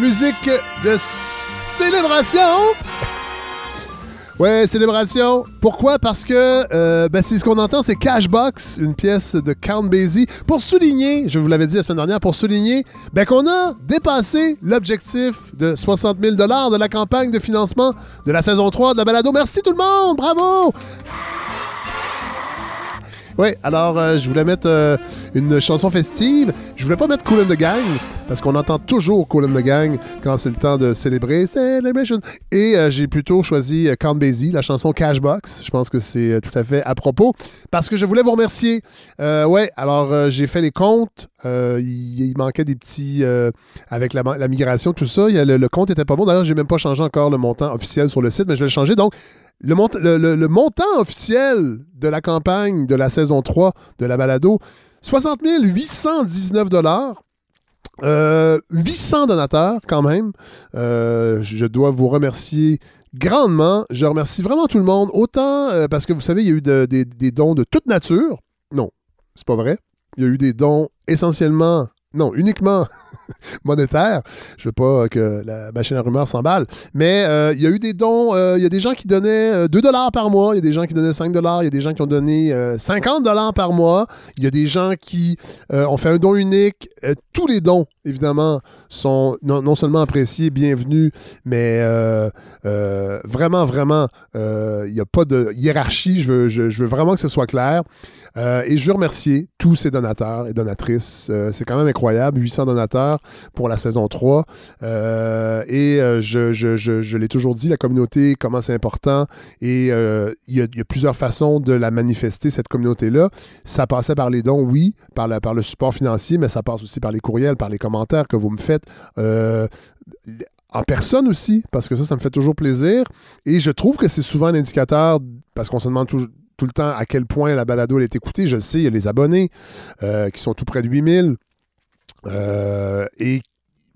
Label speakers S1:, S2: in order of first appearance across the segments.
S1: Musique de célébration! Ouais, célébration. Pourquoi? Parce que euh, ben, c'est ce qu'on entend, c'est Cashbox, une pièce de Count Basie, pour souligner, je vous l'avais dit la semaine dernière, pour souligner ben, qu'on a dépassé l'objectif de 60 000 de la campagne de financement de la saison 3 de la balado. Merci tout le monde! Bravo! Oui, alors euh, je voulais mettre euh, une chanson festive. Je voulais pas mettre Cool and the Gang, parce qu'on entend toujours Cool and the Gang quand c'est le temps de célébrer. Celebration. Et euh, j'ai plutôt choisi Count Basie, la chanson Cashbox. Je pense que c'est tout à fait à propos, parce que je voulais vous remercier. ouais, alors j'ai fait les comptes. Il, manquait des petits... avec la, migration, tout ça. le, le compte était pas bon. D'ailleurs, j'ai même pas changé encore le montant officiel sur le site, mais je vais le changer. Donc, le, montant officiel de la campagne de la saison 3 de la balado, 60 819 dollars. 800 euh, donateurs quand même. Euh, je dois vous remercier grandement. Je remercie vraiment tout le monde, autant euh, parce que vous savez, il y a eu des dons de toute nature. Non, c'est pas vrai. Il y a eu des dons essentiellement, non, uniquement monétaire. Je veux pas que la machine à rumeurs s'emballe. Mais euh, il y a eu des dons. Euh, il y a des gens qui donnaient 2 euh, dollars par mois. Il y a des gens qui donnaient 5 dollars. Il y a des gens qui ont donné 50 dollars par mois. Il y a des gens qui ont fait un don unique. tous les dons, évidemment, sont non, seulement appréciés, bienvenus, mais vraiment, vraiment, il n'y a pas de hiérarchie. Je veux, je veux vraiment que ce soit clair. Euh, et je veux remercier tous ces donateurs et donatrices. Euh, c'est quand même incroyable, 800 donateurs pour la saison 3. Euh, et je, l'ai toujours dit, la communauté, comment c'est important. Et il y, a plusieurs façons de la manifester, cette communauté-là. Ça passait par les dons, oui, par, par le support financier, mais ça passe aussi par les courriels, par les commentaires que vous me faites en personne aussi, parce que ça, ça me fait toujours plaisir. Et je trouve que c'est souvent un indicateur, parce qu'on se demande toujours tout le temps à quel point la balado est écoutée. Je sais, il y a les abonnés euh, qui sont tout près de 8000. Euh, et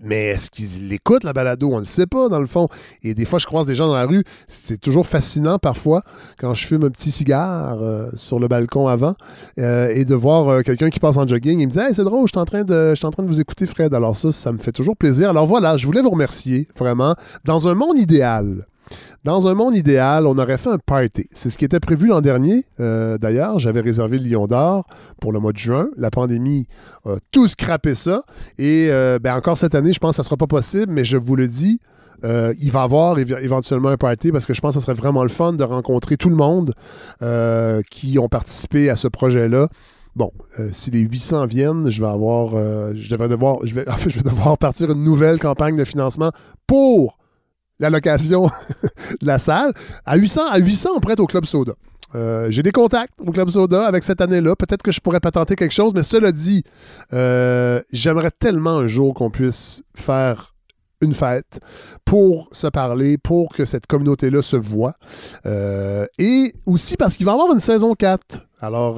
S1: mais est-ce qu'ils l'écoutent, la balado? On ne sait pas, dans le fond. Et des fois, je croise des gens dans la rue. C'est toujours fascinant, parfois, quand je fume un petit cigare euh, sur le balcon avant, et de voir quelqu'un qui passe en jogging et me dit hey, c'est drôle, je suis en, de, je suis en train de vous écouter, Fred. Alors ça, ça me fait toujours plaisir. Alors voilà, je voulais vous remercier, vraiment. Dans un monde idéal, dans un monde idéal, on aurait fait un party. C'est ce qui était prévu l'an dernier. Euh, d'ailleurs, j'avais réservé le Lion d'Or pour le mois de juin. La pandémie a tout scrappé ça. Et euh, ben, encore cette année, je pense que ça ne sera pas possible, mais je vous le dis, euh, il va y avoir éventuellement un party parce que je pense que ce serait vraiment le fun de rencontrer tout le monde qui ont participé à ce projet-là. Bon, si les 800 viennent, je vais avoir, je vais devoir, partir une nouvelle campagne de financement pour la location de la salle. À 800, à 800 on prête au Club Soda. Euh, j'ai des contacts au Club Soda avec cette année-là. Peut-être que je pourrais patenter quelque chose, mais cela dit, euh, j'aimerais tellement un jour qu'on puisse faire une fête pour se parler, pour que cette communauté-là se voit. Euh, et aussi parce qu'il va y avoir une saison 4. Alors,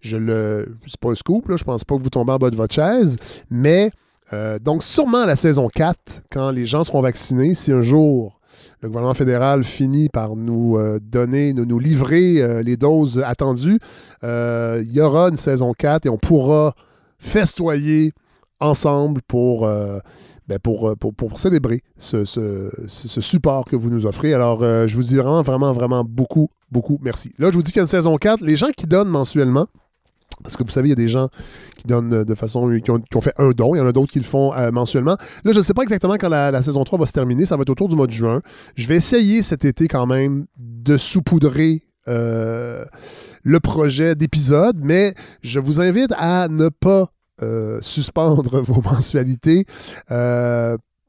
S1: je le. C'est pas un scoop, là, je pense pas que vous tombez en bas de votre chaise, mais euh, donc, sûrement la saison 4, quand les gens seront vaccinés, si un jour le gouvernement fédéral finit par nous euh, donner, nous, nous livrer euh, les doses attendues, il y aura une saison 4 et on pourra festoyer ensemble pour, ben pour, pour, célébrer ce, support que vous nous offrez. Alors, je vous dis vraiment, vraiment, vraiment beaucoup, beaucoup merci. Là, je vous dis qu'il y a une saison 4. Les gens qui donnent mensuellement, parce que vous savez, il y a des gens qui donnent de façon. qui ont, fait un don, il y en a d'autres qui le font euh, mensuellement. Là, je ne sais pas exactement quand la, saison 3 va se terminer, ça va être autour du mois de juin. Je vais essayer cet été quand même de saupoudrer euh, le projet d'épisode, mais je vous invite à ne pas euh, suspendre vos mensualités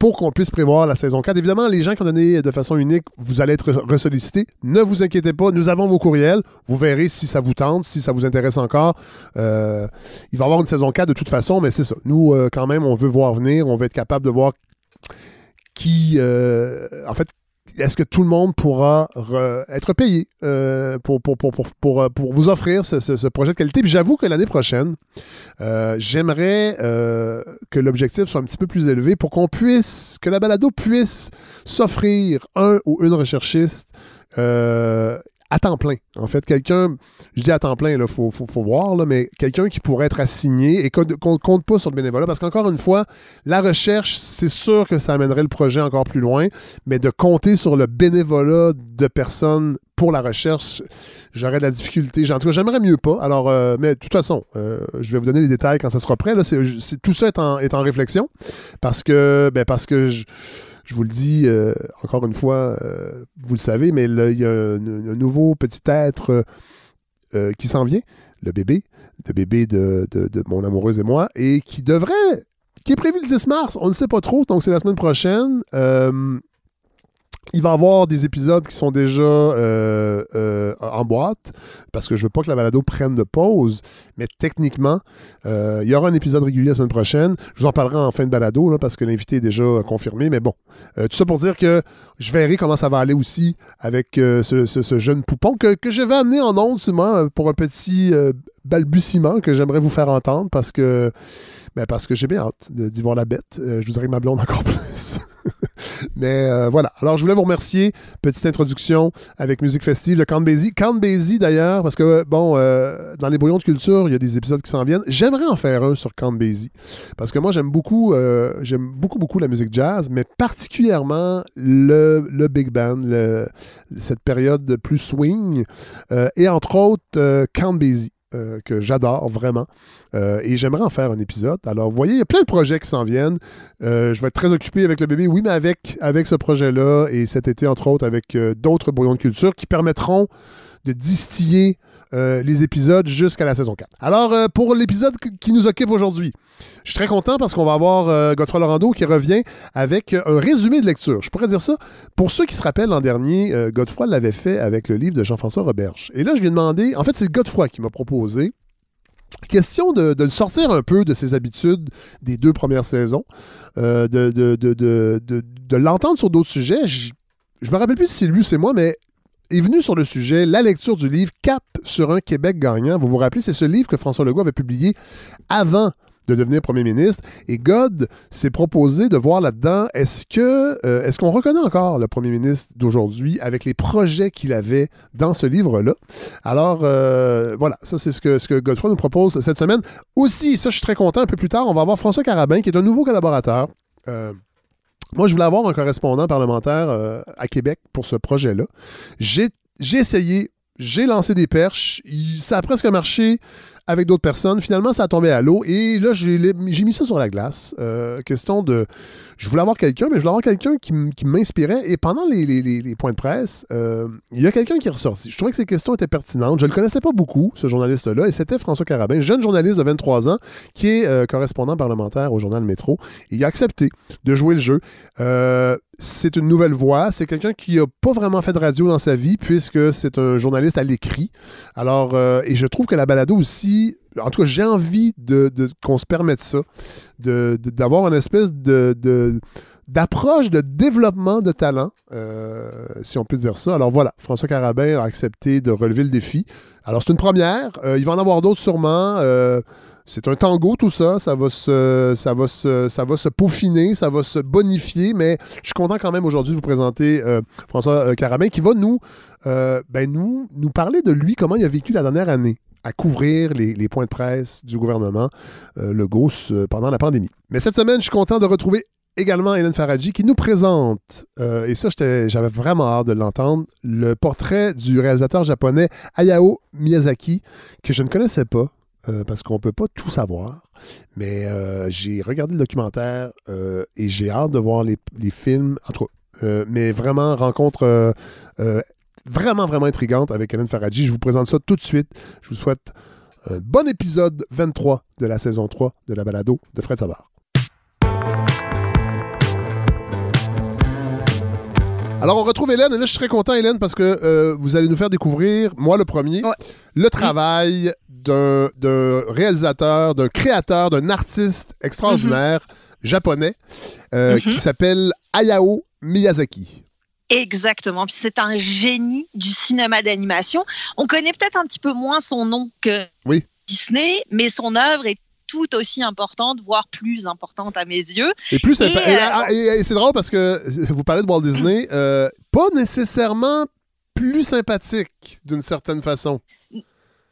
S1: pour qu'on puisse prévoir la saison 4. Évidemment, les gens qui ont donné de façon unique, vous allez être ressollicités. Ne vous inquiétez pas, nous avons vos courriels. Vous verrez si ça vous tente, si ça vous intéresse encore. Euh, il va y avoir une saison 4 de toute façon, mais c'est ça. Nous, euh, quand même, on veut voir venir, on veut être capable de voir qui, euh, en fait, est-ce que tout le monde pourra être payé euh, euh, pour, vous offrir ce, projet de qualité? Puis j'avoue que l'année prochaine, euh, j'aimerais que l'objectif soit un petit peu plus élevé pour qu'on puisse, que la balado puisse s'offrir un ou une recherchiste à temps plein. En fait, quelqu'un, je dis à temps plein, il faut, faut, voir, là, mais quelqu'un qui pourrait être assigné et qu'on ne compte pas sur le bénévolat, parce qu'encore une fois, la recherche, c'est sûr que ça amènerait le projet encore plus loin, mais de compter sur le bénévolat de personnes pour la recherche, j'aurais de la difficulté. En tout cas, j'aimerais mieux pas. Alors, euh, mais de toute façon, euh, je vais vous donner les détails quand ça sera prêt. Tout ça est en, est en réflexion parce que, ben, parce que je, je vous le dis euh, encore une fois, euh, vous le savez, mais il y a un, nouveau petit être euh, qui s'en vient, le bébé, le bébé de, mon amoureuse et moi, et qui devrait, qui est prévu le 10 mars, on ne sait pas trop, donc c'est la semaine prochaine. Il va y avoir des épisodes qui sont déjà euh, euh, en boîte parce que je veux pas que la balado prenne de pause. Mais techniquement, euh, il y aura un épisode régulier la semaine prochaine. Je vous en parlerai en fin de balado parce que l'invité est déjà confirmé. Mais bon, tout ça pour dire que je verrai comment ça va aller aussi avec ce, jeune poupon que, je vais amener en ondes pour un petit balbutiement que j'aimerais vous faire entendre parce que, ben, parce que j'ai bien hâte d'y voir la bête. je voudrais ma blonde encore plus. Mais euh, voilà. Alors, je voulais vous remercier. Petite introduction avec Musique Festive de Count Basie. Count Basie, d'ailleurs, parce que, bon, euh, dans les brouillons de culture, il y a des épisodes qui s'en viennent. J'aimerais en faire un sur Count Basie. Parce que moi, j'aime beaucoup, euh, j'aime beaucoup, beaucoup la musique jazz, mais particulièrement le, le big band, cette période plus swing. et entre autres, Count Basie. Euh, que j'adore vraiment. Euh, et j'aimerais en faire un épisode. Alors, vous voyez, il y a plein de projets qui s'en viennent. Euh, je vais être très occupé avec le bébé, oui, mais avec, avec ce projet-là et cet été, entre autres, avec d'autres brouillons de culture qui permettront de distiller euh, les épisodes jusqu'à la saison 4. Alors, euh, pour l'épisode qui nous occupe aujourd'hui, je suis très content parce qu'on va avoir euh, Godefroy Lorando qui revient avec un résumé de lecture. Je pourrais dire ça. Pour ceux qui se rappellent l'an dernier, Godefroy l'avait fait avec le livre de Jean-François Roberge. Et là, je lui ai demandé, en fait, c'est Godefroy qui m'a proposé Question de, le sortir un peu de ses habitudes des deux premières saisons, de, l'entendre sur d'autres sujets. Je, je me rappelle plus si c'est lui ou c'est moi, mais est venu sur le sujet la lecture du livre Cap sur un Québec gagnant. Vous vous rappelez, c'est ce livre que François Legault avait publié avant de devenir premier ministre. Et God s'est proposé de voir là-dedans, est-ce que euh, est-ce qu'on reconnaît encore le premier ministre d'aujourd'hui avec les projets qu'il avait dans ce livre-là? Alors, euh, voilà, ça c'est ce que, ce que Godefroy nous propose cette semaine. Aussi, ça je suis très content, un peu plus tard, on va avoir François Carabin, qui est un nouveau collaborateur. Euh, moi, je voulais avoir un correspondant parlementaire euh, à Québec pour ce projet-là. J'ai essayé, j'ai lancé des perches, ça a presque marché avec d'autres personnes. Finalement, ça a tombé à l'eau et là, j'ai mis ça sur la glace. Euh, question de. Je voulais avoir quelqu'un, mais je voulais avoir quelqu'un qui, m'inspirait. Et pendant les, points de presse, euh, il y a quelqu'un qui est ressorti. Je trouvais que ces questions étaient pertinentes. Je ne le connaissais pas beaucoup, ce journaliste-là, et c'était François Carabin, jeune journaliste de 23 ans, qui est euh, correspondant parlementaire au journal Métro. il a accepté de jouer le jeu c'est une nouvelle voix. C'est quelqu'un qui n'a pas vraiment fait de radio dans sa vie, puisque c'est un journaliste à l'écrit. Alors, euh, et je trouve que la balado aussi, en tout cas, j'ai envie de, qu'on se permette ça, d'avoir une espèce de, d'approche de développement de talent, euh, si on peut dire ça. Alors voilà, François Carabin a accepté de relever le défi. Alors c'est une première. Euh, il va en avoir d'autres sûrement. C'est un tango tout ça, ça va se ça va ça va se peaufiner, ça va se bonifier, mais je suis content quand même aujourd'hui de vous présenter euh, François euh, Carabin qui va nous euh, ben nous nous parler de lui comment il a vécu la dernière année à couvrir les, points de presse du gouvernement le GOS pendant la pandémie. Mais cette semaine, je suis content de retrouver également Hélène Faradji qui nous présente, et ça j'avais vraiment hâte de l'entendre, le portrait du réalisateur japonais Hayao Miyazaki, que je ne connaissais pas. Euh, parce qu'on ne peut pas tout savoir. Mais euh, j'ai regardé le documentaire euh, et j'ai hâte de voir les, films. En tout cas, mais vraiment, rencontre vraiment, vraiment intrigante avec Hélène Faradji. Je vous présente ça tout de suite. Je vous souhaite un bon épisode 23 de la saison 3 de la balado de Fred Savard. Alors, on retrouve Hélène, et là, je suis très content, Hélène, parce que vous allez nous faire découvrir, moi le premier, le travail d'un réalisateur, d'un créateur, d'un artiste extraordinaire mhm. japonais euh, qui mhm. s'appelle Hayao Miyazaki.
S2: Exactement. Puis c'est un génie du cinéma d'animation. On connaît peut-être un petit peu moins son nom que Disney, mais son œuvre est tout aussi importante, voire plus importante à mes yeux.
S1: Et plus, euh, et, c'est drôle parce que vous parlez de Walt Disney, euh, pas nécessairement plus sympathique d'une certaine façon.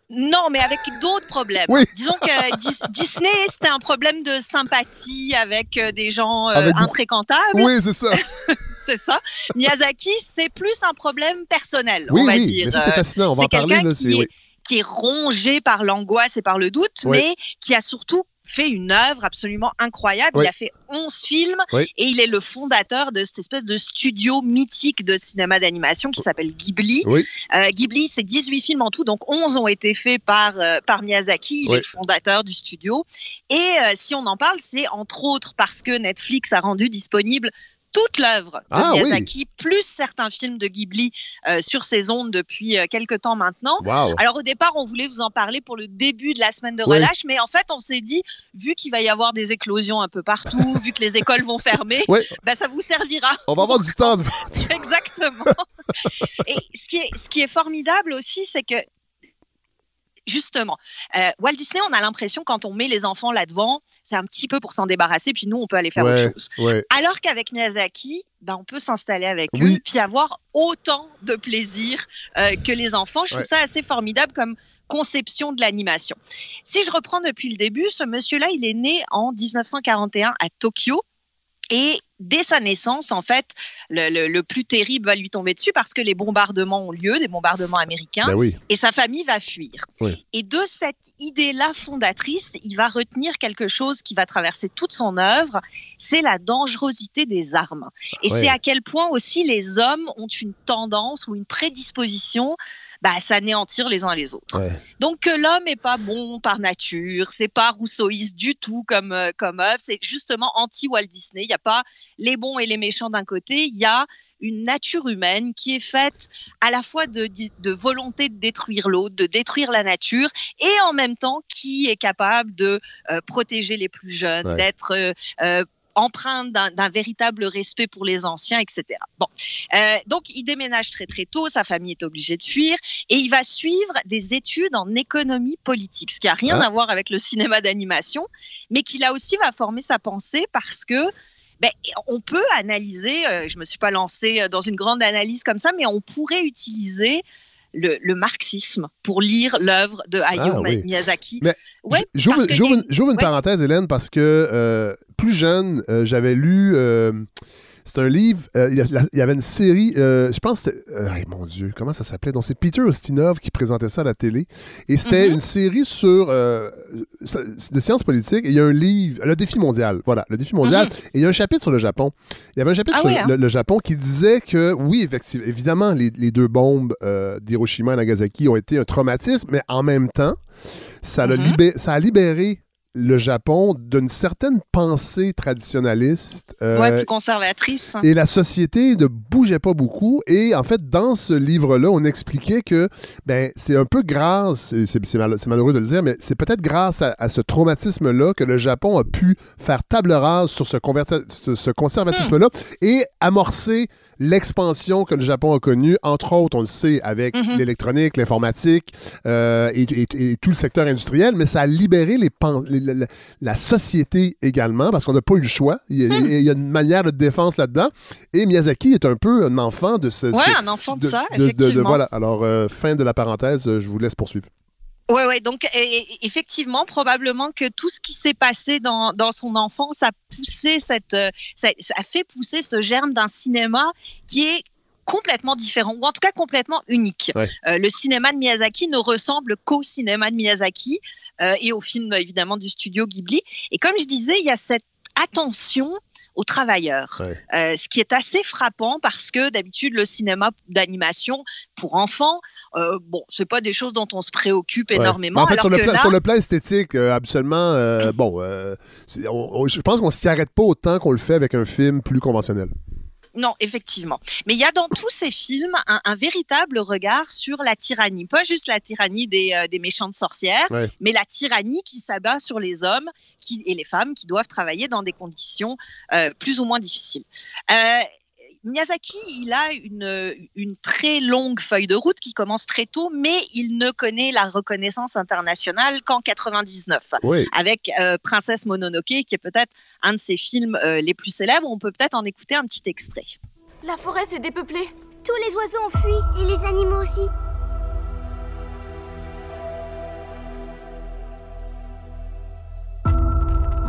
S2: Non, mais avec d'autres problèmes. Disons que Disney, c'était un problème de sympathie avec euh, des gens euh, infréquentables.
S1: Oui, c'est ça.
S2: c'est ça. Miyazaki, c'est plus un problème personnel, on va
S1: oui,
S2: dire.
S1: Mais ça, c'est fascinant. On va en parler. Là,
S2: qui, qui est rongé par l'angoisse et par le doute, mais qui a surtout fait une œuvre absolument incroyable. Il a fait 11 films et il est le fondateur de cette espèce de studio mythique de cinéma d'animation qui s'appelle Ghibli. Euh, Ghibli, c'est 18 films en tout, donc 11 ont été faits par, euh, par Miyazaki, il est le fondateur du studio. Et euh, si on en parle, c'est entre autres parce que Netflix a rendu disponible toute l'œuvre de ah Miyazaki, plus certains films de Ghibli euh, sur ses ondes depuis euh, quelques temps maintenant. Alors au départ, on voulait vous en parler pour le début de la semaine de relâche, mais en fait, on s'est dit, vu qu'il va y avoir des éclosions un peu partout, vu que les écoles vont fermer, ben, ça vous servira.
S1: On va avoir du temps.
S2: Exactement. Et ce qui est, ce qui est formidable aussi, c'est que justement, euh, Walt Disney, on a l'impression quand on met les enfants là-devant, c'est un petit peu pour s'en débarrasser, puis nous, on peut aller faire autre chose. Alors qu'avec Miyazaki, ben, on peut s'installer avec eux, puis avoir autant de plaisir euh, que les enfants. Je trouve ça assez formidable comme conception de l'animation. Si je reprends depuis le début, ce monsieur-là, il est né en 1941 à Tokyo. Et dès sa naissance, en fait, le, plus terrible va lui tomber dessus parce que les bombardements ont lieu, des bombardements américains,
S1: ben
S2: et sa famille va fuir. Et de cette idée-là fondatrice, il va retenir quelque chose qui va traverser toute son œuvre, c'est la dangerosité des armes. Et c'est à quel point aussi les hommes ont une tendance ou une prédisposition bah, à s'anéantir les uns les autres. Donc que l'homme n'est pas bon par nature, c'est pas rousseauiste du tout comme, euh, comme œuvre, c'est justement anti-Walt Disney. Il n'y a pas les bons et les méchants d'un côté, il y a une nature humaine qui est faite à la fois de, de volonté de détruire l'autre, de détruire la nature, et en même temps qui est capable de euh, protéger les plus jeunes, d'être euh, euh, empreinte d'un véritable respect pour les anciens, etc. Bon, donc il déménage très très tôt, sa famille est obligée de fuir et il va suivre des études en économie politique, ce qui a rien ah. à voir avec le cinéma d'animation, mais qui là aussi va former sa pensée parce que ben, on peut analyser, euh, je ne me suis pas lancée euh, dans une grande analyse comme ça, mais on pourrait utiliser le, marxisme pour lire l'œuvre de Hayao ah Miyazaki.
S1: J'ouvre une, parenthèse, Hélène, parce que euh, plus jeune, j'avais lu c'est un livre, euh, il, y avait une série, euh, je pense que c'était, euh, mon Dieu, comment ça s'appelait? Donc c'est Peter Ostinov qui présentait ça à la télé. Et c'était mhm. une série sur de sciences politiques. Et il y a un livre, Le défi mondial. Voilà, Le défi mondial. Mhm. Et il y a un chapitre sur le Japon. Il y avait un chapitre ah sur hein? le, Japon qui disait que, oui, effectivement, évidemment, les, deux bombes d'Hiroshima et Nagasaki ont été un traumatisme, mais en même temps, ça, a, mhm. ça a libéré le Japon d'une certaine pensée traditionnaliste.
S2: Euh, plus conservatrice.
S1: Et la société ne bougeait pas beaucoup. Et en fait, dans ce livre-là, on expliquait que ben, c'est un peu grâce, c'est malheureux de le dire, mais c'est peut-être grâce à, ce traumatisme-là que le Japon a pu faire table rase sur ce, ce conservatisme-là et amorcer l'expansion que le Japon a connue, entre autres, on le sait, avec mhm. l'électronique, l'informatique euh, et, tout le secteur industriel, mais ça a libéré les, la, société également, parce qu'on n'a pas eu le choix. Hmm. Il y, a, une manière de défense là-dedans. Et Miyazaki est un peu un enfant de ce...
S2: Oui, un enfant de, ça, effectivement.
S1: voilà, alors, euh, fin de la parenthèse, je vous laisse poursuivre.
S2: Oui, ouais, donc effectivement, probablement que tout ce qui s'est passé dans, dans, son enfance a poussé cette, euh, ça, a fait pousser ce germe d'un cinéma qui est complètement différent, ou en tout cas complètement unique. Euh, le cinéma de Miyazaki ne ressemble qu'au cinéma de Miyazaki euh, et au film évidemment du studio Ghibli. Et comme je disais, il y a cette attention aux travailleurs. Euh, ce qui est assez frappant parce que d'habitude, le cinéma d'animation pour enfants, euh, bon, c'est pas des choses dont on se préoccupe énormément.
S1: en fait, sur, le plan, sur, le plan, esthétique, euh, absolument, euh, bon, je pense qu'on s'y arrête pas autant qu'on le fait avec un film plus conventionnel.
S2: Non, effectivement. Mais il y a dans tous ces films un, véritable regard sur la tyrannie. Pas juste la tyrannie des, euh, méchantes sorcières, mais la tyrannie qui s'abat sur les hommes qui, et les femmes qui doivent travailler dans des conditions euh, plus ou moins difficiles. Euh, Miyazaki, il a une, une, très longue feuille de route qui commence très tôt, mais il ne connaît la reconnaissance internationale qu'en 99, avec euh, Princesse Mononoke, qui est peut-être un de ses films euh, les plus célèbres. On peut peut-être en écouter un petit extrait.
S3: La forêt s'est dépeuplée. Tous les oiseaux ont fui. Et les animaux aussi.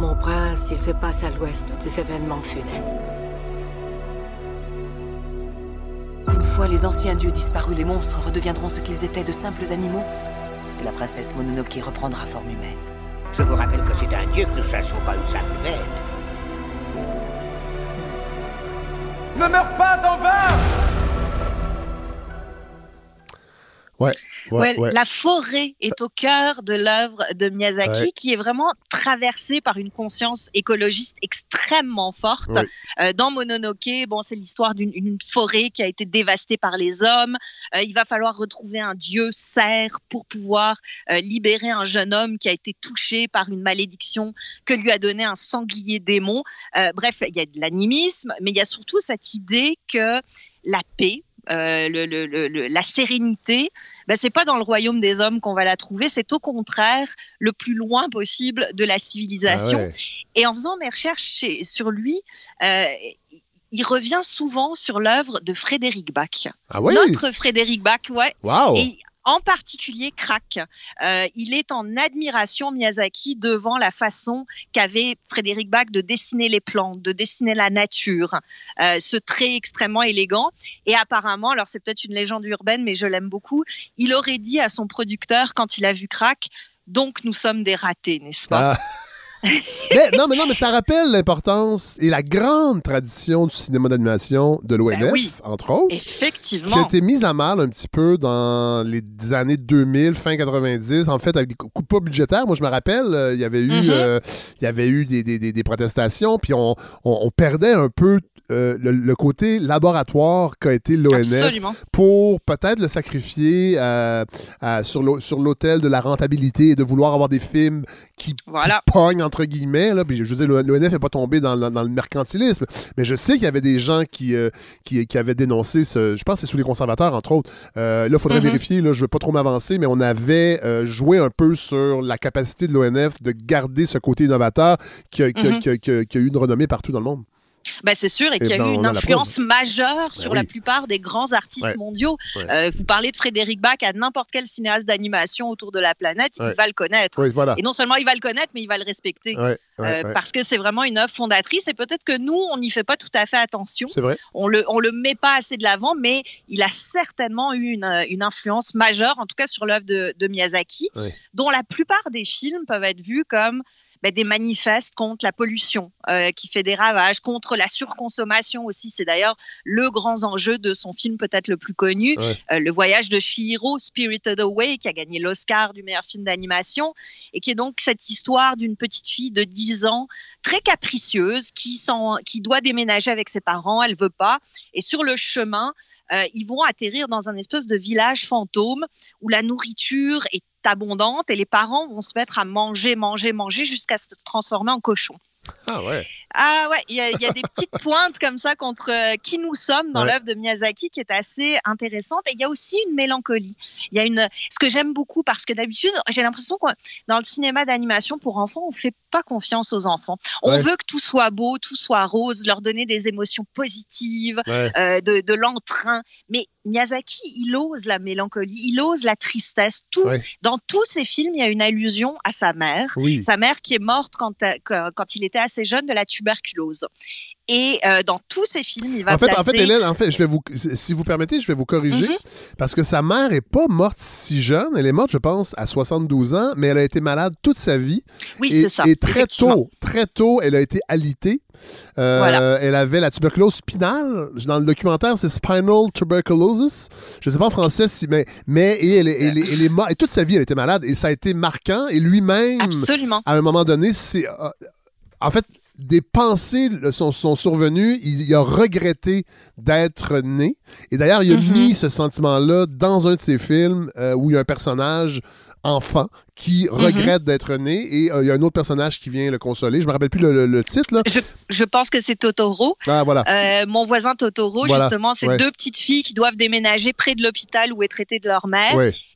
S4: Mon prince, il se passe à l'ouest des événements funestes.
S5: Fois les anciens dieux disparus, les monstres redeviendront ce qu'ils étaient de simples animaux. Et la princesse Mononoke reprendra forme humaine.
S6: Je vous rappelle que c'est un dieu que nous chassons, pas une simple bête.
S7: Ne meurs pas en vain
S1: Ouais. Ouais,
S2: La forêt est au cœur de l'œuvre de Miyazaki, qui est vraiment traversée par une conscience écologiste extrêmement forte. Euh, dans Mononoke, bon, c'est l'histoire d'une forêt qui a été dévastée par les hommes. Euh, il va falloir retrouver un dieu cerf pour pouvoir euh, libérer un jeune homme qui a été touché par une malédiction que lui a donné un sanglier démon. bref, il y a de l'animisme, mais il y a surtout cette idée que la paix, euh, le, la sérénité, ben, c'est pas dans le royaume des hommes qu'on va la trouver, c'est au contraire le plus loin possible de la civilisation. Ah Et en faisant mes recherches sur lui, euh, il revient souvent sur l'œuvre de Frédéric Bach.
S1: Ah oui?
S2: Notre Frédéric Bach, ouais.
S1: Wow
S2: en particulier Crack. Euh, il est en admiration, Miyazaki, devant la façon qu'avait Frédéric Bach de dessiner les plantes, de dessiner la nature, euh, ce trait extrêmement élégant. Et apparemment, alors c'est peut-être une légende urbaine, mais je l'aime beaucoup, il aurait dit à son producteur quand il a vu Crack, donc nous sommes des ratés, n'est-ce pas? Ah
S1: mais, non, mais non, mais ça rappelle l'importance et la grande tradition du cinéma d'animation de l'ONF, ben entre autres.
S2: Effectivement.
S1: Qui a été mise à mal un petit peu dans les années 2000, fin 90, en fait, avec des coups de pas budgétaires. Moi, je me rappelle, euh, il y avait eu, euh, il y avait eu des, des, des, protestations, puis on, on, perdait un peu euh, le, côté laboratoire qu'a été l'ONF pour peut-être le sacrifier sur l'autel de la rentabilité et de vouloir avoir des films qui,
S2: voilà.
S1: pognent entre guillemets. Là, puis je veux dire, l'ONF n'est pas tombé dans, le mercantilisme, mais je sais qu'il y avait des gens qui, euh, qui, avaient dénoncé ce. Je pense que c'est sous les conservateurs, entre autres. Euh, là, il faudrait mm-hmm. vérifier, là, je ne veux pas trop m'avancer, mais on avait euh, joué un peu sur la capacité de l'ONF de garder ce côté innovateur qui a, mm-hmm. qui a eu une renommée partout dans le monde.
S2: Ben, c'est sûr, et, qu'il y a eu une influence majeure ben sur la plupart des grands artistes mondiaux. Euh, vous parlez de Frédéric Bach à n'importe quel cinéaste d'animation autour de la planète, il va le connaître. Et non seulement il va le connaître, mais il va le respecter. Euh, parce que c'est vraiment une œuvre fondatrice et peut-être que nous, on n'y fait pas tout à fait attention.
S1: Vrai.
S2: On le, on le met pas assez de l'avant, mais il a certainement eu une, une, influence majeure, en tout cas sur l'œuvre de, de, Miyazaki, dont la plupart des films peuvent être vus comme bah, des manifestes contre la pollution euh, qui fait des ravages, contre la surconsommation aussi. C'est d'ailleurs le grand enjeu de son film peut-être le plus connu, euh, Le voyage de Shihiro, Spirited Away, qui a gagné l'Oscar du meilleur film d'animation, et qui est donc cette histoire d'une petite fille de 10 ans, très capricieuse, qui, qui doit déménager avec ses parents, elle veut pas, et sur le chemin, euh, ils vont atterrir dans un espèce de village fantôme où la nourriture est abondante et les parents vont se mettre à manger, manger, manger jusqu'à se transformer en cochon.
S1: Ah ouais.
S2: Ah ouais, il y, a des petites pointes comme ça contre euh, qui nous sommes dans l'œuvre de Miyazaki qui est assez intéressante. Et il y a aussi une mélancolie. Il y a une, ce que j'aime beaucoup parce que d'habitude, j'ai l'impression que dans le cinéma d'animation pour enfants, on fait pas confiance aux enfants. On veut que tout soit beau, tout soit rose, leur donner des émotions positives, euh, de, de l'entrain. Mais Miyazaki, il ose la mélancolie, il ose la tristesse. Tout, Dans tous ses films, il y a une allusion à sa mère. Sa mère qui est morte quand, euh, quand il était assez jeune de la tuberculose. Et euh, dans tous ses films, il va
S1: en fait,
S2: placer...
S1: En fait, Hélène, en fait, je vais vous, si vous permettez, je vais vous corriger. Mhm. Parce que sa mère est pas morte si jeune. Elle est morte, je pense, à 72 ans, mais elle a été malade toute sa vie.
S2: Oui, c'est ça.
S1: Et très tôt, très tôt, elle a été alitée. Euh, elle avait la tuberculose spinale. Dans le documentaire, c'est spinal tuberculosis. Je ne sais pas en français si, mais, mais et elle, elle, elle, est morte. Et toute sa vie, elle était malade. Et ça a été marquant. Et lui-même, à un moment donné, c'est. Euh, en fait, des pensées sont, sont survenues. Il, a regretté d'être né. Et d'ailleurs, il a mm-hmm. mis ce sentiment-là dans un de ses films euh, où il y a un personnage enfant qui mm-hmm. regrette d'être né et euh, il y a un autre personnage qui vient le consoler. Je me rappelle plus le, titre. Là.
S2: Je, pense que c'est Totoro.
S1: Ah, voilà.
S2: Euh, mon voisin Totoro, justement, c'est deux petites filles qui doivent déménager près de l'hôpital où est traité de leur mère.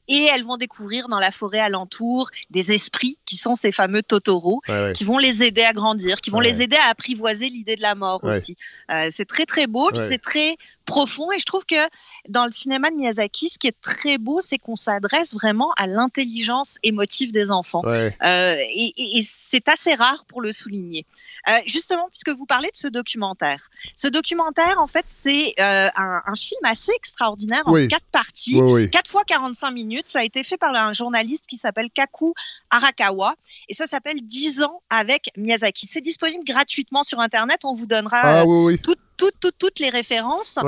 S2: Et elles vont découvrir dans la forêt alentour des esprits qui sont ces fameux Totoro, qui vont les aider à grandir, qui vont les aider à apprivoiser l'idée de la mort aussi. Euh, c'est très très beau, c'est très profond. Et je trouve que dans le cinéma de Miyazaki, ce qui est très beau, c'est qu'on s'adresse vraiment à l'intelligence émotive des enfants. Euh, et, c'est assez rare pour le souligner. Euh, justement, puisque vous parlez de ce documentaire. Ce documentaire, en fait, c'est euh, un, film assez extraordinaire en quatre parties, quatre fois 45 minutes. Ça a été fait par un journaliste qui s'appelle Kaku Arakawa. Et ça s'appelle 10 ans avec Miyazaki. C'est disponible gratuitement sur Internet. On vous donnera ah, toutes toutes, les références.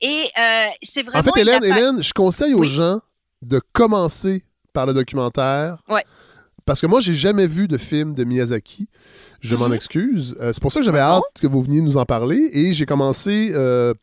S2: Et euh, c'est vraiment.
S1: En fait, Hélène, Hélène, je conseille aux gens de commencer par le documentaire.
S2: Ouais.
S1: Parce que moi, j'ai jamais vu de film de Miyazaki. Je m'en mhm. excuse. Euh, c'est pour ça que j'avais hâte que vous veniez nous en parler. Et j'ai commencé euh,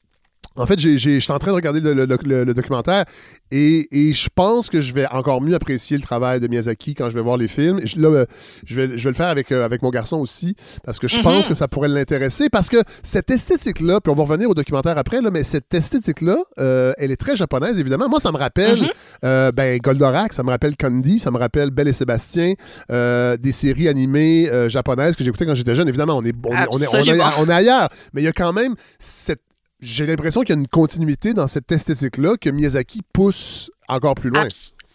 S1: en fait, j'étais en train de regarder le, documentaire et, je pense que je vais encore mieux apprécier le travail de Miyazaki quand je vais voir les films. je, là, euh, je vais, le faire avec, euh, avec mon garçon aussi parce que je pense mhm. que ça pourrait l'intéresser parce que cette esthétique-là, puis on va revenir au documentaire après, là, mais cette esthétique-là, euh, elle est très japonaise, évidemment. Moi, ça me rappelle mhm. ben, Goldorak, ça me rappelle Candy, ça me rappelle Belle et Sébastien, des séries animées japonaises que j'écoutais quand j'étais jeune. Évidemment, on est, on, est, on est ailleurs, mais il y a quand même cette j'ai l'impression qu'il y a une continuité dans cette esthétique-là que Miyazaki pousse encore plus loin.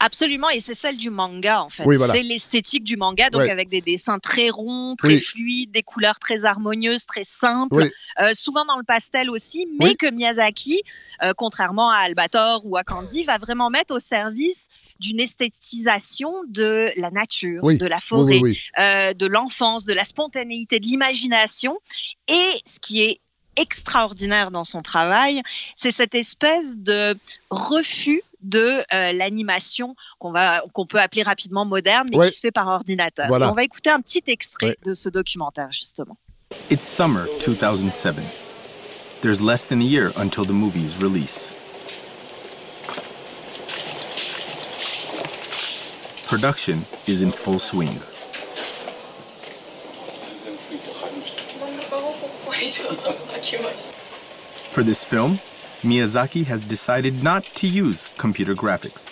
S2: Absolument, et c'est celle du manga en fait. C'est l'esthétique du manga, donc avec des dessins très ronds, très fluides, des couleurs très harmonieuses, très simples, euh, souvent dans le pastel aussi, mais que Miyazaki, euh, contrairement à Albator ou à Candy, va vraiment mettre au service d'une esthétisation de la nature, de la forêt, euh, de l'enfance, de la spontanéité, de l'imagination. Et ce qui est extraordinaire dans son travail, c'est cette espèce de refus de euh, l'animation qu'on va qu'on peut appeler rapidement moderne, mais qui se fait par ordinateur. on va écouter un petit extrait de ce documentaire justement.
S8: It's summer 2007. There's less than a year until the movie's release. Production is in full swing. For this film, Miyazaki has decided not to use computer graphics.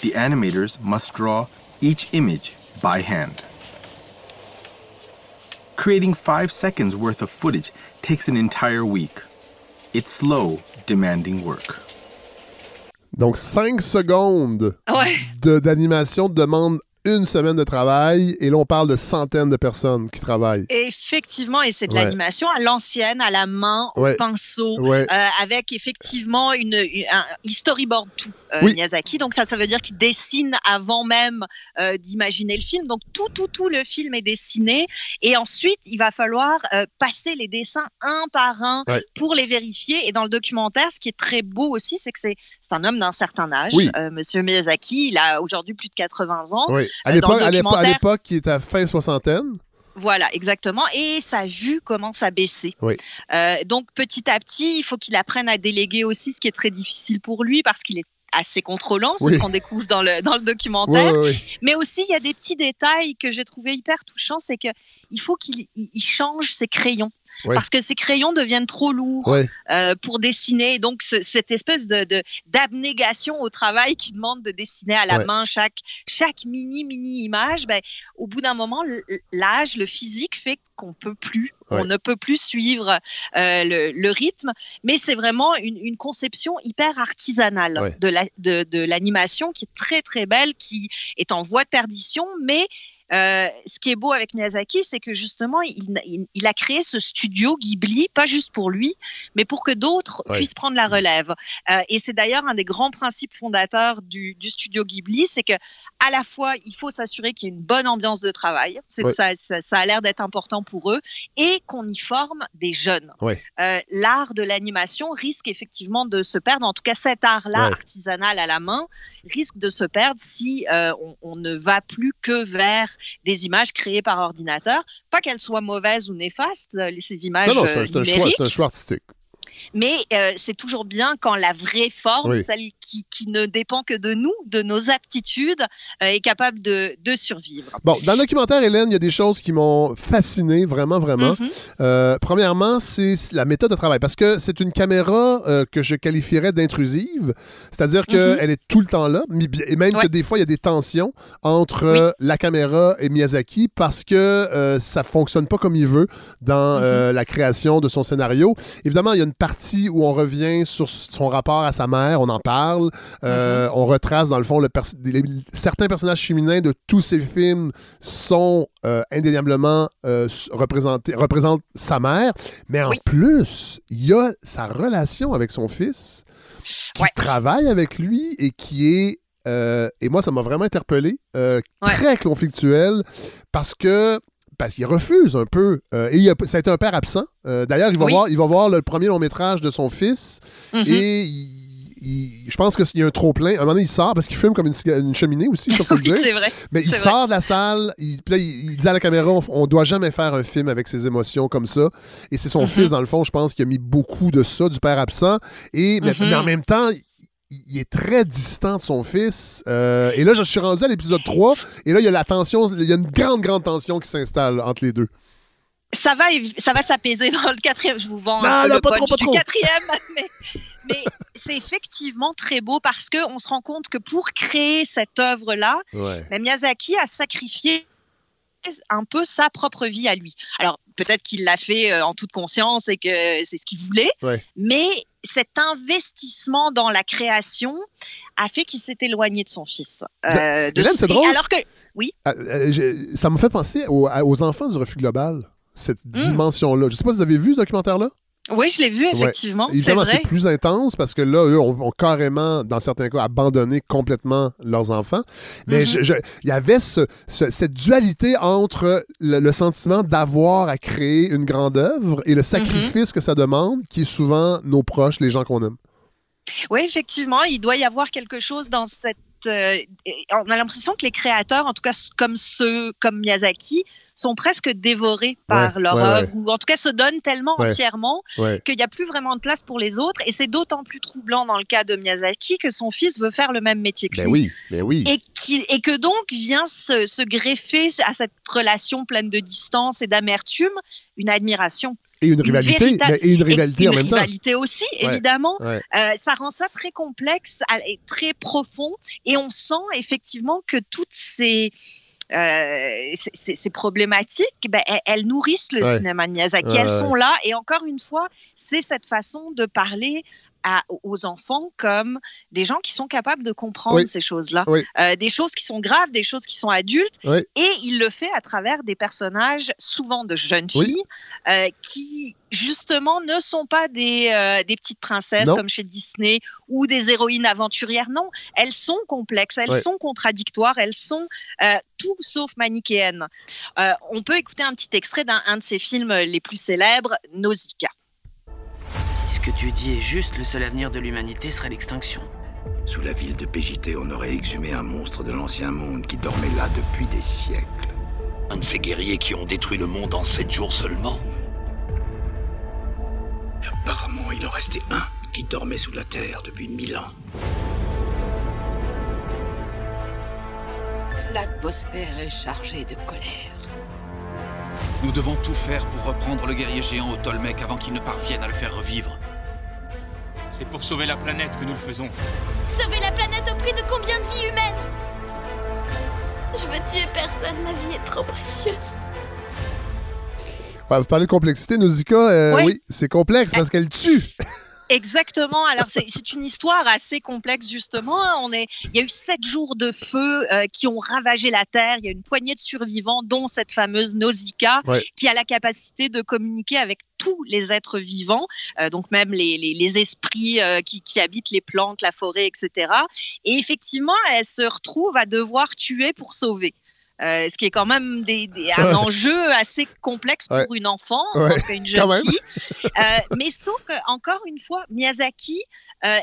S8: The animators must draw each image by hand. Creating five seconds worth of footage takes an entire week. It's slow, demanding work.
S1: Donc, 5 secondes ouais. d'animation demande une semaine de travail et là, on parle de centaines de personnes qui travaillent.
S2: Effectivement, et c'est de l'animation à l'ancienne, à la main, au pinceau, euh, avec effectivement une, un storyboard tout, euh, Miyazaki. Donc ça, ça veut dire qu'il dessine avant même euh, d'imaginer le film. Donc tout, tout, tout le film est dessiné et ensuite, il va falloir passer les dessins un par un pour les vérifier. Et dans le documentaire, ce qui est très beau aussi, c'est que c'est un homme d'un certain âge, Monsieur Miyazaki. Il a aujourd'hui plus de 80 ans.
S1: À euh, l'époque, qui est à fin soixantaine.
S2: Voilà, exactement. Et sa vue commence à baisser. Euh, donc petit à petit, il faut qu'il apprenne à déléguer aussi, ce qui est très difficile pour lui parce qu'il est assez contrôlant, ce qu'on découvre dans le, dans le documentaire. Mais aussi, il y a des petits détails que j'ai trouvé hyper touchants, c'est qu'il faut qu'il change ses crayons parce que ces crayons deviennent trop lourds euh, pour dessiner. Donc, cette espèce de d'abnégation au travail qui demande de dessiner à la main chaque, chaque mini, mini image, ben, au bout d'un moment, l'âge, le physique fait qu'on peut plus, on ne peut plus suivre euh, le, rythme. Mais c'est vraiment une, une, conception hyper artisanale de l'animation la, de, qui est très, très belle, qui est en voie de perdition, mais euh, ce qui est beau avec Miyazaki, c'est que justement, il, a créé ce studio Ghibli, pas juste pour lui, mais pour que d'autres puissent prendre la relève. Euh, et c'est d'ailleurs un des grands principes fondateurs du, studio Ghibli, c'est que à la fois, il faut s'assurer qu'il y ait une bonne ambiance de travail, c'est ça, ça, a l'air d'être important pour eux, et qu'on y forme des jeunes. Euh, l'art de l'animation risque effectivement de se perdre, en tout cas cet art-là artisanal à la main, risque de se perdre si on, on ne va plus que vers des images créées par ordinateur. Pas qu'elles soient mauvaises ou néfastes, euh, ces images. Non, non, c'est un,
S1: un, choix artistique.
S2: Mais euh, c'est toujours bien quand la vraie forme, celle qui, ne dépend que de nous, de nos aptitudes, euh, est capable de, survivre.
S1: Bon, dans le documentaire, Hélène, il y a des choses qui m'ont fasciné, vraiment, vraiment. Mhm. Euh, premièrement, c'est la méthode de travail, parce que c'est une caméra que je qualifierais d'intrusive, c'est-à-dire qu'elle mhm. est tout le temps là, et même que des fois, il y a des tensions entre la caméra et Miyazaki, parce que ça fonctionne pas comme il veut dans mhm. la création de son scénario. Évidemment, il y a une partie partie où on revient sur son rapport à sa mère, on en parle. Euh, mm-hmm. On retrace, dans le fond, le certains personnages féminins de tous ces films sont euh, indéniablement euh, représentés, représentent sa mère. Mais en plus, il y a sa relation avec son fils qui travaille avec lui et qui est et moi, ça m'a vraiment interpellé, très conflictuel, parce que parce qu'il refuse un peu. Euh, et ça a été un père absent. Euh, d'ailleurs, il, va voir, il va voir le premier long métrage de son fils mhm. et je pense qu'il y a un trop-plein. À un moment donné, il sort parce qu'il fume comme une, cheminée aussi, ça faut le dire.
S2: vrai.
S1: Mais il sort de la salle, il, il, dit à la caméra on, ne doit jamais faire un film avec ses émotions comme ça. Et c'est son mhm. fils, dans le fond, je pense, qui a mis beaucoup de ça, du père absent. Et, mais mhm. en même temps, il est très distant de son fils. Euh, et là, je suis rendu à l'épisode 3. Et là, il y a la tension, il y a une grande, grande tension qui s'installe entre les deux.
S2: Ça va, ça va s'apaiser dans le quatrième. Je vous vends
S1: non,
S2: le
S1: pas trop, pas
S2: du quatrième. Mais, c'est effectivement très beau parce qu'on se rend compte que pour créer cette œuvre-là, Miyazaki a sacrifié un peu sa propre vie à lui. Alors peut-être qu'il l'a fait euh, en toute conscience et que c'est ce qu'il voulait, mais cet investissement dans la création a fait qu'il s'est éloigné de son fils.
S1: Euh, c'est drôle.
S2: Alors que, oui?
S1: Ah, euh, ça me fait penser aux, enfants du refus global, cette hmm. dimension-là. Je ne sais pas si vous avez vu ce documentaire-là?
S2: Oui, je l'ai vu, effectivement.
S1: Évidemment, c'est plus intense parce que là, eux ont, carrément, dans certains cas, abandonné complètement leurs enfants. Mais mm-hmm. il y avait cette dualité entre le, sentiment d'avoir à créer une grande œuvre et le sacrifice mm-hmm. que ça demande, qui est souvent nos proches, les gens qu'on aime.
S2: Oui, effectivement, il doit y avoir quelque chose dans cette euh, on a l'impression que les créateurs, en tout cas comme ceux comme Miyazaki, sont presque dévorés par leur œuvre, ou en tout cas se donnent tellement entièrement qu'il n'y a plus vraiment de place pour les autres. Et c'est d'autant plus troublant dans le cas de Miyazaki que son fils veut faire le même métier que
S1: ben
S2: lui.
S1: Oui, oui.
S2: Et, et, que donc vient se, se greffer à cette relation pleine de distance et d'amertume une admiration.
S1: Et une rivalité, et une rivalité en même temps.
S2: Une rivalité aussi, évidemment. Euh, ça rend ça très complexe et très profond. Et on sent effectivement que toutes ces, euh, ces, problématiques, ben, elles, nourrissent le cinéma de Miyazaki. elles sont là. Et encore une fois, c'est cette façon de parler aux enfants comme des gens qui sont capables de comprendre ces choses-là. Euh, des choses qui sont graves, des choses qui sont adultes. Et il le fait à travers des personnages, souvent de jeunes filles, euh, qui justement ne sont pas des, euh, des petites princesses comme chez Disney ou des héroïnes aventurières. Non, elles sont complexes, elles sont contradictoires, elles sont tout sauf manichéennes. on peut écouter un petit extrait d'un de ses films les plus célèbres, Nausicaa.
S9: Si ce que tu dis est juste, le seul avenir de l'humanité serait l'extinction.
S10: Sous la ville de PJT, on aurait exhumé un monstre de l'ancien monde qui dormait là depuis des siècles.
S11: Un de ces guerriers qui ont détruit le monde en sept jours seulement
S10: Apparemment, il en restait un qui dormait sous la terre depuis mille ans.
S12: L'atmosphère est chargée de colère.
S13: Nous devons tout faire pour reprendre le guerrier géant au Tolmec avant qu'il ne parvienne à le faire revivre.
S14: C'est pour sauver la planète que nous le faisons.
S15: Sauver la planète au prix de combien de vies humaines? Je veux tuer personne, la vie est trop précieuse.
S1: vous parlez de complexité, Nausicaa, euh, oui, c'est complexe parce qu'elle tue.
S2: Exactement. Alors c'est une histoire assez complexe justement. On est, il y a eu sept jours de feu euh, qui ont ravagé la terre. Il y a une poignée de survivants, dont cette fameuse Nausicaa, qui a la capacité de communiquer avec tous les êtres vivants, euh, donc même les, les, esprits euh, qui, qui, habitent les plantes, la forêt, etc. Et effectivement, elle se retrouve à devoir tuer pour sauver. Euh, ce qui est quand même des, un enjeu assez complexe pour une enfant, une jeune fille. Euh, mais sauf que, encore une fois, Miyazaki euh,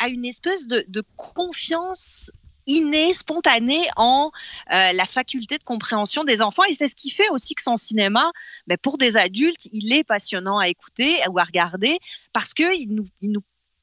S2: a, une espèce de, confiance innée, spontanée en la faculté de compréhension des enfants. Et c'est ce qui fait aussi que son cinéma, ben, pour des adultes, il est passionnant à écouter ou à regarder parce qu'il nous, il nous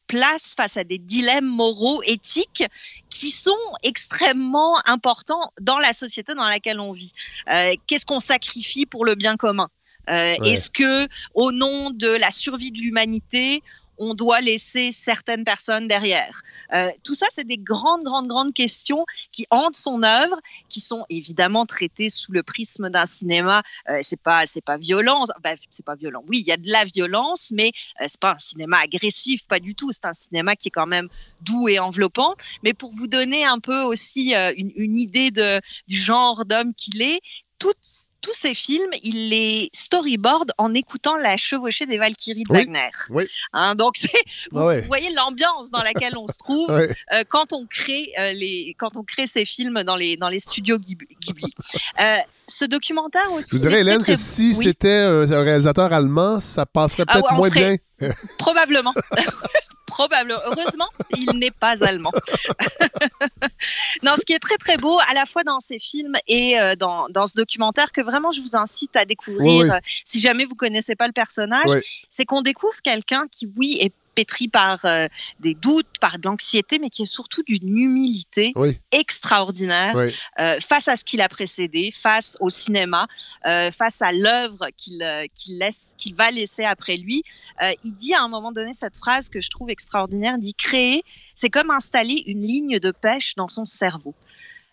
S2: place face à des dilemmes moraux, éthiques qui sont extrêmement importants dans la société dans laquelle on vit. Euh, qu'est-ce qu'on sacrifie pour le bien commun? Euh, Est-ce que, au nom de la survie de l'humanité, on doit laisser certaines personnes derrière. Euh, tout ça, c'est des grandes, grandes, grandes questions qui hantent son œuvre, qui sont évidemment traitées sous le prisme d'un cinéma. Euh, c'est pas, c'est pas violent, ben, c'est pas violent. Oui, il y a de la violence, mais euh, c'est pas un cinéma agressif, pas du tout. C'est un cinéma qui est quand même doux et enveloppant. Mais pour vous donner un peu aussi euh, une, idée de, du genre d'homme qu'il est, toutes tous ces films, il les storyboard en écoutant la chevauchée des Valkyries de Wagner.
S1: Oui.
S2: Hein, donc, vous, vous, voyez l'ambiance dans laquelle on se trouve euh, quand, on crée, euh, les, quand on crée ces films dans les, dans les studios Ghibli. Euh, ce documentaire aussi.
S1: Je vous dirais, Hélène, que si c'était un réalisateur allemand, ça passerait ah peut-être moins bien.
S2: Probablement. Probablement. Heureusement, il n'est pas allemand. non, ce qui est très très beau, à la fois dans ces films et euh, dans, dans, ce documentaire, que vraiment je vous incite à découvrir, euh, si jamais vous connaissez pas le personnage, c'est qu'on découvre quelqu'un qui, oui, est pétri par euh, des doutes, par de l'anxiété, mais qui est surtout d'une humilité extraordinaire euh, face à ce qu'il a précédé, face au cinéma, euh, face à l'œuvre qu'il laisse, qu'il va laisser après lui. il dit à un moment donné cette phrase que je trouve extraordinaire. Il dit créer, c'est comme installer une ligne de pêche dans son cerveau.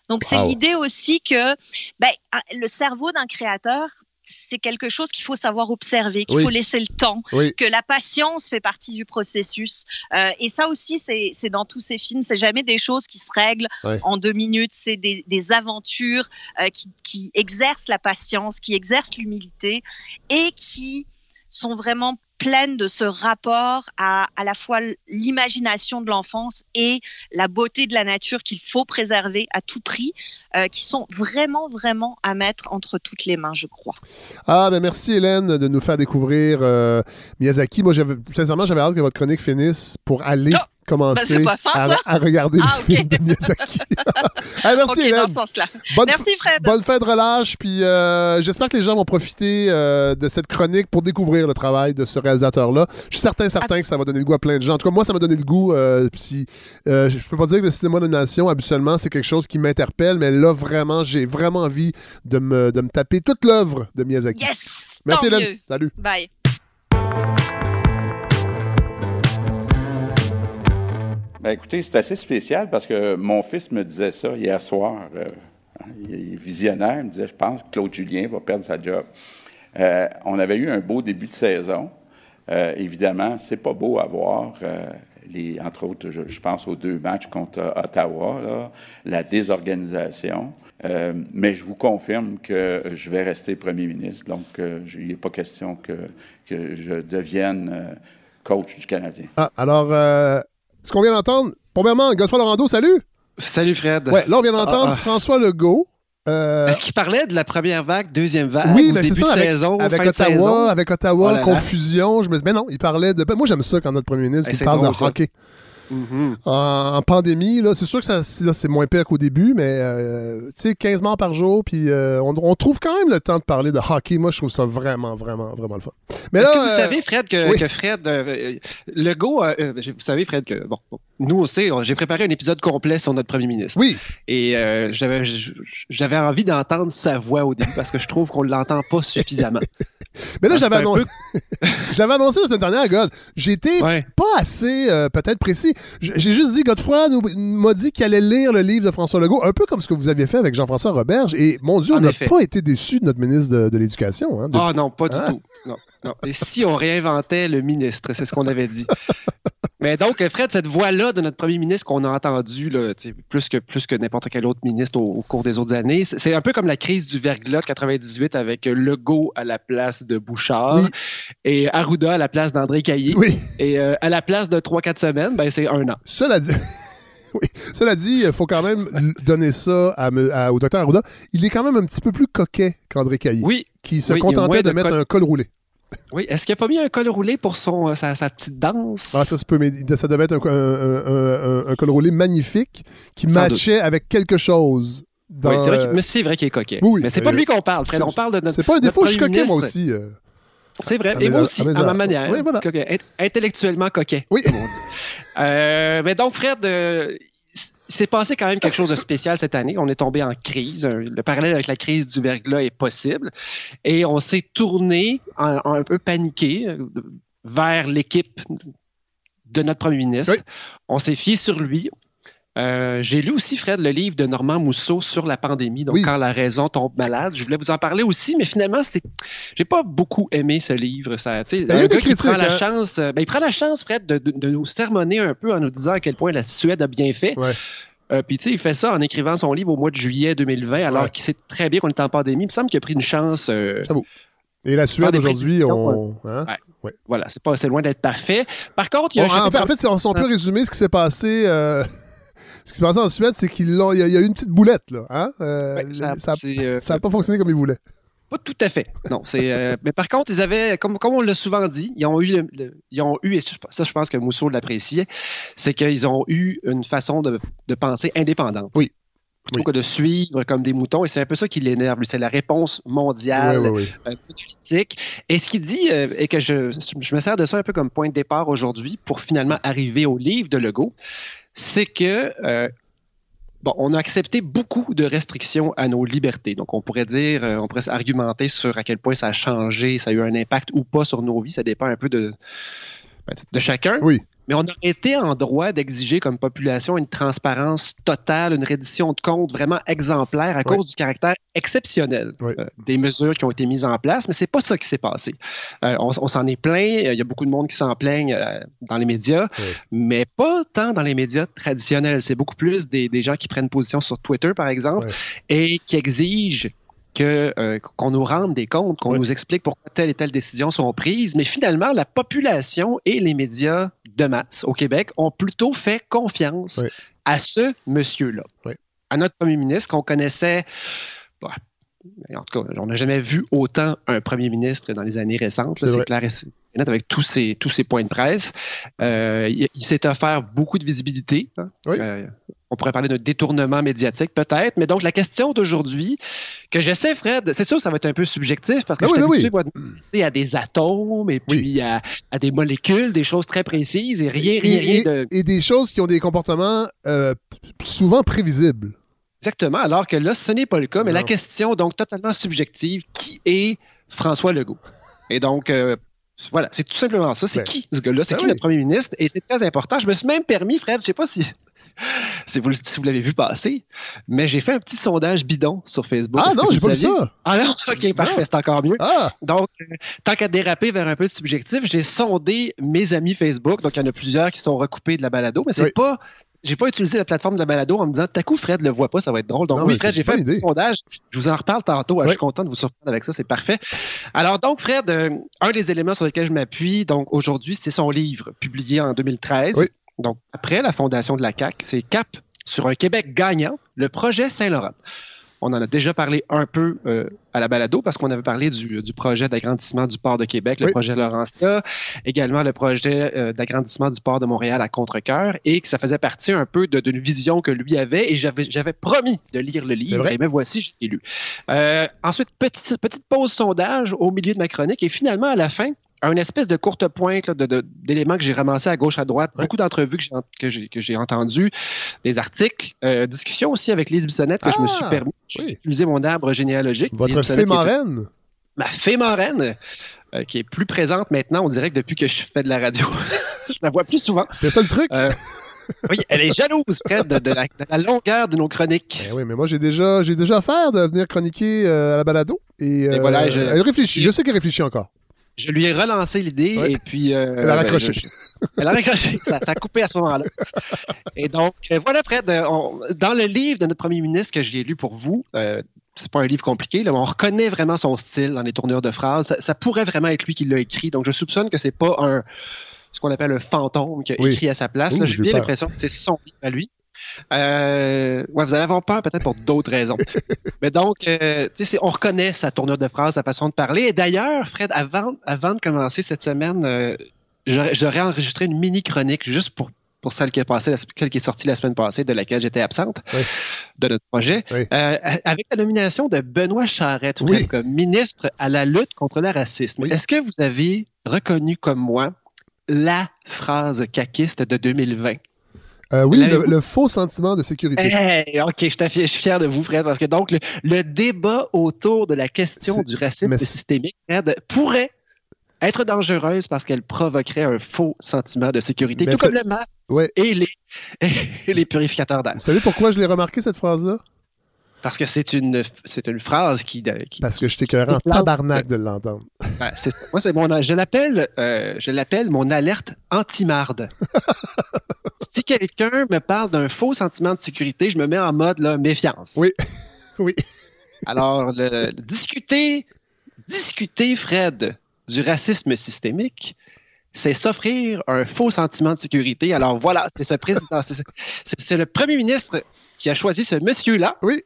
S2: Donc c'est l'idée aussi que ben, le cerveau d'un créateur c'est quelque chose qu'il faut savoir observer, qu'il faut laisser le temps, que la patience fait partie du processus. Euh, et ça aussi, c'est dans tous ces films. C'est jamais des choses qui se règlent en deux minutes. C'est des, aventures euh, qui, qui exercent la patience, qui exercent l'humilité et qui sont vraiment pleines de ce rapport à à la fois l'imagination de l'enfance et la beauté de la nature qu'il faut préserver à tout prix, euh, qui sont vraiment, vraiment à mettre entre toutes les mains, je crois.
S1: Ah, ben merci Hélène de nous faire découvrir euh, Miyazaki. Moi, sincèrement, j'avais hâte que votre chronique finisse pour aller... Oh! Commencer
S2: ben,
S1: à, regarder ah, le film de Miyazaki. merci, Hélène.
S2: Bonne, merci, Fred.
S1: Bonne fin de relâche. Puis euh, j'espère que les gens vont profiter euh, de cette chronique pour découvrir le travail de ce réalisateur-là. Je suis certain, certain que ça va donner le goût à plein de gens. En tout cas, moi, ça m'a donné le goût. Euh, puis, je peux pas dire que le cinéma d'animation, habituellement, c'est quelque chose qui m'interpelle, mais là, vraiment, j'ai vraiment envie de me, de me taper toute l'œuvre de Miyazaki.
S2: Yes!
S1: Merci, Hélène. Salut.
S2: Bye.
S16: Ben, écoutez, c'est assez spécial parce que mon fils me disait ça hier soir. Euh, il est visionnaire. Il me disait Je pense que Claude Julien va perdre sa job. Euh, on avait eu un beau début de saison. Euh, évidemment, c'est pas beau à voir. Les, entre autres, je, pense aux deux matchs contre Ottawa, la désorganisation. mais je vous confirme que je vais rester premier ministre. Donc, il n'est pas question que, que je devienne coach du Canadien.
S1: Ah, alors, ce qu'on vient d'entendre, premièrement, Godfrey Laurando, salut!
S17: Salut Fred.
S1: Ouais, là, on vient d'entendre ah, ah. François Legault.
S17: Euh, Est-ce qu'il parlait de la première vague, deuxième vague,
S1: oui, mais c'est ça, avec, saison, avec Ottawa, avec Ottawa, confusion. Je me dis, mais non, il parlait de. Ben, moi, j'aime ça quand notre premier ministre il parle de hockey. En, pandémie, là, c'est sûr que ça, c'est moins pire qu'au début, mais euh, tu sais, 15 morts par jour, puis euh, on, trouve quand même le temps de parler de hockey. Moi, je trouve ça vraiment, vraiment, vraiment le fun.
S17: Mais Est-ce que vous savez, Fred, que, que Fred, le go, vous savez, Fred, que bon, nous aussi, j'ai préparé un épisode complet sur notre premier ministre.
S1: Oui.
S17: Et j'avais, j'avais envie d'entendre sa voix au début parce que je trouve qu'on ne l'entend pas suffisamment.
S1: Mais là, j'avais annoncé... j'avais annoncé la semaine dernière, God. J'étais pas assez peut-être précis. J'ai juste dit, Godefroy m'a dit qu'il allait lire le livre de François Legault, un peu comme ce que vous aviez fait avec Jean-François Roberge. Et mon Dieu, on n'a pas été déçus de notre ministre de, l'Éducation. Hein,
S17: Ah non, pas du hein? tout. Non, Et si on réinventait le ministre, c'est ce qu'on avait dit. Mais donc, Fred, cette voix-là de notre premier ministre qu'on a entendu là, plus que, plus que n'importe quel autre ministre au, cours des autres années, c'est un peu comme la crise du verglas 98 avec Legault à la place de Bouchard et Arruda à la place d'André Caillé. Et euh, à la place de 3-4 semaines, ben, c'est un an.
S1: Cela dit... Oui. Cela dit, il faut quand même donner ça au docteur Arruda. Il est quand même un petit peu plus coquet qu'André Caillé.
S17: Oui.
S1: Qui se contentait de, mettre un col roulé.
S17: Oui, est-ce qu'il n'a pas mis un col roulé pour son, euh, sa, petite danse?
S1: Ah, ça se peut, mais ça devait être un, col roulé magnifique qui matchait avec quelque chose.
S17: Oui, c'est vrai, mais c'est vrai qu'il est coquet. Oui, mais c'est pas de lui qu'on parle, Fred. On parle de notre.
S1: C'est pas un défaut, je suis coquet, moi aussi. Euh.
S17: C'est vrai. Et moi aussi, à, ma manière. Oui, voilà. Intellectuellement coquet.
S1: Oui.
S17: Euh, mais donc, Fred, il s'est passé quand même quelque chose de spécial cette année. On est tombé en crise. Le parallèle avec la crise du verglas est possible. Et on s'est tourné un peu paniqué euh, vers l'équipe de notre premier ministre. On s'est fié sur lui. Euh, j'ai lu aussi, Fred, le livre de Normand Mousseau sur la pandémie, donc quand la raison tombe malade. Je voulais vous en parler aussi, mais finalement, c'est, j'ai pas beaucoup aimé ce livre. Ça, ben, un gars qui prend la hein. chance, euh, ben, il prend la chance, Fred, de, nous sermonner un peu en nous disant à quel point la Suède a bien fait. Euh, puis, tu sais, il fait ça en écrivant son livre au mois de juillet 2020, alors qu'il sait très bien qu'on est en pandémie. Il me semble qu'il a pris une chance.
S1: Et la Suède aujourd'hui, on.
S17: Hein? Voilà, c'est pas assez loin d'être parfait. Par contre, il y a.
S1: en, fait, en fait, on, peut résumer ce qui s'est passé ce qui s'est passé en Suède, c'est qu'il y, a eu une petite boulette. Là, hein? Euh, ça n'a euh, pas fonctionné comme ils voulaient.
S17: Pas tout à fait. Non, c'est. Euh, mais par contre, ils avaient, comme, comme on l'a souvent dit, ils ont eu, ils ont eu, et ça, je pense que Mousseau l'appréciait, c'est qu'ils ont eu une façon de, de, penser indépendante.
S1: Oui.
S17: Plutôt que de suivre comme des moutons. Et c'est un peu ça qui l'énerve. C'est la réponse mondiale, politique. Et ce qu'il dit, et que je, je me sers de ça un peu comme point de départ aujourd'hui pour finalement arriver au livre de Legault, c'est que euh, bon, on a accepté beaucoup de restrictions à nos libertés. Donc, on pourrait dire, euh, on pourrait argumenter sur à quel point ça a changé, ça a eu un impact ou pas sur nos vies. Ça dépend un peu de, ben, de chacun.
S1: Oui
S17: mais on aurait été en droit d'exiger comme population une transparence totale, une reddition de comptes vraiment exemplaire à cause du caractère exceptionnel euh, des mesures qui ont été mises en place, mais c'est pas ça qui s'est passé. Euh, on, s'en est plaint, il y a beaucoup de monde qui s'en plaignent euh, dans les médias, mais pas tant dans les médias traditionnels. C'est beaucoup plus des, des, gens qui prennent position sur Twitter, par exemple, et qui exigent euh, qu'on nous rende des comptes, qu'on nous explique pourquoi telle et telle décision sont prises. Mais finalement, la population et les médias de masse au Québec ont plutôt fait confiance à ce monsieur-là, à notre premier ministre qu'on connaissait. Bah, en tout cas, on n'a jamais vu autant un premier ministre dans les années récentes. C'est clair et net avec tous ces, tous ces points de presse. Euh, il, s'est offert beaucoup de visibilité. Hein. Euh, on pourrait parler d'un détournement médiatique, peut-être. Mais donc, la question d'aujourd'hui, que j'essaie, Fred, c'est sûr, ça va être un peu subjectif parce que ah je suis habitué à des atomes et puis à, des molécules, des choses très précises et rien, rien, rien de...
S1: Et des choses qui ont des comportements euh, souvent prévisibles.
S17: Exactement, alors que là, ce n'est pas le cas. Mais la question, donc, totalement subjective, qui est François Legault? Et donc, euh, voilà, c'est tout simplement ça. C'est ben, qui ce gars-là? C'est ben qui notre premier ministre? Et c'est très important. Je me suis même permis, Fred, je ne sais pas si si vous, si vous l'avez vu passer. Mais j'ai fait un petit sondage bidon sur Facebook.
S1: Ah non, j'ai pas vu ça.
S17: Ah non, ok, parfait, c'est encore mieux. Ah. Donc, euh, tant qu'à déraper vers un peu de subjectif, j'ai sondé mes amis Facebook. Donc, il y en a plusieurs qui sont recoupés de la balado, mais c'est pas. J'ai pas utilisé la plateforme de la balado en me disant, t'as coup, Fred le voit pas, ça va être drôle. Donc, oui, Fred, j'ai fait un petit sondage. Je vous en reparle tantôt. Je suis content de vous surprendre avec ça, c'est parfait. Alors, donc, Fred, euh, un des éléments sur lesquels je m'appuie, donc aujourd'hui, c'est son livre publié en 2013. Oui. Donc, après la fondation de la CAC, c'est Cap sur un Québec gagnant, le projet Saint-Laurent. On en a déjà parlé un peu euh, à la balado parce qu'on avait parlé du, projet d'agrandissement du port de Québec, le projet Laurentia, également le projet euh, d'agrandissement du port de Montréal à Contrecoeur et que ça faisait partie un peu d'une vision que lui avait et j'avais promis de lire le livre et me voici, j'ai lu. Euh, ensuite, petite pause sondage au milieu de ma chronique et finalement à la fin, une espèce de courte pointe d'éléments que j'ai ramassés à gauche, à droite, beaucoup d'entrevues que j'ai entendues, des articles, euh, discussions aussi avec Lise Bissonnette que je me suis ah, permis. d'utiliser mon arbre généalogique.
S1: Votre fée marraine?
S17: Ma fée marraine, euh, qui est plus présente maintenant, on dirait que depuis que je fais de la radio. je la vois plus souvent.
S1: C'était ça le truc?
S17: Euh, oui, elle est jalouse, près de, la, longueur de nos chroniques.
S1: Eh oui, mais moi, j'ai déjà, j'ai déjà affaire de venir chroniquer à la balado. Et, voilà, elle réfléchit. Je sais qu'elle réfléchit encore.
S17: Je lui ai relancé l'idée et puis.
S1: Euh, elle a ben, raccroché.
S17: elle a raccroché. ça a coupé à ce moment-là. Et donc, euh, voilà, Fred. Euh, dans le livre de notre premier ministre que j'ai lu pour vous, euh, c'est pas un livre compliqué, là, on reconnaît vraiment son style dans les tournures de phrases. Ça, pourrait vraiment être lui qui l'a écrit. Donc, je soupçonne que c'est pas un ce qu'on appelle un fantôme qui a écrit à sa place. J'ai bien l'impression que c'est son livre à lui. Euh, ouais, vous allez avoir peur peut-être pour d'autres raisons. Mais donc, euh, on reconnaît sa tournure de phrase, sa façon de parler. Et d'ailleurs, Fred, avant, avant de commencer cette semaine, euh, j'aurais enregistré une mini chronique juste pour pour celle qui est, passée, celle qui est sortie la semaine passée, de laquelle j'étais absente, de notre projet, avec la nomination de Benoît Charette comme ministre à la lutte contre le racisme. Est-ce que vous avez reconnu comme moi la phrase caquiste de 2020?
S1: Euh, oui, le, faux sentiment de sécurité.
S17: OK, je, suis fier de vous, Fred, parce que donc le, débat autour de la question du racisme systémique, Fred, pourrait être dangereuse parce qu'elle provoquerait un faux sentiment de sécurité, tout comme le masque et, les, et les purificateurs d'air.
S1: Vous savez pourquoi je l'ai remarqué, cette phrase-là?
S17: Parce que c'est une, c'est une phrase qui,
S1: Parce que je t'écœurais en tabarnak de l'entendre.
S17: Ben, c'est Moi, c'est mon, je l'appelle, euh, je l'appelle mon alerte anti-marde. si quelqu'un me parle d'un faux sentiment de sécurité, je me mets en mode là, méfiance.
S1: Oui, oui.
S17: Alors, le, discuter, discuter, Fred, du racisme systémique, c'est s'offrir un faux sentiment de sécurité. Alors voilà, c'est ce président, c'est le premier ministre qui a choisi ce monsieur-là.
S1: Oui.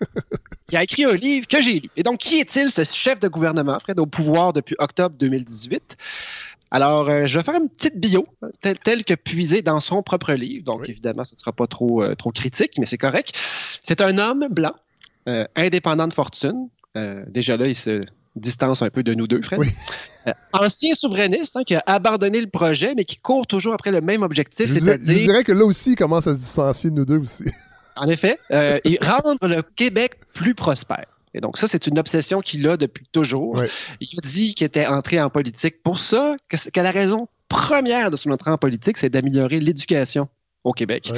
S17: qui a écrit un livre que j'ai lu. Et donc, qui est-il, ce chef de gouvernement, Fred, au pouvoir depuis octobre 2018? Alors, euh, je vais faire une petite bio, telle, que puisée dans son propre livre. Donc, évidemment, ce ne sera pas trop, euh, trop critique, mais c'est correct. C'est un homme blanc, euh, indépendant de fortune. déjà là, il se distance un peu de nous deux, Fred. Oui. ancien souverainiste hein, qui a abandonné le projet, mais qui court toujours après le même objectif, c'est-à-dire...
S1: Je dirais que là aussi, il commence à se distancier de nous deux aussi.
S17: En effet, et rendre le Québec plus prospère. Et donc, ça, c'est une obsession qu'il a depuis toujours. Il a dit qu'il était entré en politique pour ça, que, la raison première de son entrée en politique, c'est d'améliorer l'éducation au Québec.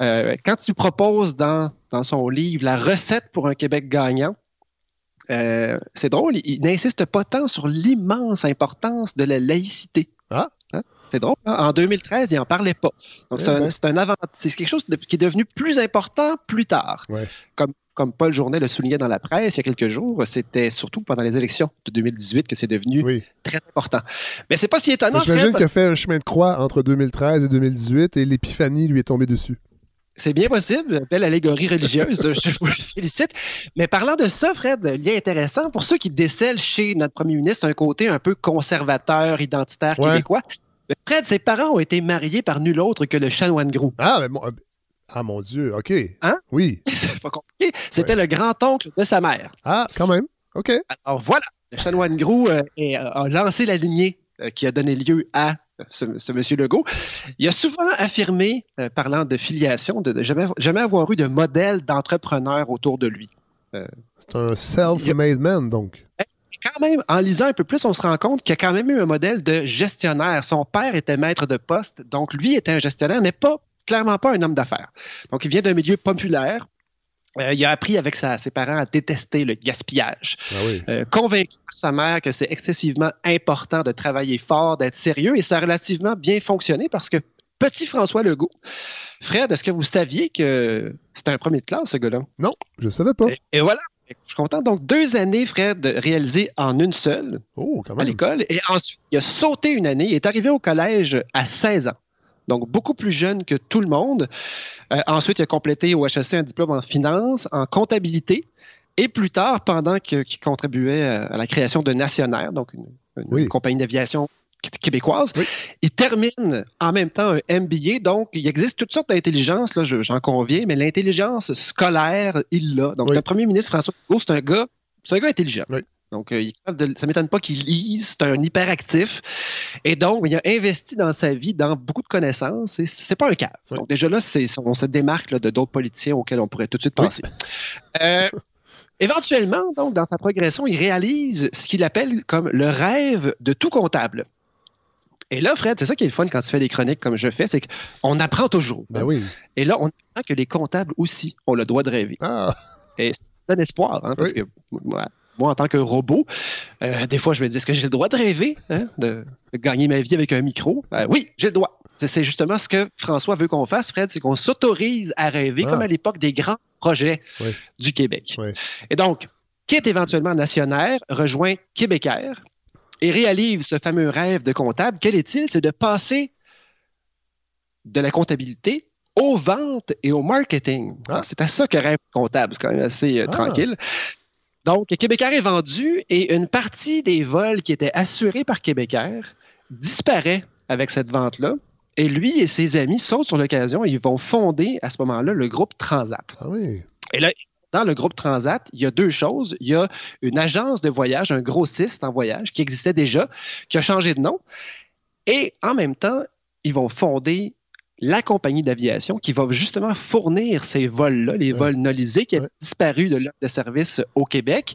S17: Euh, quand il propose dans, dans son livre la recette pour un Québec gagnant, euh, c'est drôle, il, n'insiste pas tant sur l'immense importance de la laïcité.
S1: Ah.
S17: Hein? C'est drôle. Hein? En 2013, il n'en parlait pas. Donc, c'est, un, ben. c'est quelque chose qui est devenu plus important plus tard. Comme, comme Paul Journet le soulignait dans la presse il y a quelques jours, c'était surtout pendant les élections de 2018 que c'est devenu très important. Mais c'est pas si étonnant.
S1: J'imagine qu'il a fait un chemin de croix entre 2013 et 2018 et l'épiphanie lui est tombée dessus.
S17: C'est bien possible, belle allégorie religieuse, je vous félicite. Mais parlant de ça, Fred, lien intéressant, pour ceux qui décèlent chez notre premier ministre un côté un peu conservateur, identitaire québécois, Fred, ses parents ont été mariés par nul autre que le chanoine Gros.
S1: Ah, mais bon, ah mon Dieu, OK.
S17: Hein?
S1: Oui.
S17: C'est pas compliqué. C'était le grand-oncle de sa mère.
S1: Ah, quand même. OK.
S17: Alors voilà, le chanoine Gros euh, a lancé la lignée euh, qui a donné lieu à ce, monsieur Legault. Il a souvent affirmé, parlant de filiation, de, jamais, jamais, avoir eu de modèle d'entrepreneur autour de lui.
S1: C'est un self-made man, donc.
S17: Eh, quand même, en lisant un peu plus, on se rend compte qu'il y a quand même eu un modèle de gestionnaire. Son père était maître de poste, donc lui était un gestionnaire, mais pas clairement pas un homme d'affaires. Donc, il vient d'un milieu populaire. Euh, il a appris avec ses parents à détester le gaspillage.
S1: Ah
S17: euh, convaincu par sa mère que c'est excessivement important de travailler fort, d'être sérieux, et ça a relativement bien fonctionné parce que petit François Legault, Fred, est-ce que vous saviez que c'était un premier de classe, ce gars-là?
S1: Non, je ne savais pas.
S17: et voilà, je suis content. Donc, deux années, Fred, réalisées en une seule
S1: oh,
S17: à l'école. Et ensuite, il a sauté une année. Il est arrivé au collège à 16 ans. Donc, beaucoup plus jeune que tout le monde. Euh, ensuite, il a complété au HEC un diplôme en finance, en comptabilité. Et plus tard, pendant qu'il contribuait à la création de Nationaire, donc une compagnie d'aviation québécoise. Il termine en même temps un MBA, donc il existe toutes sortes d'intelligences, là, j'en conviens, mais l'intelligence scolaire, il l'a. Donc le premier ministre François Legault, c'est un gars, c'est un gars intelligent. Donc, euh, ça ne m'étonne pas qu'il lise, c'est un hyperactif. Et donc, il a investi dans sa vie dans beaucoup de connaissances et c'est pas un cas. Donc, déjà là, on se démarque de d'autres politiciens auxquels on pourrait tout de suite penser. Euh, éventuellement, donc, dans sa progression, il réalise ce qu'il appelle comme le rêve de tout comptable. Et là, Fred, c'est ça qui est le fun quand tu fais des chroniques comme je fais, c'est qu'on apprend toujours.
S1: Ben oui.
S17: Et là, on apprend que les comptables aussi ont le droit de rêver.
S1: Ah.
S17: Et c'est un espoir, hein, parce que moi, en tant que robot, euh, des fois, je me dis, est-ce que j'ai le droit de rêver, hein, de, gagner ma vie avec un micro? Euh, oui, j'ai le droit. C'est justement ce que François veut qu'on fasse, Fred, c'est qu'on s'autorise à rêver, comme ah. à l'époque des grands projets du Québec. Et donc, quitte éventuellement nationnaire, rejoint Québécois, et réalise ce fameux rêve de comptable. Quel est-il? C'est de passer de la comptabilité aux ventes et au marketing. Ah. C'est à ça que rêve comptable. C'est quand même assez euh, ah. tranquille. Donc, Québécois est vendu et une partie des vols qui étaient assurés par Québécois disparaît avec cette vente-là. Et lui et ses amis sautent sur l'occasion et ils vont fonder à ce moment-là le groupe Transat.
S1: Ah oui.
S17: Et là, dans le groupe Transat, il y a deux choses. Il y a une agence de voyage, un grossiste en voyage qui existait déjà, qui a changé de nom. Et en même temps, ils vont fonder la compagnie d'aviation qui va justement fournir ces vols-là, les vols nolisés qui ont disparu de l'offre de service au Québec.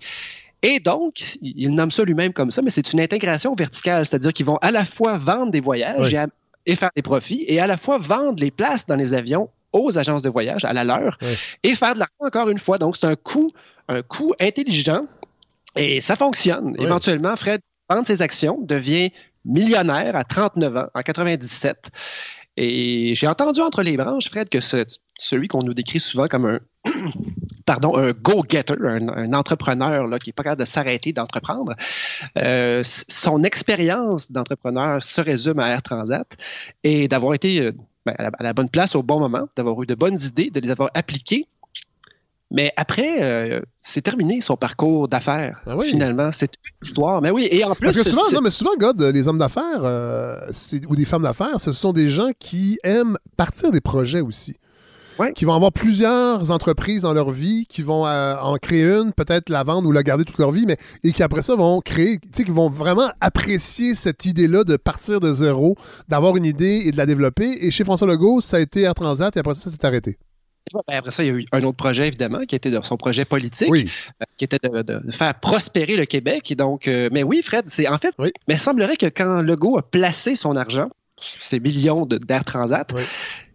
S17: Et donc, il nomme ça lui-même comme ça, mais c'est une intégration verticale, c'est-à-dire qu'ils vont à la fois vendre des voyages et, faire des profits, et à la fois vendre les places dans les avions aux agences de voyage, à la leur, et faire de l'argent encore une fois. Donc, c'est un coût, un coût intelligent et ça fonctionne. Éventuellement, Fred vend ses actions, devient millionnaire à 39 ans, en 97. Et j'ai entendu entre les branches, Fred, que celui qu'on nous décrit souvent comme un, go-getter, un, entrepreneur là, qui n'est pas capable de s'arrêter d'entreprendre, euh, son expérience d'entrepreneur se résume à Air Transat et d'avoir été euh, ben, à, la, bonne place au bon moment, d'avoir eu de bonnes idées, de les avoir appliquées mais après, euh, c'est terminé son parcours d'affaires. Ah finalement, c'est une histoire. Mais oui, et en plus.
S1: Parce que souvent, non, mais souvent, God, les hommes d'affaires euh, ou des femmes d'affaires, ce sont des gens qui aiment partir des projets aussi. Qui vont avoir plusieurs entreprises dans leur vie, qui vont euh, en créer une, peut-être la vendre ou la garder toute leur vie, mais et qui après ça vont créer, tu sais, qui vont vraiment apprécier cette idée-là de partir de zéro, d'avoir une idée et de la développer. Et chez François Legault, ça a été Air Transat et après ça, ça s'est arrêté.
S17: Ben, après ça, il y a eu un autre projet, évidemment, qui était son projet politique, euh, qui était de, faire prospérer le Québec. Et donc, euh, mais oui, Fred, c'est en fait, mais il semblerait que quand Legault a placé son argent, ses millions d'Air Transat,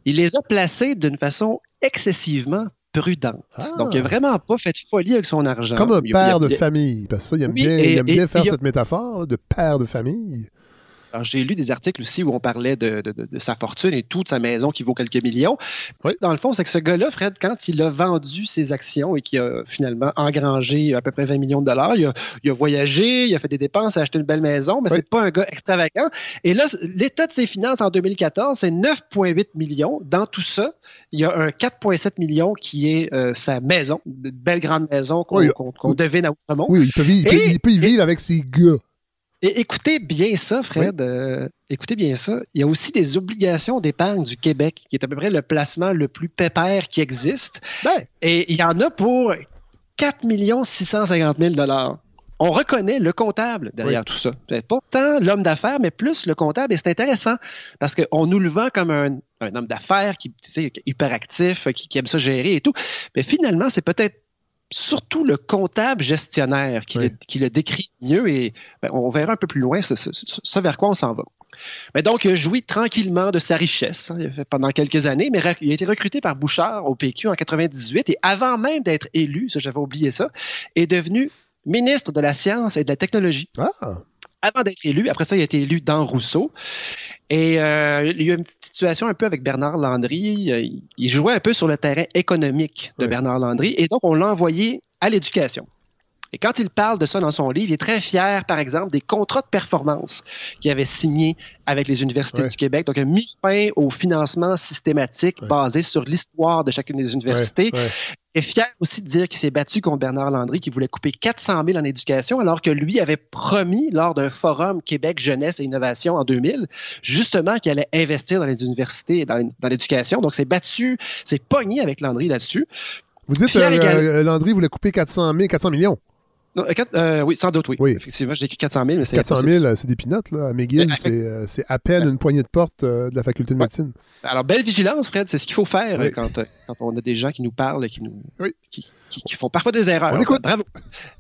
S17: il les a placés d'une façon excessivement prudente. Donc, il n'a ah. vraiment pas fait folie avec son argent.
S1: Comme un père de famille, parce que ça, il aime bien, il aime bien faire cette métaphore de père de famille.
S17: Alors, j'ai lu des articles aussi où on parlait de, sa fortune et toute sa maison qui vaut quelques millions. Dans le fond, c'est que ce gars-là, Fred, quand il a vendu ses actions et qu'il a finalement engrangé à peu près 20 millions de dollars, il a, voyagé, il a fait des dépenses, il a acheté une belle maison, mais c'est pas un gars extravagant. Et là, l'état de ses finances en 2014, c'est 9,8 millions. Dans tout ça, il y a un 4,7 millions qui est euh, sa maison, une belle grande maison qu'on devine à Outremont.
S1: Oui, il peut, il peut y vivre avec ses gars.
S17: Et écoutez bien ça, Fred. Euh, écoutez bien ça. Il y a aussi des obligations d'épargne du Québec, qui est à peu près le placement le plus pépère qui existe. Ben. Et il y en a pour 4 650 000 on reconnaît le comptable derrière tout ça. Pas tant l'homme d'affaires, mais plus le comptable. Et c'est intéressant parce qu'on nous le vend comme un, homme d'affaires qui est hyperactif, qui, qui aime ça gérer et tout. Mais finalement, c'est peut-être surtout le comptable gestionnaire qui, le, décrit mieux et ben, on verra un peu plus loin ce, vers quoi on s'en va. Mais donc, il a joui tranquillement de sa richesse hein, pendant quelques années, mais il a été recruté par Bouchard au PQ en 98 et avant même d'être élu, j'avais oublié ça, est devenu ministre de la Science et de la Technologie. Ah avant d'être élu. Après ça, il a été élu dans Rousseau. Et euh, il y a eu une petite situation un peu avec Bernard Landry. Il jouait un peu sur le terrain économique de Bernard Landry. Et donc, on l'a envoyé à l'éducation. Et quand il parle de ça dans son livre, il est très fier, par exemple, des contrats de performance qu'il avait signés avec les universités du Québec. Donc, il a mis fin au financement systématique basé sur l'histoire de chacune des universités. Il est fier aussi de dire qu'il s'est battu contre Bernard Landry, qui voulait couper 400 000 en éducation, alors que lui avait promis lors d'un forum Québec Jeunesse et Innovation en 2000, justement qu'il allait investir dans les universités et dans l'éducation. Donc, c'est battu, c'est pogné avec Landry là-dessus.
S1: Vous dites que euh, Landry voulait couper 400 000, 400 millions.
S17: Euh, euh, oui, sans doute, oui. Effectivement, j'ai écrit 400 000, mais c'est
S1: 400 000, c'est des pinottes, là. À McGill, euh, c'est à peine une poignée de porte de la faculté de médecine.
S17: Alors, belle vigilance, Fred, c'est ce qu'il faut faire quand, quand, on a des gens qui nous parlent, qui nous, qui, qui, font parfois des erreurs.
S1: On écoute.
S17: Bravo.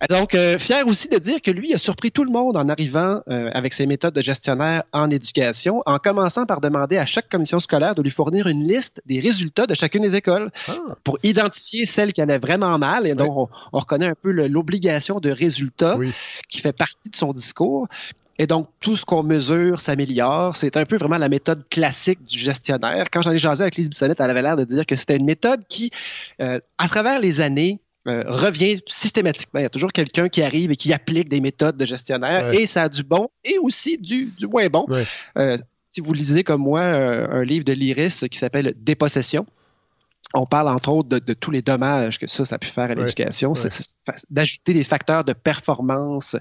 S17: Donc, euh, fier aussi de dire que lui a surpris tout le monde en arrivant euh, avec ses méthodes de gestionnaire en éducation, en commençant par demander à chaque commission scolaire de lui fournir une liste des résultats de chacune des écoles ah. pour identifier celles qui allaient vraiment mal. Et donc, on, reconnaît un peu l'obligation de résultats qui fait partie de son discours. Et donc, tout ce qu'on mesure s'améliore. C'est un peu vraiment la méthode classique du gestionnaire. Quand j'en ai jasé avec Lise Bissonnette, elle avait l'air de dire que c'était une méthode qui, euh, à travers les années, euh, revient systématiquement. Il y a toujours quelqu'un qui arrive et qui applique des méthodes de gestionnaire et ça a du bon et aussi du, du moins bon. Euh, si vous lisez comme moi un livre de l'IRIS qui s'appelle Dépossession, on parle entre autres de, tous les dommages que ça, ça a pu faire à l'éducation, d'ajouter des facteurs de performance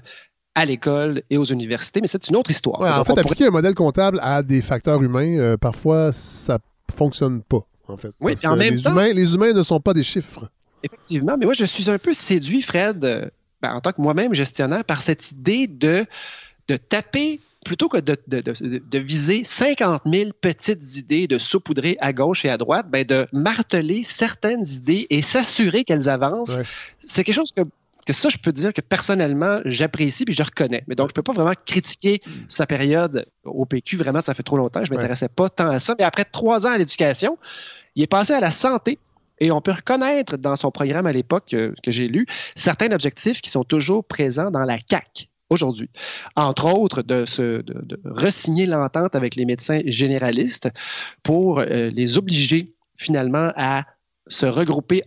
S17: à l'école et aux universités, mais c'est une autre histoire.
S1: en fait, appliquer un modèle comptable à des facteurs humains, euh, parfois, ça fonctionne pas, en fait.
S17: Oui, en même
S1: les, humains, les humains ne sont pas des chiffres.
S17: Effectivement, mais moi, je suis un peu séduit, Fred, euh, ben, en tant que moi-même gestionnaire, par cette idée de, de taper plutôt que de, de, de, viser 50 000 petites idées de saupoudrer à gauche et à droite, ben de marteler certaines idées et s'assurer qu'elles avancent. C'est quelque chose que que ça, je peux dire que personnellement, j'apprécie puis je reconnais. Mais donc, je ne peux pas vraiment critiquer sa période au PQ. Vraiment, ça fait trop longtemps. Je ne m'intéressais pas tant à ça. Mais après trois ans à l'éducation, il est passé à la santé. Et on peut reconnaître dans son programme à l'époque que, j'ai lu certains objectifs qui sont toujours présents dans la CAC aujourd'hui. Entre autres, de, se, de, de resigner l'entente avec les médecins généralistes pour euh, les obliger finalement à se regrouper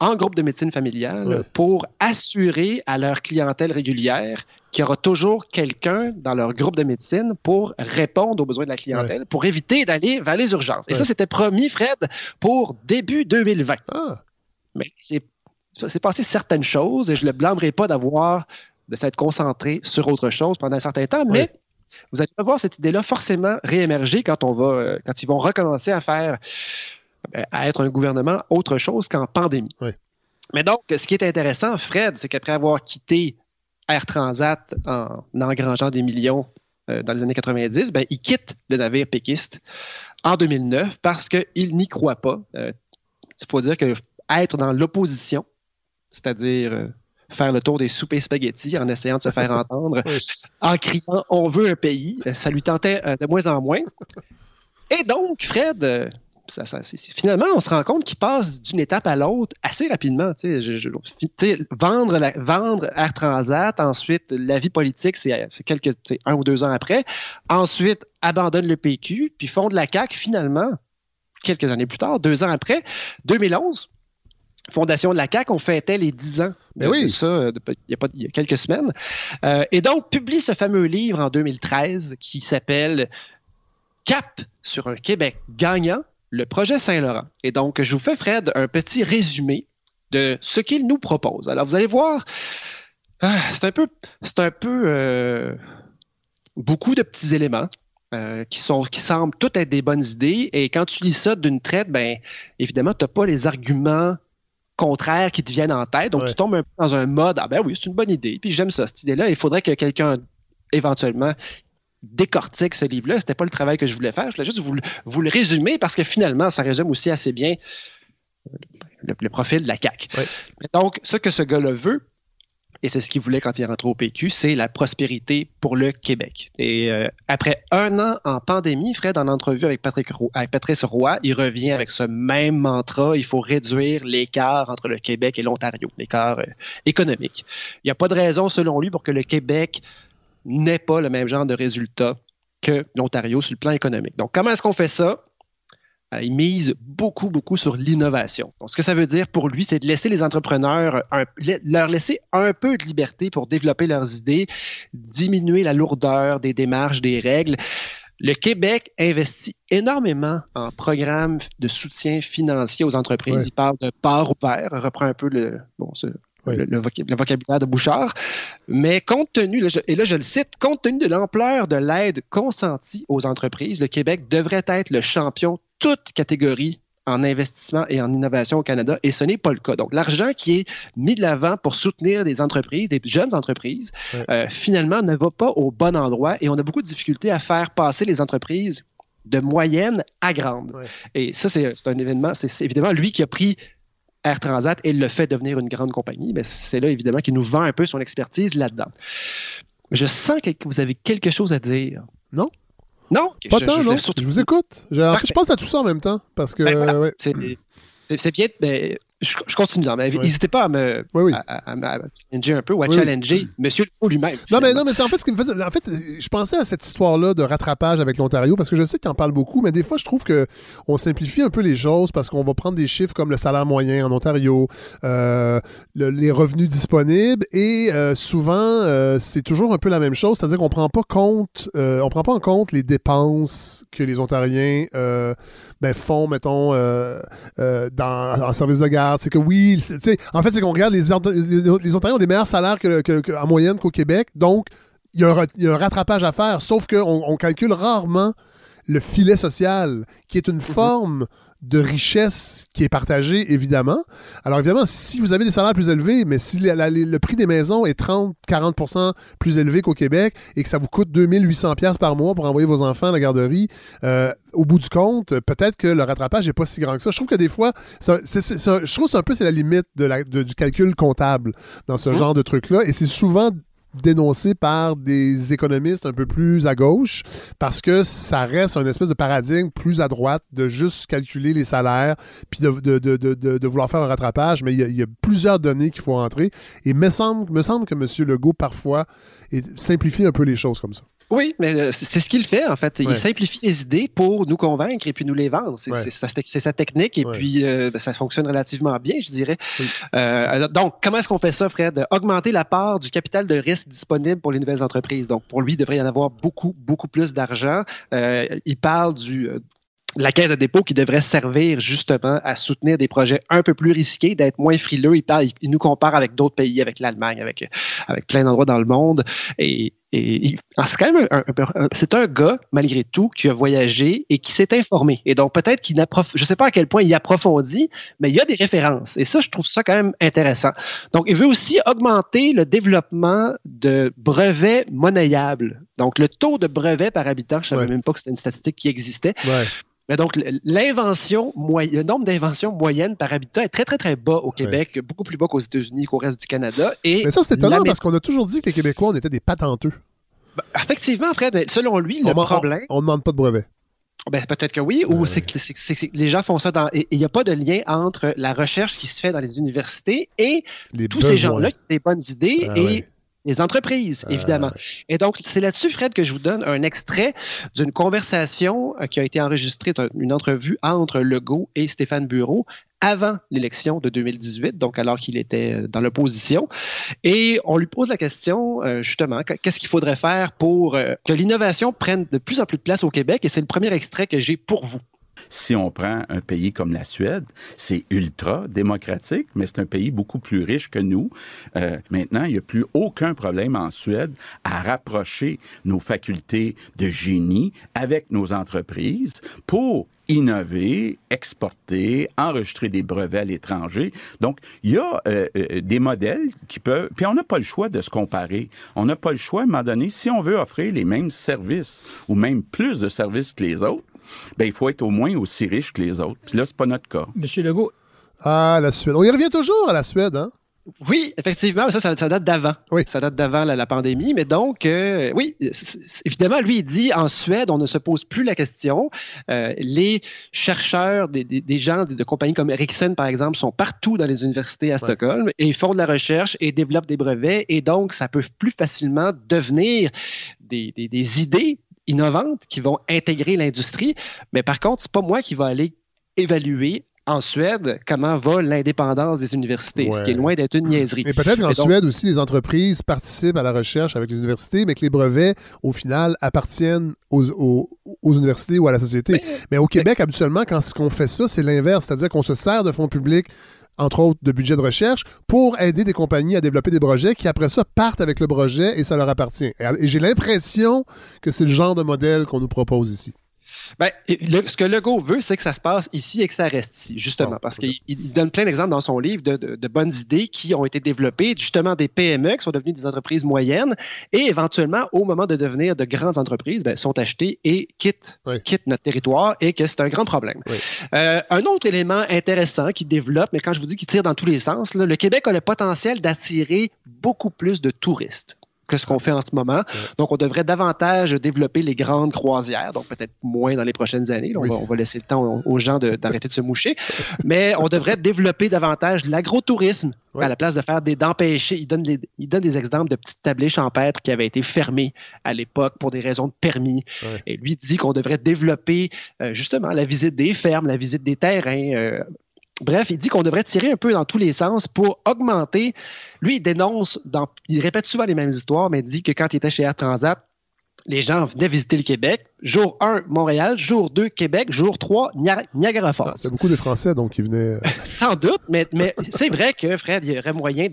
S17: en groupe de médecine familiale pour assurer à leur clientèle régulière qu'il y aura toujours quelqu'un dans leur groupe de médecine pour répondre aux besoins de la clientèle, pour éviter d'aller vers les urgences. Et ça, c'était promis, Fred, pour début 2020. Ah. Mais c'est passé certaines choses et je ne le blâmerai pas d'avoir de s'être concentré sur autre chose pendant un certain temps, mais vous allez voir cette idée-là forcément réémerger quand on va, quand ils vont recommencer à faire à être un gouvernement autre chose qu'en pandémie. Mais donc, ce qui est intéressant, Fred, c'est qu'après avoir quitté Air Transat en, engrangeant des millions euh, dans les années 90, ben, il quitte le navire péquiste en 2009 parce qu'il n'y croit pas. Euh, il faut dire que être dans l'opposition, c'est-à-dire faire le tour des soupers spaghettis en essayant de se faire entendre, en criant on veut un pays, ça lui tentait de moins en moins. Et donc, Fred, finalement, on se rend compte qu'il passe d'une étape à l'autre assez rapidement. vendre, vendre Air Transat, ensuite la vie politique, c'est quelques un ou deux ans après. Ensuite, abandonne le PQ, puis fonde la CAQ finalement, quelques années plus tard, deux ans après, 2011. Fondation de la CAQ, on fêtait les dix ans
S1: de, oui.
S17: ça il, y a quelques semaines. Euh, et donc, publie ce fameux livre en 2013 qui s'appelle Cap sur un Québec gagnant, le projet Saint-Laurent. Et donc, je vous fais, Fred, un petit résumé de ce qu'il nous propose. Alors, vous allez voir, ah, c'est un peu, c'est un peu euh, beaucoup de petits éléments. Euh, qui, sont, qui semblent toutes être des bonnes idées. Et quand tu lis ça d'une traite, ben, évidemment, tu n'as pas les arguments contraires qui te viennent en tête. Donc, tu tombes un peu dans un mode Ah ben oui, c'est une bonne idée. Puis j'aime ça, cette idée-là. Il faudrait que quelqu'un éventuellement décortique ce livre-là. Ce n'était pas le travail que je voulais faire. Je voulais juste vous, vous, le résumer parce que finalement, ça résume aussi assez bien euh, le, profil de la CAQ. donc, ce que ce gars-là veut, et c'est ce qu'il voulait quand il est rentré au PQ, c'est la prospérité pour le Québec. Et euh, après un an en pandémie, Fred, en entrevue avec, Patrick avec Patrice Roy, il revient avec ce même mantra, il faut réduire l'écart entre le Québec et l'Ontario, l'écart euh, économique. Il n'y a pas de raison, selon lui, pour que le Québec n'est pas le même genre de résultat que l'Ontario sur le plan économique. Donc, comment est-ce qu'on fait ça? Euh, il mise beaucoup, beaucoup sur l'innovation. Donc, ce que ça veut dire pour lui, c'est de laisser les entrepreneurs, leur laisser un peu de liberté pour développer leurs idées, diminuer la lourdeur des démarches, des règles. Le Québec investit énormément en programmes de soutien financier aux entreprises. Il parle de part ouvert, reprend un peu le, bon, le, vocabulaire de Bouchard. Mais compte tenu, et là je le cite, compte tenu de l'ampleur de l'aide consentie aux entreprises, le Québec devrait être le champion toute catégorie en investissement et en innovation au Canada, et ce n'est pas le cas. Donc, l'argent qui est mis de l'avant pour soutenir des entreprises, des jeunes entreprises, euh, finalement ne va pas au bon endroit et on a beaucoup de difficultés à faire passer les entreprises de moyenne à grande. Et ça, c'est un événement, c'est évidemment lui qui a pris Air Transat et le fait devenir une grande compagnie, mais c'est là évidemment qu'il nous vend un peu son expertise là-dedans. Je sens que vous avez quelque chose à dire.
S1: Non?
S17: Non?
S1: Pas tant, non? Je vous écoute. Je, pense à tout ça en même temps parce que. Ben
S17: c'est bien, mais je, continue, mais n'hésitez pas à me, À, challenger un peu ou à challenger Monsieur lui-même.
S1: Non, mais, non, mais c'est en fait ce qui me faisait. En fait, je pensais à cette histoire-là de rattrapage avec l'Ontario parce que je sais qu'il en parle beaucoup, mais des fois, je trouve qu'on simplifie un peu les choses parce qu'on va prendre des chiffres comme le salaire moyen en Ontario, euh, les revenus disponibles et euh, souvent, euh, c'est toujours un peu la même chose, c'est-à-dire qu'on prend pas compte, on prend pas en compte les dépenses que les Ontariens ben, font, mettons, dans, en service de garde c'est que oui, en fait, c'est qu'on regarde les, les, Ontariens ont des meilleurs salaires en moyenne qu'au Québec. Donc, il y, a un, rattrapage à faire, sauf qu'on on calcule rarement le filet social, qui est une mhm. forme de richesse qui est partagée, évidemment. Alors, évidemment, si vous avez des salaires plus élevés, mais si le prix des maisons est 30-40% plus élevé qu'au Québec et que ça vous coûte 2800 pièces par mois pour envoyer vos enfants à la garderie, euh, au bout du compte, peut-être que le rattrapage n'est pas si grand que ça. Je trouve que des fois, je trouve que un peu c'est la limite de du calcul comptable dans ce mmh. genre de truc-là. Et c'est souvent dénoncé par des économistes un peu plus à gauche parce que ça reste un espèce de paradigme plus à droite de juste calculer les salaires puis de, vouloir faire un rattrapage, mais il y a, plusieurs données qu'il faut entrer. Et me semble, me semble que M. Legault, parfois, simplifie un peu les choses comme ça.
S17: Oui, mais euh, c'est ce qu'il fait, en fait. Il simplifie les idées pour nous convaincre et puis nous les vendre. C'est sa, technique et puis euh, ça fonctionne relativement bien, je dirais. Euh, donc, comment est-ce qu'on fait ça, Fred? Augmenter la part du capital de risque disponible pour les nouvelles entreprises. Donc, pour lui, il devrait y en avoir beaucoup, beaucoup plus d'argent. il parle du la caisse de dépôt qui devrait servir justement à soutenir des projets un peu plus risqués, d'être moins frileux. Il, parle, il, nous compare avec d'autres pays, avec l'Allemagne, avec, avec plein d'endroits dans le monde. Et et ah, c'est quand même un, c'est un gars, malgré tout, qui a voyagé et qui s'est informé. Et donc, peut-être qu'il n'approfondit, je ne sais pas à quel point il approfondit, mais il y a des références. Et ça, je trouve ça quand même intéressant. Donc, il veut aussi augmenter le développement de brevets monnayables. Donc, le taux de brevets par habitant, je ne savais même pas que c'était une statistique qui existait. Mais donc, l'invention, le nombre d'inventions moyennes par habitant est très, très, très bas au Québec, beaucoup plus bas qu'aux États-Unis, qu'au reste du Canada. Et
S1: mais ça, c'est étonnant parce qu'on a toujours dit que les Québécois, on était des patenteux.
S17: Ben, effectivement, Fred, selon lui, le problème.
S1: On ne demande pas de brevet.
S17: Ben, peut-être que oui, ou c'est que, les gens font ça dans. Il n'y a pas de lien entre la recherche qui se fait dans les universités et tous ces gens-là qui ont des bonnes idées ah et les entreprises, euh, évidemment. Et donc, c'est là-dessus, Fred, que je vous donne un extrait d'une conversation euh, qui a été enregistrée, une entrevue entre Legault et Stéphane Bureau avant l'élection de 2018, donc alors qu'il était euh, dans l'opposition. Et on lui pose la question, justement, qu'est-ce qu'il faudrait faire pour que l'innovation prenne de plus en plus de place au Québec? Et c'est le premier extrait que j'ai pour vous.
S16: Si on prend un pays comme la Suède, c'est ultra démocratique, mais c'est un pays beaucoup plus riche que nous. Euh, maintenant, il n'y a plus aucun problème en Suède à rapprocher nos facultés de génie avec nos entreprises pour innover, exporter, enregistrer des brevets à l'étranger. Donc, il y a euh, euh, des modèles qui peuvent... Puis on n'a pas le choix de se comparer. On n'a pas le choix, à un moment donné, si on veut offrir les mêmes services ou même plus de services que les autres, ben, il faut être au moins aussi riche que les autres. Puis là, c'est pas notre cas.
S18: Monsieur Legault.
S1: Ah, la Suède. On y revient toujours à la Suède, hein?
S17: Oui, effectivement, ça, ça, date d'avant. Oui. Ça date d'avant la, pandémie. Mais donc, euh, oui, évidemment, lui, il dit en Suède, on ne se pose plus la question. Euh, les chercheurs, des, gens de, compagnies comme Ericsson, par exemple, sont partout dans les universités à Stockholm et font de la recherche et développent des brevets. Et donc, ça peut plus facilement devenir des, des idées innovantes qui vont intégrer l'industrie. Mais par contre, c'est pas moi qui va aller évaluer en Suède comment va l'indépendance des universités, ce qui est loin d'être une niaiserie.
S1: Et peut-être qu'en Suède aussi, les entreprises participent à la recherche avec les universités, mais que les brevets, au final, appartiennent aux, universités ou à la société. Mais, au Québec, habituellement, quand on fait ça, c'est l'inverse, c'est-à-dire qu'on se sert de fonds publics entre autres de budget de recherche, pour aider des compagnies à développer des projets qui, après ça, partent avec le projet et ça leur appartient. Et j'ai l'impression que c'est le genre de modèle qu'on nous propose ici.
S17: Ben, ce que Legault veut, c'est que ça se passe ici et que ça reste ici, justement, parce qu'il donne plein d'exemples dans son livre de, bonnes idées qui ont été développées, justement des PME qui sont devenues des entreprises moyennes et éventuellement, au moment de devenir de grandes entreprises, ben, sont achetées et quittent, notre territoire et que c'est un grand problème. Euh, un autre élément intéressant qui développe, mais quand je vous dis qu'il tire dans tous les sens, le Québec a le potentiel d'attirer beaucoup plus de touristes que ce qu'on fait en ce moment. Donc, on devrait davantage développer les grandes croisières, donc peut-être moins dans les prochaines années. On, va, laisser le temps aux, gens d'arrêter de, se moucher. Mais on devrait développer davantage l'agrotourisme à la place de faire des d'empêcher. Il donne, il donne des exemples de petites tablées champêtres qui avaient été fermées à l'époque pour des raisons de permis. Et lui dit qu'on devrait développer euh, justement la visite des fermes, la visite des terrains. Euh, Bref, il dit qu'on devrait tirer un peu dans tous les sens pour augmenter. Lui, il dénonce, dans, il répète souvent les mêmes histoires, mais il dit que quand il était chez Air Transat, les gens venaient visiter le Québec. Jour 1, Montréal. Jour 2, Québec. Jour 3, Niagara Falls. Ah,
S1: c'est beaucoup de Français, donc, qui venaient. Euh,
S17: Sans doute, mais, mais c'est vrai que, Fred, il y aurait moyen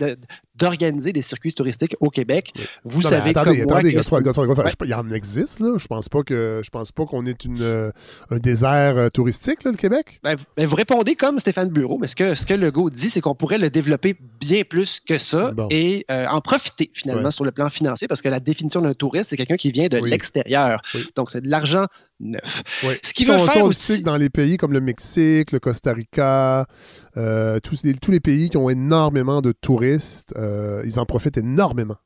S17: d'organiser des circuits touristiques au Québec. Vous
S1: Non,
S17: savez
S1: attendez,
S17: comme moi
S1: attendez,
S17: que Ouais.
S1: je- il y en existe, là. Je pense pas que je pense pas qu'on est une, euh, un désert euh, touristique, là, le Québec.
S17: Ben, vous, ben, vous répondez comme Stéphane Bureau, mais ce que, ce que Legault dit, c'est qu'on pourrait le développer bien plus que ça
S1: Bon.
S17: et euh, en profiter finalement
S1: Ouais.
S17: sur le plan financier, parce que la définition d'un touriste, c'est quelqu'un qui vient de
S1: Oui.
S17: l'extérieur.
S1: Oui.
S17: Donc, c'est de l'argent neuf.
S1: Oui.
S17: Ce qu'il
S1: Ça,
S17: veut faire aussi-
S1: que dans les pays comme le Mexique, le Costa Rica, euh, tous, les, tous les pays qui ont énormément de touristes, euh, ils en profitent énormément.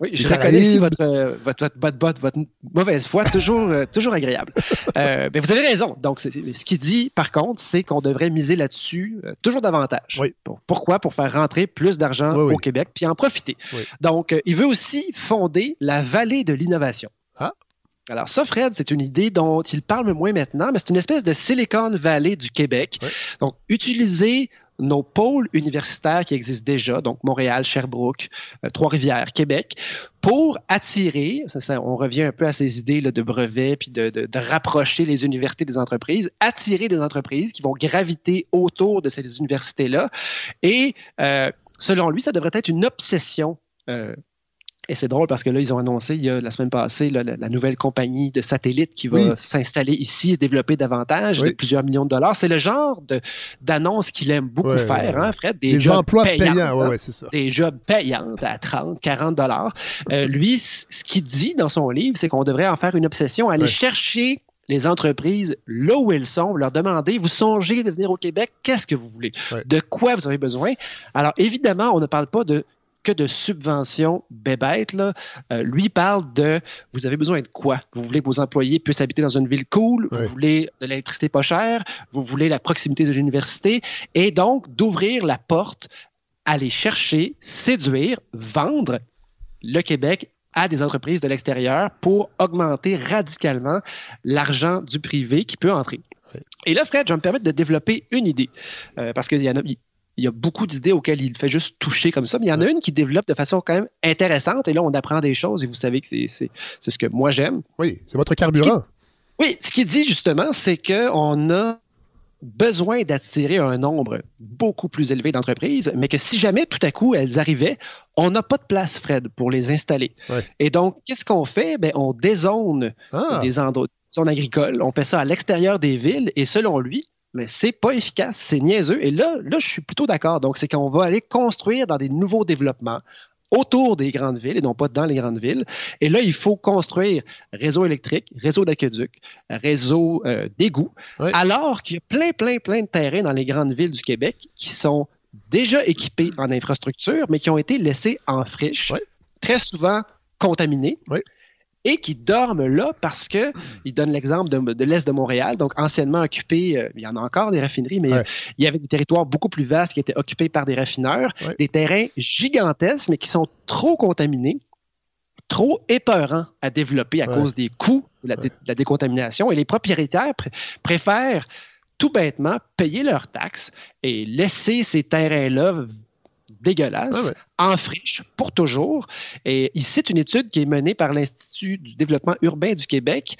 S17: Oui, je reconnais ici votre, euh, votre, votre, votre, votre- votre mauvaise foi, toujours, euh, toujours agréable. Euh, ben, vous avez raison. Donc, ce qu'il dit, par contre, c'est qu'on devrait miser là-dessus euh, toujours davantage. Pour- pourquoi? Pour faire rentrer plus d'argent
S1: Oui,
S17: au Québec, puis en profiter. Donc, euh, il veut aussi fonder la vallée de l'innovation. Alors ça, Fred, c'est une idée dont il parle moins maintenant, mais c'est une espèce de Silicon Valley du Québec. Donc, utiliser nos pôles universitaires qui existent déjà, donc Montréal, Sherbrooke, euh, Trois-Rivières, Québec, pour attirer, ça, ça, on revient un peu à ces idées là, de brevets, puis de, de- de rapprocher les universités des entreprises, attirer des entreprises qui vont graviter autour de ces universités-là. Et euh, selon lui, ça devrait être une obsession. euh, et c'est drôle parce que là, ils ont annoncé il y a la semaine passée là, la, la nouvelle compagnie de satellites qui va
S1: Oui.
S17: s'installer ici et développer davantage
S1: Oui.
S17: de plusieurs millions de dollars. C'est le genre d'annonce qu'il aime beaucoup
S1: Ouais,
S17: faire,
S1: ouais,
S17: hein, Fred? Des
S1: Des
S17: jobs
S1: emplois
S17: payants,
S1: payants, ouais,
S17: hein?
S1: ouais, c'est ça.
S17: Des jobs payants à 30, 40 dollars. Euh, lui, ce qu'il dit dans son livre, c'est qu'on devrait en faire une obsession, aller chercher les entreprises là où elles sont, leur demander, vous songez de venir au Québec, qu'est-ce que vous voulez?
S1: Ouais.
S17: De quoi vous avez besoin? Alors, évidemment, on ne parle pas de que de subventions bébêtes. Là. Euh, lui parle de vous avez besoin de quoi? Vous voulez que vos employés puissent habiter dans une ville cool, vous voulez de l'électricité pas chère, vous voulez la proximité de l'université, et donc d'ouvrir la porte, aller chercher, séduire, vendre le Québec à des entreprises de l'extérieur pour augmenter radicalement l'argent du privé qui peut entrer. Et là, Fred, je vais me permettre de développer une idée, euh, parce qu'il y en a, il y a beaucoup d'idées auxquelles il fait juste toucher comme ça, mais il y en a une qui développe de façon quand même intéressante, et là, on apprend des choses, et vous savez que c'est ce que moi j'aime.
S1: Oui, c'est votre carburant.
S17: Oui, ce qu'il dit justement, c'est qu'on a besoin d'attirer un nombre beaucoup plus élevé d'entreprises, mais que si jamais tout à coup elles arrivaient, on n'a pas de place, Fred, pour les installer.
S1: Ouais.
S17: Et donc, qu'est-ce qu'on fait? Ben, on dézone
S1: Ah.
S17: des endroits, zones agricoles, on fait ça à l'extérieur des villes, et selon lui, mais c'est pas efficace, c'est niaiseux. Et là, là, je suis plutôt d'accord. Donc, c'est qu'on va aller construire dans des nouveaux développements autour des grandes villes et non pas dans les grandes villes. Et là, il faut construire réseau électrique, réseau d'aqueduc, réseau euh, d'égouts, alors qu'il y a plein, plein, plein de terrains dans les grandes villes du Québec qui sont déjà équipés en infrastructure, mais qui ont été laissés en friche, très souvent contaminés. Et qui dorment là parce que, il donne l'exemple de, de l'Est de Montréal, donc anciennement occupé, euh, il y en a encore des raffineries, mais
S1: Ouais.
S17: il y avait des territoires beaucoup plus vastes qui étaient occupés par des raffineurs,
S1: Ouais.
S17: des terrains gigantesques, mais qui sont trop contaminés, trop épeurants à développer à
S1: Ouais.
S17: cause des coûts de la, dé- de la décontamination. Et les propriétaires pr- préfèrent tout bêtement payer leurs taxes et laisser ces terrains-là dégueulasses
S1: Ah ouais.
S17: en friche pour toujours. Et ici, c'est une étude qui est menée par l'Institut du développement urbain du Québec.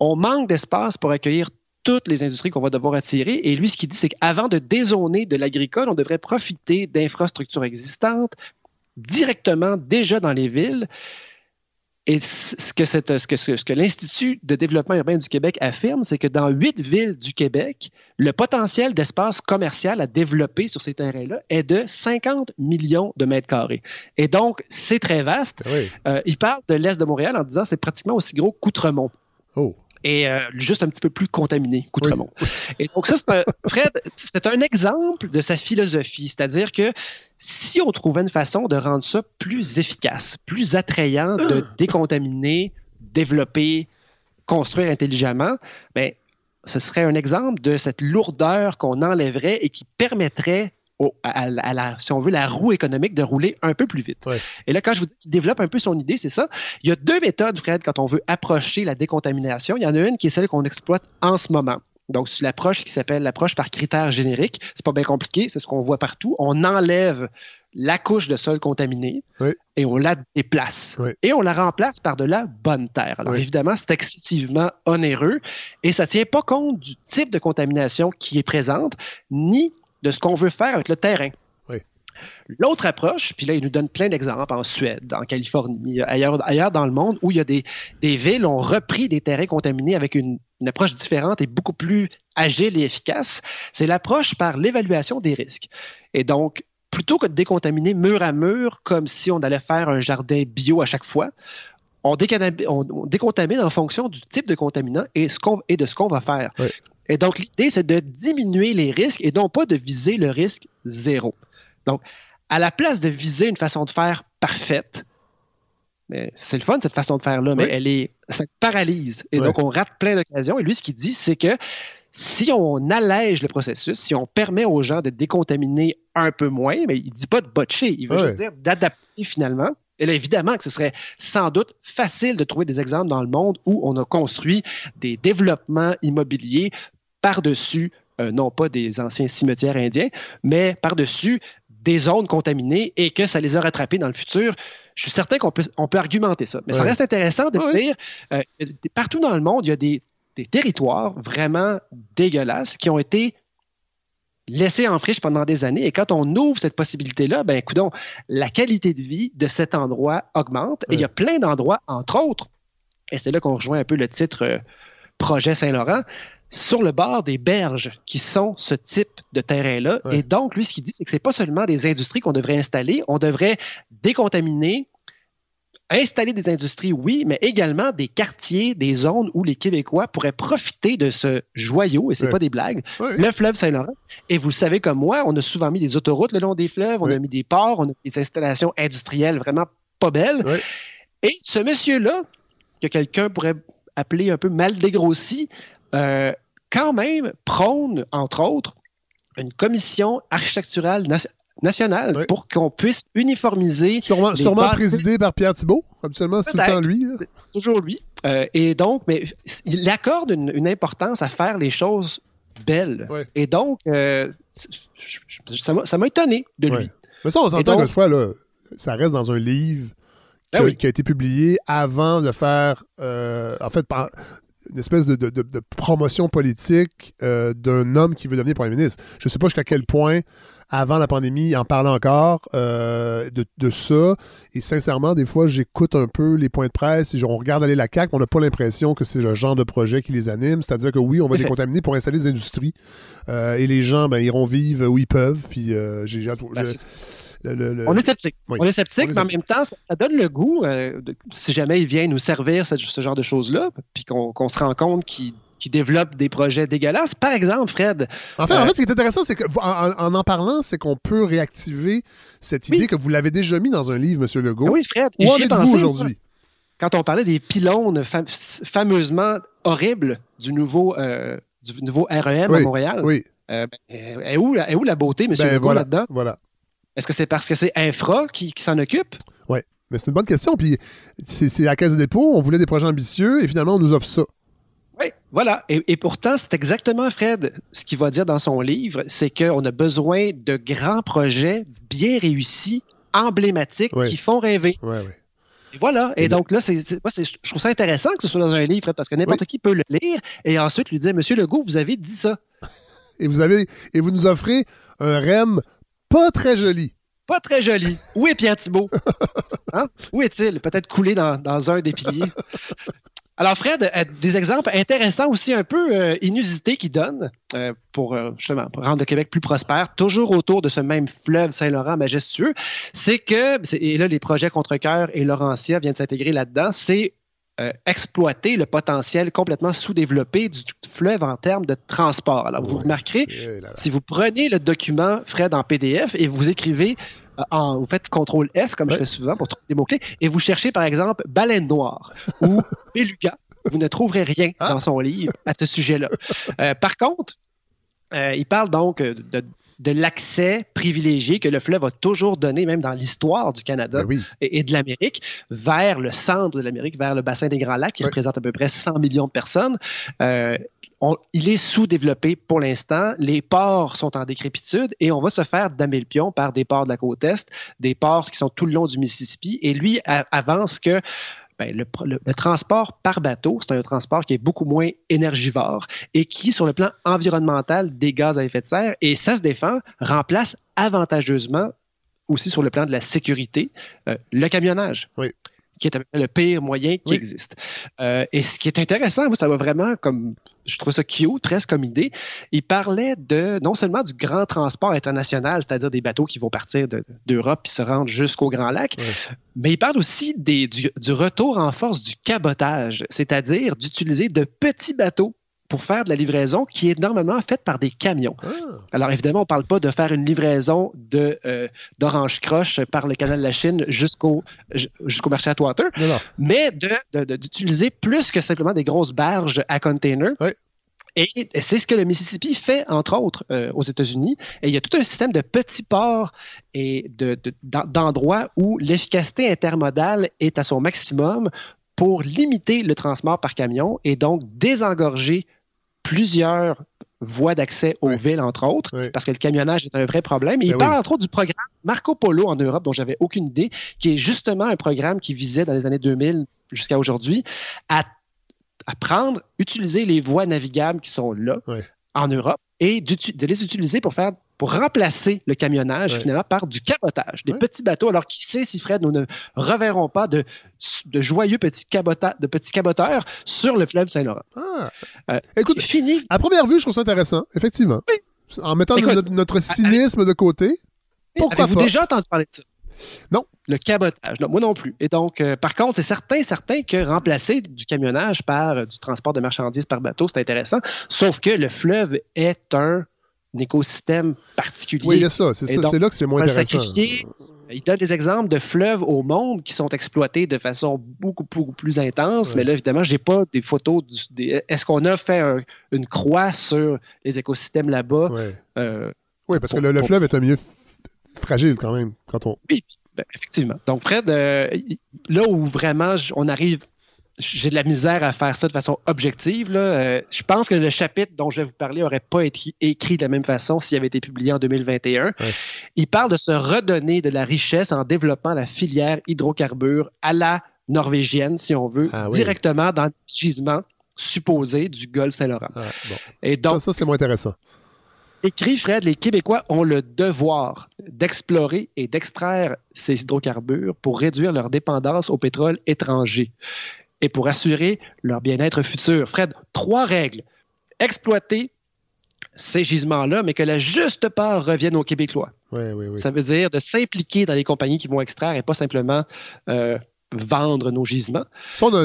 S17: On manque d'espace pour accueillir toutes les industries qu'on va devoir attirer. Et lui, ce qu'il dit, c'est qu'avant de dézoner de l'agricole, on devrait profiter d'infrastructures existantes directement déjà dans les villes. Et ce que, cette- ce que, ce que l'Institut de développement urbain du Québec affirme, c'est que dans huit villes du Québec, le potentiel d'espace commercial à développer sur ces terrains-là est de 50 millions de mètres carrés. Et donc, c'est très vaste.
S1: Oui.
S17: Euh, il parle de l'Est de Montréal en disant que c'est pratiquement aussi gros qu'Outremont.
S1: Oh.
S17: Et euh, juste un petit peu plus contaminé qu'Outremont. Et donc, ça, c'est un, Fred, c'est un exemple de sa philosophie. C'est-à-dire que si on trouvait une façon de rendre ça plus efficace, plus attrayant, de décontaminer, développer, construire intelligemment, ben, ce serait un exemple de cette lourdeur qu'on enlèverait et qui permettrait au- à, à la- si on veut, la roue économique de rouler un peu plus vite. Et là, quand je vous dis qu'il développe un peu son idée, c'est ça. Il y a deux méthodes, Fred, quand on veut approcher la décontamination. Il y en a une qui est celle qu'on exploite en ce moment. Donc, c'est l'approche qui s'appelle l'approche par critères génériques. C'est pas bien compliqué, c'est ce qu'on voit partout. On enlève la couche de sol contaminée et on la déplace. Et on la remplace par de la bonne terre. Alors,
S1: Oui.
S17: évidemment, c'est excessivement onéreux et ça ne tient pas compte du type de contamination qui est présente, ni de ce qu'on veut faire avec le terrain.
S1: Oui.
S17: L'autre approche, puis là, il nous donne plein d'exemples en Suède, en Californie, ailleurs, ailleurs dans le monde, où il y a des, des villes ont repris des terrains contaminés avec une, une approche différente et beaucoup plus agile et efficace. C'est l'approche par l'évaluation des risques. Et donc, plutôt que de décontaminer mur à mur comme si on allait faire un jardin bio à chaque fois, on, décontamine en fonction du type de contaminant et, de ce qu'on va faire. Et donc, l'idée, c'est de diminuer les risques et non pas de viser le risque zéro. Donc, à la place de viser une façon de faire parfaite, c'est le fun cette façon de faire là, mais elle est, ça paralyse. Et donc on rate plein d'occasions. Et lui, ce qu'il dit, c'est que si on allège le processus, si on permet aux gens de décontaminer un peu moins, mais il ne dit pas de botcher, il veut juste dire d'adapter finalement. Et là, évidemment que ce serait sans doute facile de trouver des exemples dans le monde où on a construit des développements immobiliers par-dessus, euh, non pas des anciens cimetières indiens, mais par-dessus des zones contaminées et que ça les a rattrapés dans le futur. Je suis certain qu'on peut, on peut argumenter ça. Mais ça reste intéressant de dire, euh, partout dans le monde, il y a des des territoires vraiment dégueulasses qui ont été laissés en friche pendant des années. Et quand on ouvre cette possibilité-là, ben, écoutons, la qualité de vie de cet endroit augmente. Et il y a plein d'endroits, entre autres, et c'est là qu'on rejoint un peu le titre euh, Projet Saint-Laurent, sur le bord des berges qui sont ce type de terrain-là. Et donc, lui, ce qu'il dit, c'est que ce n'est pas seulement des industries qu'on devrait installer, on devrait décontaminer installer des industries, oui, mais également des quartiers, des zones où les Québécois pourraient profiter de ce joyau, et ce n'est pas des blagues, le fleuve Saint-Laurent. Et vous le savez comme moi, on a souvent mis des autoroutes le long des fleuves, on a mis des ports, on a des installations industrielles vraiment pas belles. Et ce monsieur-là, que quelqu'un pourrait appeler un peu mal dégrossi, euh, quand même prône, entre autres, une commission architecturale nationale pour qu'on puisse uniformiser.
S1: Sûrement, sûrement présidé par Pierre Thibault. Habituellement, c'est tout le temps lui.
S17: Toujours lui. Euh, et donc, mais il accorde une, importance à faire les choses belles. Et donc, euh, ça m'a étonné de lui.
S1: Mais ça, on s'entend que fois, là, ça reste dans un livre qui, ben a, été publié avant de faire, euh, en fait, une espèce de, de promotion politique d'un homme qui veut devenir premier ministre. Je ne sais pas jusqu'à quel point avant la pandémie, en parlant encore euh, de, ça. Et sincèrement, des fois, j'écoute un peu les points de presse et on regarde aller la CAQ, on n'a pas l'impression que c'est le genre de projet qui les anime. C'est-à-dire que oui, on va décontaminer pour installer des industries euh, et les gens ben, iront vivre où ils peuvent. Puis euh, j'ai ben,
S17: On est sceptique. On est sceptique, mais en même temps, ça, donne le goût, si jamais il vient nous servir ce, genre de choses-là, puis qu'on se rend compte qu'il qui développent des projets dégueulasses. Par exemple, Fred.
S1: En fait, en euh, fait ce qui est intéressant, c'est qu'en en, parlant, c'est qu'on peut réactiver cette idée que vous l'avez déjà mis dans un livre, M. Legault.
S17: Oui, Fred.
S1: Où en êtes-vous aujourd'hui?
S17: Quand on parlait des pylônes fameusement horribles du nouveau, euh, du nouveau REM à Montréal,
S1: oui.
S17: Euh, ben, est, où, est, où, la beauté, M. Ben, Legault, là-dedans?
S1: Voilà.
S17: Est-ce que c'est parce que c'est Infra qui, qui s'en occupe?
S1: Oui. Mais c'est une bonne question. Puis c'est la Caisse de dépôt, on voulait des projets ambitieux et finalement, on nous offre ça.
S17: Oui, voilà. Et, pourtant, c'est exactement Fred ce qu'il va dire dans son livre, c'est qu'on a besoin de grands projets bien réussis, emblématiques, qui font rêver.
S1: Oui, oui.
S17: Et voilà. Et, donc là, c'est, je trouve ça intéressant que ce soit dans un livre, parce que n'importe qui peut le lire et ensuite lui dire, Monsieur Legault, vous avez dit ça.
S1: Et vous avez et vous nous offrez un REM pas très joli.
S17: Pas très joli. Où est Pierre Thibault? Hein? Où est-il? Peut-être coulé dans, dans un des piliers. Alors, Fred, euh, des exemples intéressants aussi, un peu euh, inusités qu'il donne euh, pour justement rendre le Québec plus prospère, toujours autour de ce même fleuve Saint-Laurent majestueux, c'est que, et là, les projets Contre-Cœur et Laurentia viennent s'intégrer là-dedans, c'est exploiter le potentiel complètement sous-développé du fleuve en termes de transport. Alors, vous remarquerez, eh si vous prenez le document Fred en PDF et vous écrivez vous faites CTRL F, comme je fais souvent, pour trouver des mots-clés, et vous cherchez, par exemple, baleine noire ou beluga. Vous ne trouverez rien ah. dans son livre à ce sujet-là. Euh, par contre, euh, il parle donc de, l'accès privilégié que le fleuve a toujours donné, même dans l'histoire du Canada
S1: ben
S17: et, de l'Amérique, vers le centre de l'Amérique, vers le bassin des Grands Lacs, qui représente à peu près 100 millions de personnes. Euh, il est sous-développé pour l'instant. Les ports sont en décrépitude et on va se faire damer le pion par des ports de la côte Est, des ports qui sont tout le long du Mississippi. Et lui avance que ben, le, transport par bateau, c'est un transport qui est beaucoup moins énergivore et qui, sur le plan environnemental, des gaz à effet de serre, et ça se défend, remplace avantageusement aussi sur le plan de la sécurité, le camionnage.
S1: Oui
S17: qui est le pire moyen qui existe. Euh, et ce qui est intéressant, moi, ça va vraiment comme, je trouve ça cute, presque comme idée. Il parlait de non seulement du grand transport international, c'est-à-dire des bateaux qui vont partir d'Europe et se rendre jusqu'au Grand Lac, mais il parle aussi des, du, retour en force du cabotage, c'est-à-dire d'utiliser de petits bateaux pour faire de la livraison qui est normalement faite par des camions. Ah. Alors évidemment, on ne parle pas de faire une livraison de euh, d'orange croche par le canal de la Chine jusqu'au jusqu'au marché à water, mais d'utiliser de, plus que simplement des grosses barges à container. Et c'est ce que le Mississippi fait, entre autres, euh, aux États-Unis. Et il y a tout un système de petits ports et d'endroits où l'efficacité intermodale est à son maximum pour limiter le transport par camion et donc désengorger plusieurs voies d'accès aux villes, entre autres, parce que le camionnage est un vrai problème. il ben parle entre autre du programme Marco Polo en Europe, dont j'avais aucune idée, qui est justement un programme qui visait dans les années 2000 jusqu'à aujourd'hui à, à, prendre, utiliser les voies navigables qui sont là en Europe et de les utiliser pour faire pour remplacer le camionnage finalement par du cabotage, des petits bateaux. Alors qui sait si Fred, nous ne reverrons pas de, de joyeux petits, de petits caboteurs sur le fleuve Saint-Laurent.
S1: Ah. Euh, Écoute, fini. À première vue, je trouve ça intéressant, effectivement. En mettant notre, cynisme de côté. Pourquoi
S17: Avez-vous déjà entendu parler de ça?
S1: Non.
S17: Le cabotage. moi non plus. Et donc, euh, par contre, c'est certain, certain que remplacer du camionnage par euh, du transport de marchandises par bateau, c'est intéressant. Sauf que le fleuve est un écosystème particulier.
S1: Oui, il y a ça. C'est là que c'est moins intéressant.
S17: Il donne des exemples de fleuves au monde qui sont exploités de façon beaucoup, beaucoup plus intense. Mais là, évidemment, je n'ai pas des photos. Est-ce qu'on a fait une croix sur les écosystèmes là-bas?
S1: Euh, oui, parce que le, fleuve est un milieu fragile quand même. Quand on...
S17: Oui, ben, effectivement. Donc, près de là où vraiment on arrive j'ai de la misère à faire ça de façon objective. Euh, je pense que le chapitre dont je vais vous parler n'aurait pas été écrit de la même façon s'il avait été publié en 2021. Il parle de se redonner de la richesse en développant la filière hydrocarbures à la norvégienne, si on veut, ah directement dans le gisement supposé du Golfe Saint-Laurent. Ah,
S1: Et donc, ça, c'est moins intéressant.
S17: Écrit Fred, les Québécois ont le devoir d'explorer et d'extraire ces hydrocarbures pour réduire leur dépendance au pétrole étranger et pour assurer leur bien-être futur. Fred, trois règles. Exploiter ces gisements-là, mais que la juste part revienne aux Québécois.
S1: Oui, oui, oui.
S17: Ça veut dire de s'impliquer dans les compagnies qui vont extraire et pas simplement euh, vendre nos gisements.
S1: on, a,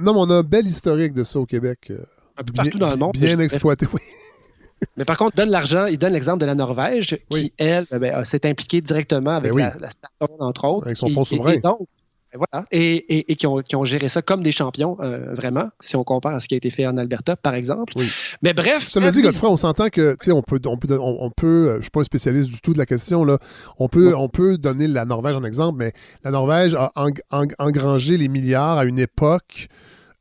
S1: non, on a un bel historique de ça au Québec. Euh,
S17: un peu partout dans le monde.
S1: Bien exploité, oui.
S17: Mais par contre, donne l'argent, il donne l'exemple de la Norvège, qui, elle, ben, s'est impliquée directement avec ben la, la entre autres.
S1: Avec son fonds souverain.
S17: Voilà. Et, qui, ont, géré ça comme des champions, euh, vraiment, si on compare à ce qui a été fait en Alberta, par exemple. Mais bref.
S1: Ça veut dire, Godfrey, on s'entend que, tu sais, on peut, on peut, on, peut, je suis pas un spécialiste du tout de la question, là. On peut, on peut donner la Norvège en exemple, mais la Norvège a engrangé les milliards à une époque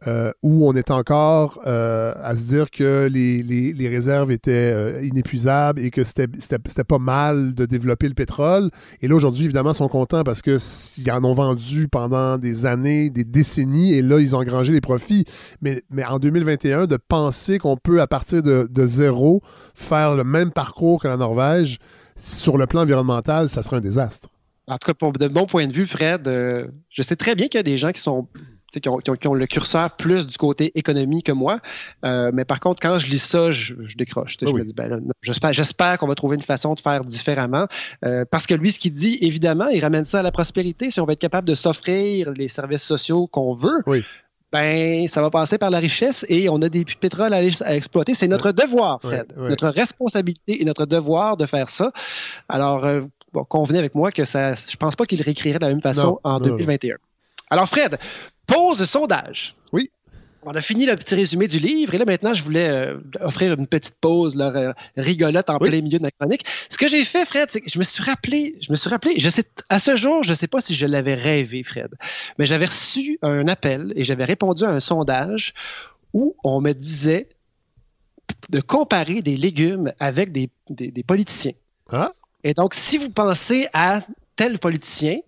S1: euh, où on est encore euh, à se dire que les, réserves étaient euh, inépuisables et que c'était pas mal de développer le pétrole. Et là, aujourd'hui, évidemment, ils sont contents parce qu'ils en ont vendu pendant des années, des décennies, et là, ils ont engrangé les profits. Mais, en 2021, de penser qu'on peut, à partir de, zéro, faire le même parcours que la Norvège, sur le plan environnemental, ça serait un désastre.
S17: En tout cas, de mon point de vue, Fred, je sais très bien qu'il y a des gens qui sont qui ont, le curseur plus du côté économie que moi. Euh, mais par contre, quand je lis ça, je, décroche. je me dis, ben j'espère, qu'on va trouver une façon de faire différemment. Euh, parce que lui, ce qu'il dit, évidemment, il ramène ça à la prospérité. Si on va être capable de s'offrir les services sociaux qu'on veut, ben, ça va passer par la richesse et on a des pétroles à, exploiter. C'est notre devoir, Fred. Notre responsabilité et notre devoir de faire ça. Alors, euh, convenez avec moi que ça, je pense pas qu'il réécrirait de la même façon en 2021. Alors, Fred, pause sondage.
S1: Oui.
S17: On a fini le petit résumé du livre et là maintenant je voulais euh, offrir une petite pause là, rigolote en plein milieu de la chronique. Ce que j'ai fait, Fred, c'est que je me suis rappelé, je me suis rappelé, je sais, à ce jour, je ne sais pas si je l'avais rêvé, Fred, mais j'avais reçu un appel et j'avais répondu à un sondage où on me disait de comparer des légumes avec des, des politiciens.
S1: Ah.
S17: Et donc, si vous pensez à tel politicien,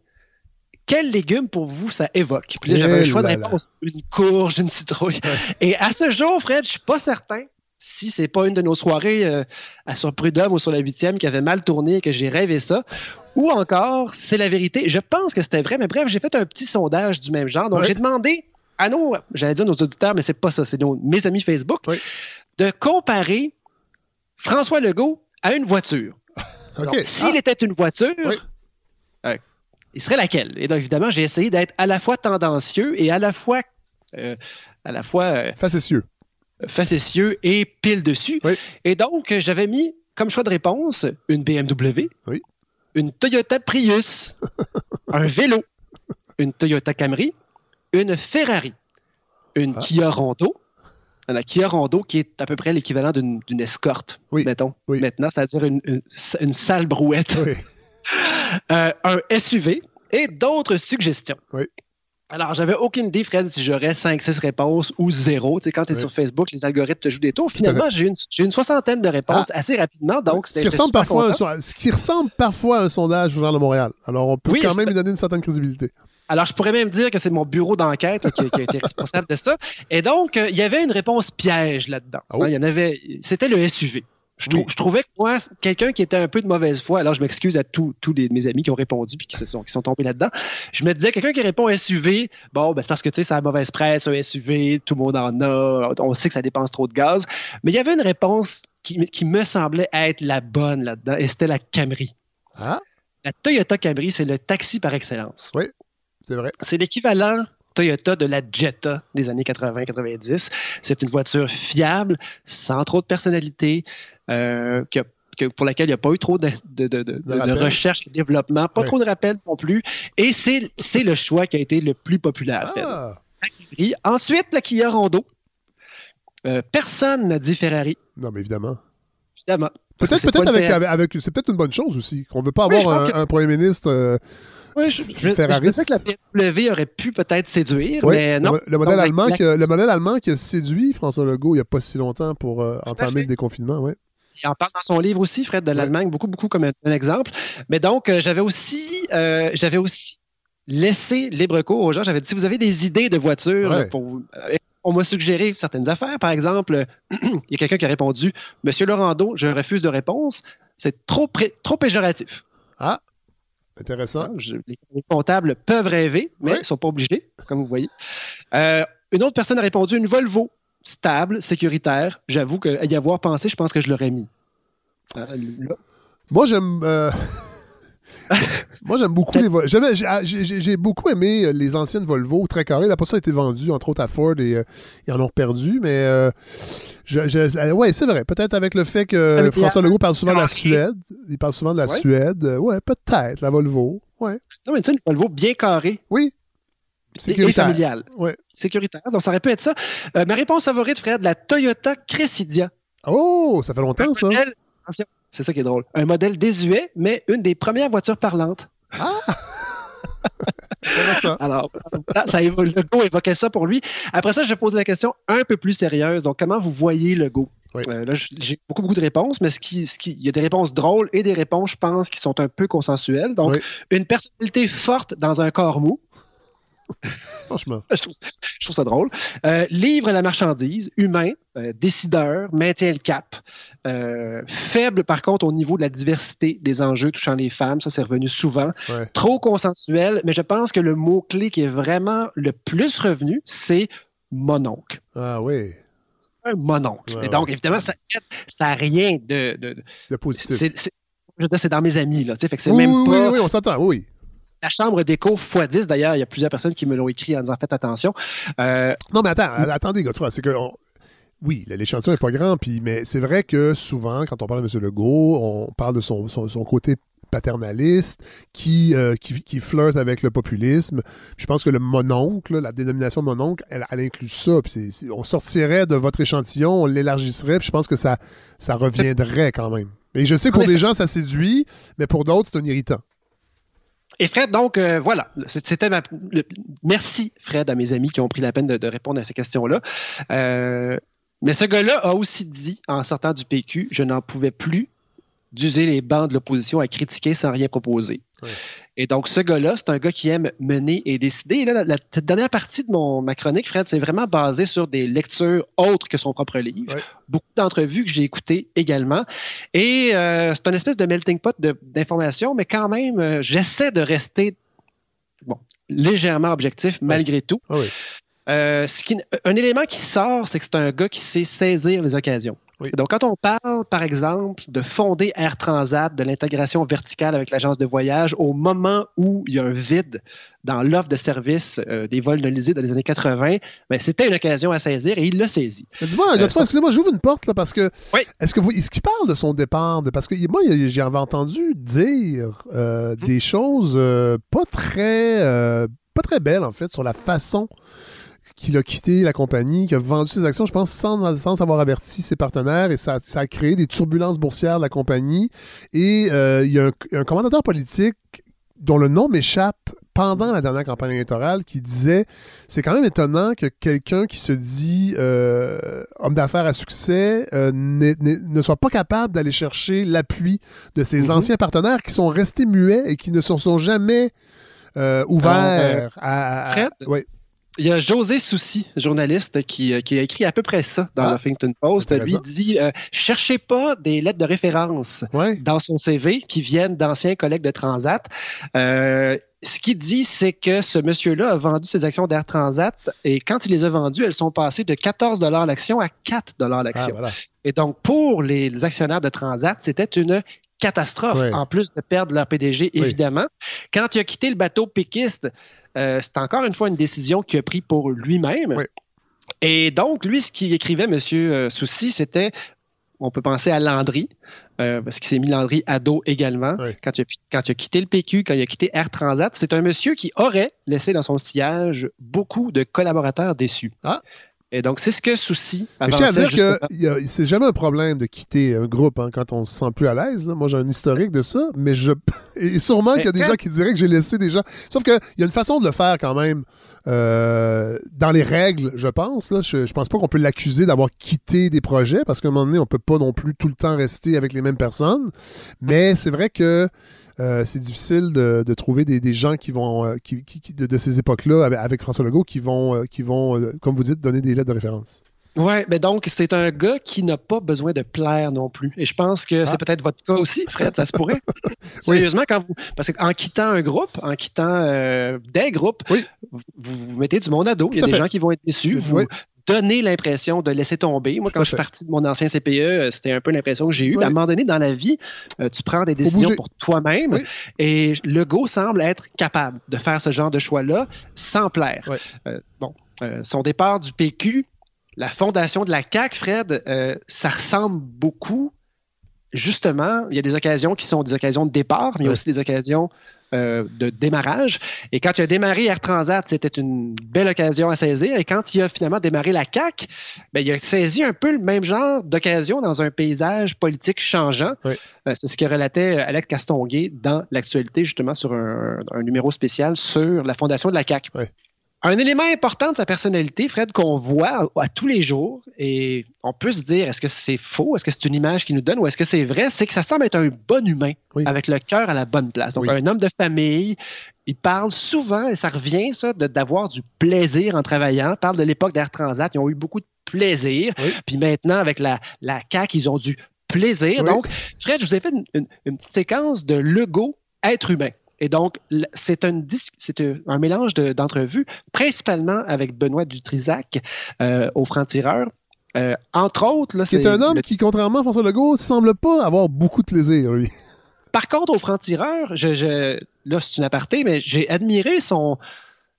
S17: quel légume pour vous ça évoque? Puis là, j'avais un choix de réponse. Une courge, une citrouille. Et à ce jour, Fred, je suis pas certain si c'est pas une de nos soirées euh, à sur Prud'homme ou sur la huitième qui avait mal tourné et que j'ai rêvé ça, ou encore c'est la vérité. Je pense que c'était vrai, mais bref, j'ai fait un petit sondage du même genre. Donc j'ai demandé à nos, j'allais dire nos auditeurs, mais c'est pas ça, c'est mes amis Facebook, de comparer François Legault à une voiture. S'il ah. était une voiture, il serait laquelle? Et donc, évidemment, j'ai essayé d'être à la fois tendancieux et à la fois. Euh, à la fois.
S1: facétieux
S17: facétieux et pile dessus. Et donc, j'avais mis comme choix de réponse une BMW, une Toyota Prius, un vélo, une Toyota Camry, une Ferrari, une ah. Kia Rondo, la Kia Rondo qui est à peu près l'équivalent d'une escorte, mettons, maintenant, c'est-à-dire une, une, sale brouette, euh, un SUV et d'autres suggestions. Alors, j'avais aucune idée, Fred, si j'aurais 5-6 réponses ou zéro. Tu sais, quand tu es sur Facebook, les algorithmes te jouent des tours. Finalement, j'ai une, une, soixantaine de réponses ah. assez rapidement. Donc,
S1: ce, qui ressemble parfois ce qui ressemble parfois à un sondage au Journal de Montréal. Alors, on peut quand même lui donner une certaine crédibilité.
S17: Alors, je pourrais même dire que c'est mon bureau d'enquête qui, a été responsable de ça. Et donc, euh, il y avait une réponse piège là-dedans. Ah il y en avait. C'était le SUV. Je, trouvais que moi, quelqu'un qui était un peu de mauvaise foi, alors je m'excuse à tous mes amis qui ont répondu puis qui, se sont, qui sont tombés là-dedans. Je me disais, quelqu'un qui répond SUV, bon, ben, c'est parce que tu sais, c'est la mauvaise presse, un SUV, tout le monde en a, on sait que ça dépense trop de gaz. Mais il y avait une réponse qui, me semblait être la bonne là-dedans, et c'était la Camry.
S1: Ah?
S17: La Toyota Camry, c'est le taxi par excellence.
S1: Oui, c'est vrai.
S17: C'est l'équivalent Toyota de la Jetta des années 80-90. C'est une voiture fiable, sans trop de personnalité, euh, pour laquelle il n'y a pas eu trop de, recherche et développement, pas trop de rappels non plus. Et c'est le choix qui a été le plus populaire. Ah. Ensuite, la Kia Rondo. Euh, personne n'a dit Ferrari.
S1: Non, mais évidemment.
S17: Évidemment.
S1: Peut-être peut avec, c'est peut-être une bonne chose aussi, qu'on ne veut pas avoir un, premier ministre euh,
S17: oui, je, je, je, que la BMW aurait pu peut-être séduire, mais non.
S1: Le, modèle allemand que, le modèle allemand qui a séduit François Legault il n'y a pas si longtemps pour euh, entamer le déconfinement, oui.
S17: Il en parle dans son livre aussi, Fred, de l'Allemagne, beaucoup, beaucoup comme un, exemple. Mais donc, euh, j'avais aussi, euh, j'avais aussi laissé libre cours aux gens. J'avais dit, si vous avez des idées de voitures, pour, on m'a suggéré certaines affaires. Par exemple, il y a quelqu'un qui a répondu, Monsieur Laurando, je refuse de réponse. C'est trop, trop péjoratif.
S1: Ah. Intéressant.
S17: les comptables peuvent rêver, mais ils ne sont pas obligés, comme vous voyez. Euh, une autre personne a répondu une Volvo stable, sécuritaire. J'avoue qu'à y avoir pensé, je pense que je l'aurais mis. Euh,
S1: Moi, j'aime. Euh, Moi, j'aime beaucoup les Volvo. Ah, j'ai beaucoup aimé les anciennes Volvo très carrées. Pour ça, a été vendu, entre autres, à Ford et ils en ont perdu. Mais je, ouais, c'est vrai. Peut-être avec le fait que François Legault parle souvent de la Suède. Il parle souvent de la Suède. Ouais, peut-être, la Volvo. Ouais.
S17: Non, mais tu sais, une Volvo bien carrée.
S1: Oui.
S17: Sécuritaire. Et familiale.
S1: Ouais.
S17: Sécuritaire. Donc, ça aurait pu être ça. Euh, ma réponse favorite, Fred, la Toyota Cressidia.
S1: Oh, ça fait longtemps, ça.
S17: C'est ça qui est drôle. Un modèle désuet, mais une des premières voitures parlantes.
S1: Ah!
S17: Alors, ça, le go évoquait ça pour lui. Après ça, je pose la question un peu plus sérieuse. Donc, comment vous voyez le go? Euh, là, j'ai beaucoup, beaucoup de réponses, mais ce qui, ce qui, il y a des réponses drôles et des réponses, je pense, qui sont un peu consensuelles. Donc, une personnalité forte dans un corps mou.
S1: Franchement.
S17: je, trouve, ça drôle. Euh, livre la marchandise, humain, euh, décideur, maintient le cap. Euh, faible, par contre, au niveau de la diversité des enjeux touchant les femmes. Ça, c'est revenu souvent. Trop consensuel, mais je pense que le mot-clé qui est vraiment le plus revenu, c'est mononcle.
S1: Ah oui.
S17: Un mononcle. Et donc, évidemment, ça n'a rien de,
S1: de, positif.
S17: C'est dans mes amis, là. Fait que c'est même
S1: pas... oui, oui, on s'entend, oui.
S17: La chambre d'écho x10, d'ailleurs, il y a plusieurs personnes qui me l'ont écrit en disant faites attention.
S1: Euh, non, mais attends, attendez, Godefroy, c'est que oui, l'échantillon n'est pas grand, puis, mais c'est vrai que souvent, quand on parle de M. Legault, on parle de son, son, côté paternaliste qui, euh, qui, qui, flirte avec le populisme. je pense que le mononcle, la dénomination mononcle, elle, elle inclut ça. Puis on sortirait de votre échantillon, on l'élargisserait, puis je pense que ça, ça reviendrait quand même. Et je sais que pour des gens, ça séduit, mais pour d'autres, c'est un irritant.
S17: Et Fred, donc, euh, voilà, c'était ma. Merci, Fred, à mes amis qui ont pris la peine de, répondre à ces questions-là. Euh, mais ce gars-là a aussi dit, en sortant du PQ, je n'en pouvais plus d'user les bancs de l'opposition à critiquer sans rien proposer. Et donc, ce gars-là, c'est un gars qui aime mener et décider. Et là, la, dernière partie de mon, ma chronique, Fred, c'est vraiment basé sur des lectures autres que son propre livre. Beaucoup d'entrevues que j'ai écoutées également. Et euh, c'est une espèce de melting pot d'informations, mais quand même, euh, j'essaie de rester bon, légèrement objectif malgré tout.
S1: Ah
S17: euh, ce qui, un élément qui sort, c'est que c'est un gars qui sait saisir les occasions. Donc, quand on parle, par exemple, de fonder Air Transat, de l'intégration verticale avec l'agence de voyage, au moment où il y a un vide dans l'offre de service euh, des vols nolisés dans les années 80, ben, c'était une occasion à saisir et il l'a saisi.
S1: Dis-moi, euh, excusez-moi, j'ouvre une porte là, parce que. Est-ce que vous, est-ce qu'il parle de son départ? parce que moi, j'avais entendu dire euh, hum. des choses pas très. pas très belles, en fait, sur la façon qu'il a quitté la compagnie, qui a vendu ses actions, je pense, sans, sans avoir averti ses partenaires, et ça, a créé des turbulences boursières de la compagnie. Et euh, il y a un, un commandateur politique dont le nom m'échappe pendant la dernière campagne électorale qui disait c'est quand même étonnant que quelqu'un qui se dit euh, homme d'affaires à succès euh, ne soit pas capable d'aller chercher l'appui de ses mm-hmm. anciens partenaires qui sont restés muets et qui ne se sont jamais ouverts à,
S17: Fred, il y a José Soucy, journaliste, qui, euh, qui, a écrit à peu près ça dans ah. Huffington Post. Lui dit euh, Cherchez pas des lettres de référence dans son CV qui viennent d'anciens collègues de Transat. Euh, ce qu'il dit, c'est que ce monsieur-là a vendu ses actions d'Air Transat et quand il les a vendues, elles sont passées de 14 l'action à 4 l'action. Ah, et donc, pour les actionnaires de Transat, c'était une catastrophe, en plus de perdre leur PDG, évidemment. Quand il a quitté le bateau péquiste, euh, c'est encore une fois une décision qu'il a prise pour lui-même. Et donc, lui, ce qu'il écrivait, M. Soucy, c'était on peut penser à Landry, euh, parce qu'il s'est mis Landry à dos également. Quand, il a, quand, il a, quitté le PQ, quand il a quitté Air Transat, c'est un monsieur qui aurait laissé dans son sillage beaucoup de collaborateurs déçus.
S1: Ah.
S17: Et donc, c'est ce que Souci
S1: Je tiens à dire que c'est jamais un problème de quitter un groupe hein, quand on se sent plus à l'aise. Moi, j'ai un historique de ça, mais je. Et sûrement qu'il y a des gens qui diraient que j'ai laissé des gens. Sauf qu'il y a une façon de le faire quand même. Euh, dans les règles, je pense. Là, je, je pense pas qu'on peut l'accuser d'avoir quitté des projets parce qu'à un moment donné, on peut pas non plus tout le temps rester avec les mêmes personnes. Mais c'est vrai que euh, c'est difficile de, trouver des, gens qui vont, euh, qui, de, ces époques-là, avec, François Legault, qui vont, euh, qui vont comme vous dites, donner des lettres de référence.
S17: Oui, mais donc c'est un gars qui n'a pas besoin de plaire non plus. Et je pense que c'est ah. peut-être votre cas aussi, Fred, ça se pourrait. Sérieusement, quand vous. Parce qu'en quittant un groupe, en quittant des groupes, vous, vous, mettez du monde à dos. Il y a des gens qui vont être déçus. Vous, donner l'impression de laisser tomber. Moi, quand je suis parti de mon ancien CPE, euh, c'était un peu l'impression que j'ai eue. À un moment donné, dans la vie, euh, tu prends des décisions pour toi-même et le go semble être capable de faire ce genre de choix-là sans plaire. Euh, bon, son départ du PQ, la fondation de la CAC, Fred, ça ressemble beaucoup justement, il y a des occasions qui sont des occasions de départ, mais il y a aussi des occasions euh, de démarrage. Et quand il a démarré Air Transat, c'était une belle occasion à saisir. Et quand il a finalement démarré la CAC, ben, il a saisi un peu le même genre d'occasion dans un paysage politique changeant. Euh, c'est ce que relatait euh, Alex Castonguay dans l'actualité, justement, sur un, numéro spécial sur la fondation de la CAC. Un élément important de sa personnalité, Fred, qu'on voit à, tous les jours, et on peut se dire, est-ce que c'est faux, est-ce que c'est une image qu'il nous donne, ou est-ce que c'est vrai, c'est que ça semble être un bon humain, avec le cœur à la bonne place. Donc, un homme de famille, il parle souvent, et ça revient, ça, d'avoir du plaisir en travaillant. Il parle de l'époque d'Air Transat, ils ont eu beaucoup de plaisir. Puis maintenant, avec la, la CAQ, ils ont du plaisir. Donc, Fred, je vous ai fait une, une petite séquence de Lego être humain. Et donc, c'est un, un, mélange d'entrevues, principalement avec Benoît Dutrisac euh, au franc-tireur. Euh, entre autres,
S1: c'est un homme qui, contrairement à François Legault, semble pas avoir beaucoup de plaisir, lui.
S17: Par contre, au franc-tireur, je, là, c'est une aparté, mais j'ai admiré son,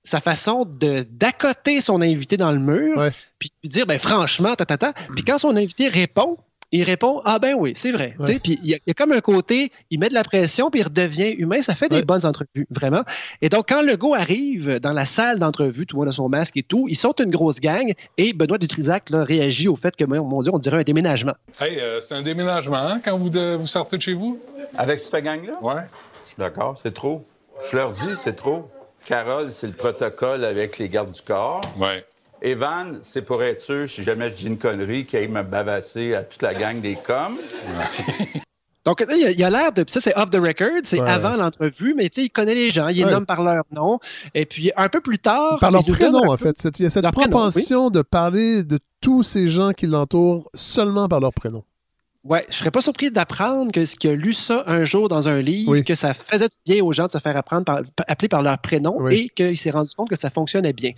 S17: sa façon de d'accoter son invité dans le mur, puis dire, ben franchement, ta, ta, ta. Puis quand son invité répond, il répond Ah ben oui, c'est vrai. Puis il y, a comme un côté, il met de la pression, puis il redevient humain. Ça fait des bonnes entrevues, vraiment. Et donc, quand le go arrive dans la salle d'entrevue, tout le monde a son masque et tout, ils sont une grosse gang, et Benoît Dutrisac là, réagit au fait que, mon Dieu, on dirait un déménagement.
S18: Hey, euh, c'est un déménagement hein, quand vous, vous sortez de chez vous?
S16: Avec cette gang-là?
S18: Ouais.
S16: D'accord, c'est trop. Je leur dis, c'est trop. Carole, c'est le protocole avec les gardes du corps.
S18: Ouais.
S16: Evan, c'est pour être sûr, si jamais je dis une connerie, qu'il aille me bavasser à toute la gang des coms.
S17: Donc, il y a l'air de. Ça, c'est off the record, c'est avant l'entrevue, mais il connaît les gens, il les nomme par leur nom. Et puis, un peu plus tard.
S1: Par leur prénom, en fait. Il y a cette propension de parler de tous ces gens qui l'entourent seulement par leur prénom.
S17: Ouais, je serais pas surpris d'apprendre que qu'il a lu ça un jour dans un livre, que ça faisait du bien aux gens de se faire apprendre par, appeler par leur prénom et qu'il s'est rendu compte que ça fonctionnait bien.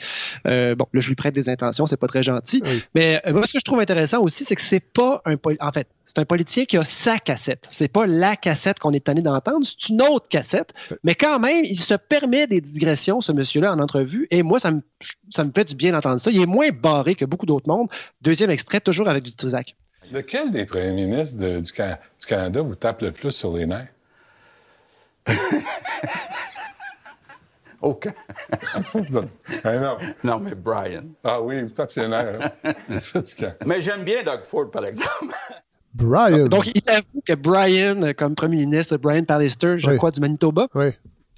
S17: Euh, bon, là, je lui prête des intentions, c'est pas très gentil. Mais euh, moi, ce que je trouve intéressant aussi, c'est que c'est pas un en fait, c'est un politicien qui a sa cassette. C'est pas la cassette qu'on est tanné d'entendre, c'est une autre cassette. Mais quand même, il se permet des digressions, ce monsieur-là, en entrevue. Et moi, ça me, ça me fait du bien d'entendre ça. Il est moins barré que beaucoup d'autres mondes. Deuxième extrait, toujours avec du Trisac.
S18: Lequel des premiers ministres du, Canada vous tape le plus sur les nerfs?
S16: Aucun.
S18: non.
S16: non, mais Brian.
S18: Ah oui, il tape ses nerfs.
S16: mais j'aime bien Doug Ford, par exemple.
S1: Brian.
S17: Donc, il avoue que Brian, comme premier ministre, Brian Pallister, je crois, du Manitoba,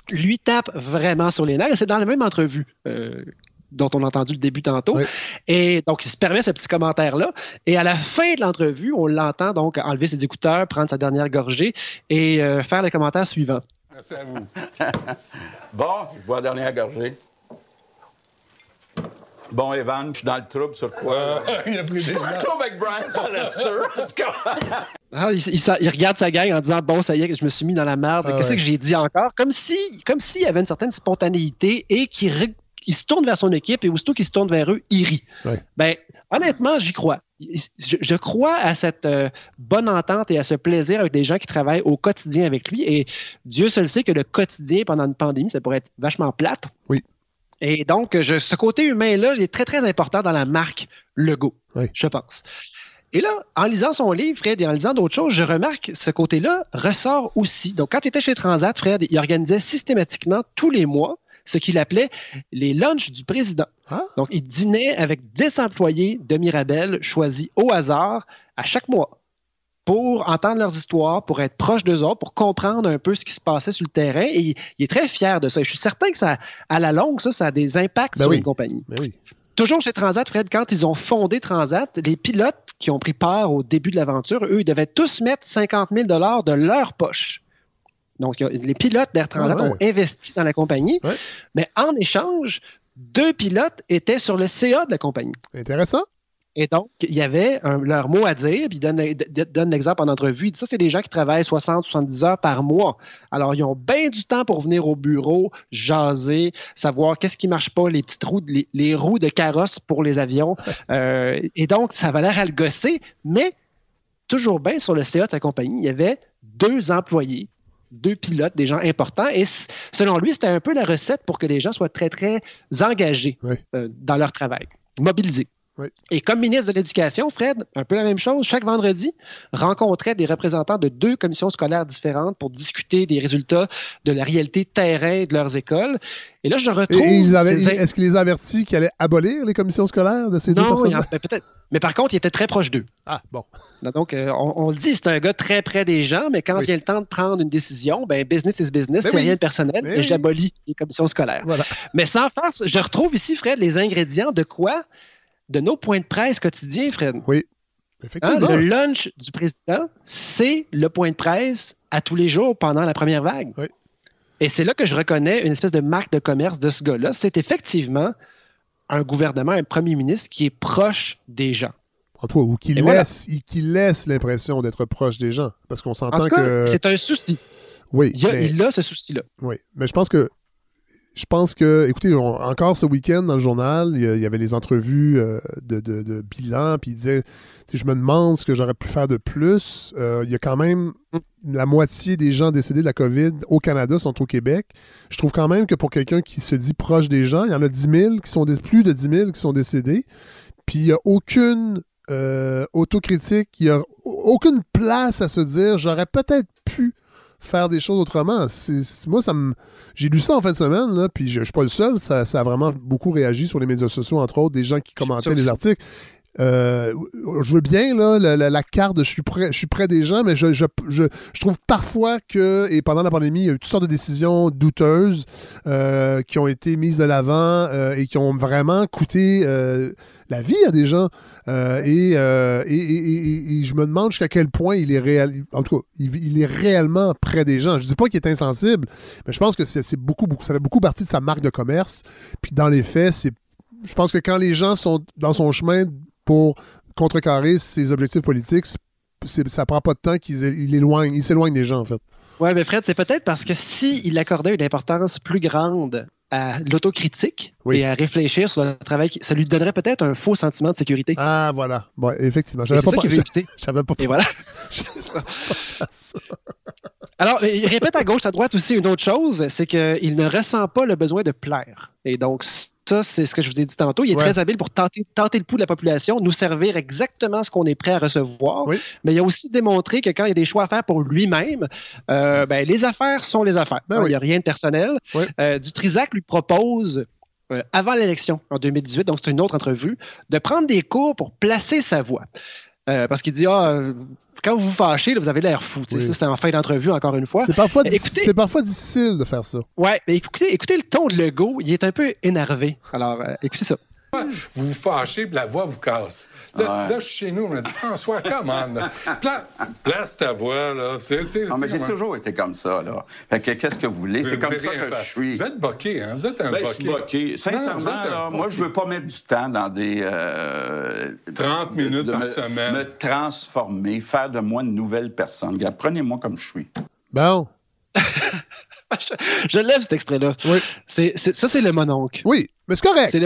S17: lui tape vraiment sur les nerfs. Et c'est dans la même entrevue euh, dont on a entendu le début tantôt. Et donc, il se permet ce petit commentaire-là. Et à la fin de l'entrevue, on l'entend donc enlever ses écouteurs, prendre sa dernière gorgée et euh, faire le commentaire suivant.
S18: Merci à vous.
S16: bon, je bois la dernière gorgée. Bon, Evan, je suis dans le trouble sur quoi?
S18: il a pris des
S16: trouble avec Brian Pallister.
S17: ah, il, il, regarde sa gang en disant Bon, ça y est, je me suis mis dans la merde. Ah Qu'est-ce que j'ai dit encore? Comme s'il si, comme s'il y avait une certaine spontanéité et qu'il il se tourne vers son équipe et aussitôt qu'il se tourne vers eux, il rit. Ben, honnêtement, j'y crois. Je, crois à cette euh, bonne entente et à ce plaisir avec des gens qui travaillent au quotidien avec lui. Et Dieu seul sait que le quotidien pendant une pandémie, ça pourrait être vachement plate.
S1: Oui.
S17: Et donc, je, ce côté humain-là, il est très, très important dans la marque Lego, je pense. Et là, en lisant son livre, Fred, et en lisant d'autres choses, je remarque ce côté-là ressort aussi. Donc, quand il était chez Transat, Fred, il organisait systématiquement tous les mois ce qu'il appelait les lunchs du président. Ah. Donc, il dînait avec 10 employés de Mirabel choisis au hasard à chaque mois pour entendre leurs histoires, pour être proche d'eux autres, pour comprendre un peu ce qui se passait sur le terrain. Et il, est très fier de ça. Et je suis certain que ça, à la longue, ça, ça a des impacts
S1: ben
S17: sur une compagnie.
S1: Ben
S17: Toujours chez Transat, Fred, quand ils ont fondé Transat, les pilotes qui ont pris part au début de l'aventure, eux, ils devaient tous mettre 50 000 de leur poche donc, les pilotes d'Air Transat ah ont investi dans la compagnie, mais en échange, deux pilotes étaient sur le CA de la compagnie.
S1: Intéressant.
S17: Et donc, il y avait leur mot à dire, puis donne, donne l'exemple en entrevue. Il dit ça, c'est des gens qui travaillent 60-70 heures par mois. Alors, ils ont bien du temps pour venir au bureau, jaser, savoir qu'est-ce qui marche pas, les petites roues, les, roues de carrosse pour les avions. Euh, et donc, ça va l'air à le gosser, mais toujours bien sur le CA de sa compagnie, il y avait deux employés deux pilotes, des gens importants. Et selon lui, c'était un peu la recette pour que les gens soient très, très engagés euh, dans leur travail, mobilisés. Et comme ministre de l'Éducation, Fred, un peu la même chose, chaque vendredi, rencontrait des représentants de deux commissions scolaires différentes pour discuter des résultats de la réalité terrain de leurs écoles. Et là, je retrouve.
S1: Est-ce qu'il les a avertis qu'il allait abolir les commissions scolaires de ces deux personnes? Non,
S17: peut-être. Mais par contre, il était très proche d'eux.
S1: Ah, bon.
S17: Donc, euh, on, le dit, c'est un gars très près des gens, mais quand vient le temps de prendre une décision, ben, business is business, c'est rien de personnel, et j'abolis les commissions scolaires. Mais sans farce, je retrouve ici, Fred, les ingrédients de quoi? De nos points de presse quotidiens, Fred.
S1: Oui.
S17: Hein, Effectivement. le lunch du président, c'est le point de presse à tous les jours pendant la première vague.
S1: Oui.
S17: Et c'est là que je reconnais une espèce de marque de commerce de ce gars-là. C'est effectivement un gouvernement, un premier ministre qui est proche des gens.
S1: ou qui laisse, qui laisse l'impression d'être proche des gens. Parce qu'on s'entend que.
S17: C'est un souci.
S1: Oui.
S17: Il, a ce souci-là.
S1: Oui. Mais je pense que je pense que, écoutez, encore ce week-end dans le journal, il y, avait les entrevues euh, de, bilan, puis il disait, je me demande ce que j'aurais pu faire de plus. Euh, il y a quand même la moitié des gens décédés de la COVID au Canada sont au Québec. Je trouve quand même que pour quelqu'un qui se dit proche des gens, il y en a 10 000 qui sont plus de 10 000 qui sont décédés. Puis il n'y a aucune euh, autocritique, il n'y a aucune place à se dire, j'aurais peut-être faire des choses autrement. moi, ça me, j'ai lu ça en fin de semaine, là, puis je, ne suis pas le seul. Ça, a vraiment beaucoup réagi sur les médias sociaux, entre autres, des gens qui commentaient les articles. Euh, je veux bien là, la, carte je suis près, je suis près des gens, mais je, je, je, trouve parfois que, et pendant la pandémie, il y a eu toutes sortes de décisions douteuses euh, qui ont été mises de l'avant euh, et qui ont vraiment coûté la vie à des gens. Euh, euh, et, et, et, je me demande jusqu'à quel point il est réel. En tout cas, il, est réellement près des gens. Je dis pas qu'il est insensible, mais je pense que c'est beaucoup, beaucoup, ça fait beaucoup partie de sa marque de commerce. Puis dans les faits, c'est. Je pense que quand les gens sont dans son chemin pour contrecarrer ses objectifs politiques, ça prend pas de temps qu'il il s'éloigne des gens, en fait.
S17: Oui, mais Fred, c'est peut-être parce que s'il accordait une importance plus grande à l'autocritique et à réfléchir sur le travail, ça lui donnerait peut-être un faux sentiment de sécurité.
S1: Ah, voilà. Bon, effectivement. J'avais
S17: pas, ça qu'il veut éviter.
S1: J'avais pas
S17: Et voilà. Alors, il répète à gauche, à droite aussi une autre chose, c'est qu'il ne ressent pas le besoin de plaire. Et donc, ça, c'est ce que je vous ai dit tantôt. Il est très habile pour tenter, tenter le pouls de la population, nous servir exactement ce qu'on est prêt à recevoir. Mais il a aussi démontré que quand il y a des choix à faire pour lui-même, euh, ben, les affaires sont les affaires. Ben il n'y a rien de personnel. Euh, Dutrisac lui propose euh, avant l'élection en 2018, donc c'est une autre entrevue, de prendre des cours pour placer sa voix. Parce qu'il dit ah, quand vous vous fâchez, vous avez l'air fou. Ça, c'était en fin d'entrevue, encore une fois.
S1: C'est parfois, c'est parfois difficile de faire ça.
S17: Ouais, mais écoutez, écoutez le ton de Legault, il est un peu énervé. Alors, euh, écoutez ça.
S18: Vous vous fâchez, la voix vous casse. Là, là chez nous, on a dit François, comment? place ta voix, là.
S16: non, mais j'ai toujours été comme ça, là. Fait que qu'est-ce que vous voulez? C'est comme ça que je suis.
S18: Vous êtes boqué, hein? Vous êtes un
S16: ben,
S18: boqué.
S16: Je suis boqué. Sincèrement, là, moi, je veux pas mettre du temps dans des. 30
S18: euh, minutes par semaine.
S16: Me transformer, faire de moi une nouvelle personne. prenez-moi comme je suis.
S1: Bon.
S17: je, lève cet extrait-là.
S1: Oui.
S17: ça, c'est le mononcle.
S1: Oui, mais c'est correct.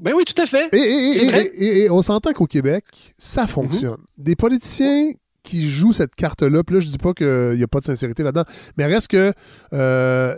S17: Ben oui, tout à fait.
S1: Et, on s'entend qu'au Québec, ça fonctionne. Des politiciens qui jouent cette carte-là, puis là, je dis pas qu'il n'y a pas de sincérité là-dedans, mais reste que euh,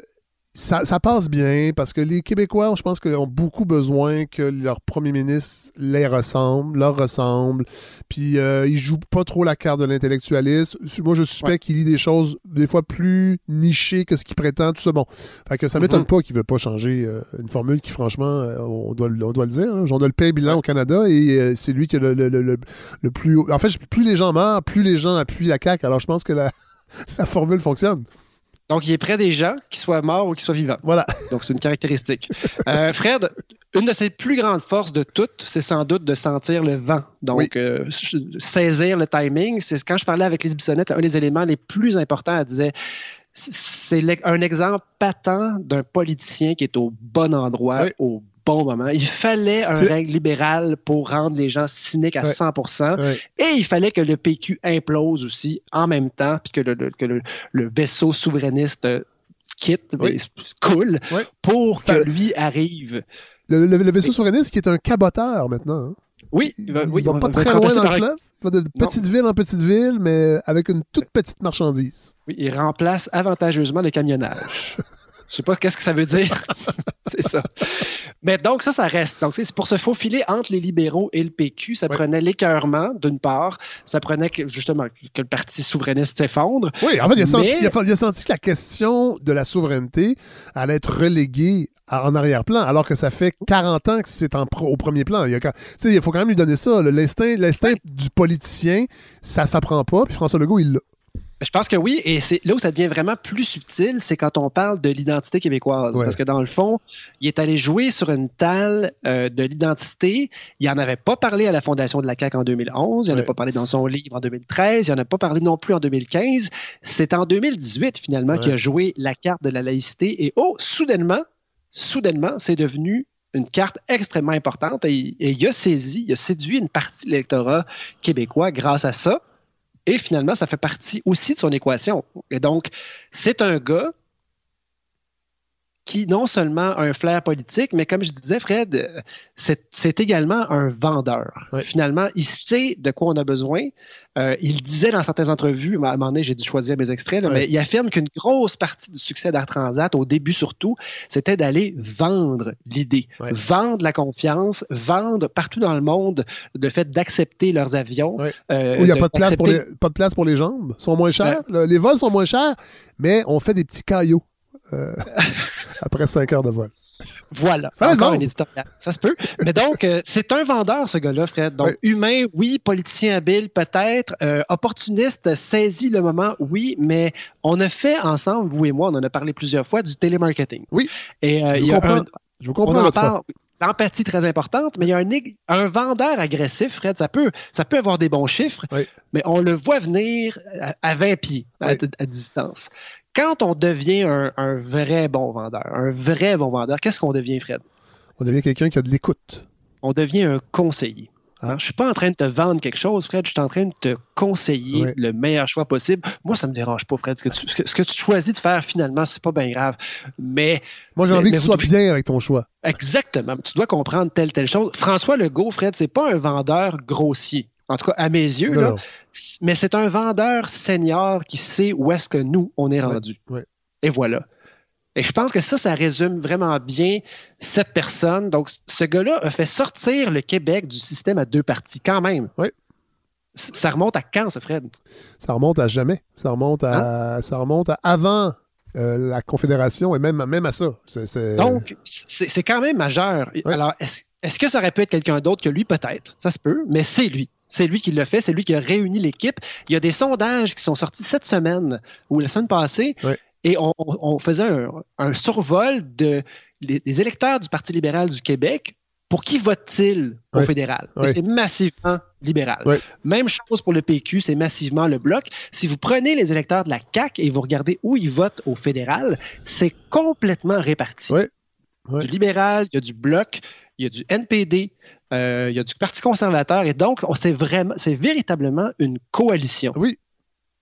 S1: ça, passe bien parce que les Québécois, je pense qu'ils ont beaucoup besoin que leur premier ministre les ressemble, leur ressemble. Puis euh, ils jouent pas trop la carte de l'intellectualisme. Moi, je suspecte qu'il lit des choses des fois plus nichées que ce qu'il prétend, tout ça. Bon. Fait que ça m'étonne mhm. pas qu'il veut pas changer euh, une formule qui, franchement, euh, on, doit, on doit le dire. Hein. On a le pain bilan au Canada et c'est lui qui a le, le, plus haut. En fait, plus les gens meurent, plus les gens appuient la CAQ. Alors je pense que la, la formule fonctionne.
S17: Donc, il est près des gens, qu'ils soient morts ou qu'ils soient vivants.
S1: Voilà.
S17: Donc, c'est une caractéristique. Euh, Fred, une de ses plus grandes forces de toutes, c'est sans doute de sentir le vent. Donc, euh, saisir le timing. C'est quand je parlais avec Lise Bissonnette, un des éléments les plus importants, elle disait c'est un exemple patent d'un politicien qui est au bon endroit, au bon moment. Il fallait un règle libéral pour rendre les gens cyniques à 100% et il fallait que le PQ implose aussi en même temps, puis que le, le, vaisseau souverainiste euh, quitte, coule, pour que lui arrive.
S1: Le, vaisseau souverainiste qui est un caboteur maintenant. Hein.
S17: Oui, il va,
S1: pas très loin dans le va de petite ville en petite ville, mais avec une toute petite marchandise.
S17: Oui, il remplace avantageusement le camionnage. Je sais pas qu'est-ce que ça veut dire. c'est ça. Mais donc, ça, ça reste. Donc, c'est pour se faufiler entre les libéraux et le PQ, ça prenait l'écœurement, d'une part. Ça prenait que, justement que le Parti souverainiste s'effondre.
S1: Oui, en fait, il a, senti, il, a, senti, que la question de la souveraineté allait être reléguée en arrière-plan, alors que ça fait 40 ans que c'est au premier plan. Il, il faut quand même lui donner ça. L'instinct du politicien, ça s'apprend pas. Puis François Legault, il l'a.
S17: Je pense que oui, et c'est là où ça devient vraiment plus subtil, c'est quand on parle de l'identité québécoise. Parce que dans le fond, il est allé jouer sur une talle euh, de l'identité. Il n'en avait pas parlé à la Fondation de la CAQ en 2011, il n'en a pas parlé dans son livre en 2013, il n'en a pas parlé non plus en 2015. C'est en 2018, finalement, qu'il a joué la carte de la laïcité. Et oh, soudainement, soudainement, c'est devenu une carte extrêmement importante et, et, il a saisi, il a séduit une partie de l'électorat québécois grâce à ça. Et finalement, ça fait partie aussi de son équation. Et donc, c'est un gars qui non seulement a un flair politique, mais comme je disais, Fred, c'est également un vendeur. Finalement, il sait de quoi on a besoin. Euh, il disait dans certaines entrevues, à un moment donné, j'ai dû choisir mes extraits, mais il affirme qu'une grosse partie du succès d'Air Transat, au début surtout, c'était d'aller vendre l'idée, vendre la confiance, vendre partout dans le monde le fait d'accepter leurs avions.
S1: Euh, il n'y a pas de, place pour les, pas de place pour les jambes, sont moins chers. les vols sont moins chers, mais on fait des petits caillots. Euh, après cinq heures de vol.
S17: Voilà. Encore un éditorial. Ça se peut. Mais donc, euh, c'est un vendeur, ce gars-là, Fred. Donc, humain, oui. Politicien habile, peut-être. Euh, opportuniste, saisi le moment, oui. Mais on a fait ensemble, vous et moi, on en a parlé plusieurs fois, du télémarketing.
S1: Oui.
S17: Et,
S1: je, vous comprends. je vous comprends.
S17: L'empathie très importante, mais il y a un, un, vendeur agressif, Fred, ça peut, ça peut avoir des bons chiffres, mais on le voit venir à, 20 pieds à, distance. Quand on devient un, vrai bon vendeur, un vrai bon vendeur, qu'est-ce qu'on devient, Fred?
S1: On devient quelqu'un qui a de l'écoute.
S17: On devient un conseiller. Hein? Je ne suis pas en train de te vendre quelque chose, Fred. Je suis en train de te conseiller le meilleur choix possible. Moi, ça ne me dérange pas, Fred. Ce que, tu, ce que, tu choisis de faire, finalement, c'est pas bien grave. Mais.
S1: Moi, j'ai envie que tu sois bien avec ton choix.
S17: Exactement. Tu dois comprendre telle, telle chose. François Legault, Fred, c'est pas un vendeur grossier. En tout cas, à mes yeux, là, mais c'est un vendeur senior qui sait où est-ce que nous, on est rendu. Et voilà. Et je pense que ça, ça résume vraiment bien cette personne. Donc, ce gars-là a fait sortir le Québec du système à deux parties, quand même.
S1: Oui.
S17: Ça remonte à quand, ça, Fred?
S1: Ça remonte à jamais. Ça remonte à, hein? ça remonte à avant euh, la Confédération et même, même à ça.
S17: Donc, c'est quand même majeur. Alors, est-ce que ça aurait pu être quelqu'un d'autre que lui? Peut-être. Ça se peut, mais c'est lui. C'est lui qui l'a fait, c'est lui qui a réuni l'équipe. Il y a des sondages qui sont sortis cette semaine ou la semaine passée et on, faisait un, survol de, des électeurs du Parti libéral du Québec. Pour qui votent-ils au fédéral? C'est massivement libéral. Même chose pour le PQ, c'est massivement le bloc. Si vous prenez les électeurs de la CAQ et vous regardez où ils votent au fédéral, c'est complètement réparti. Du libéral, il y a du bloc, il y a du NPD, euh, il y a du Parti conservateur, et donc c'est vraiment, c'est véritablement une coalition.
S1: Oui.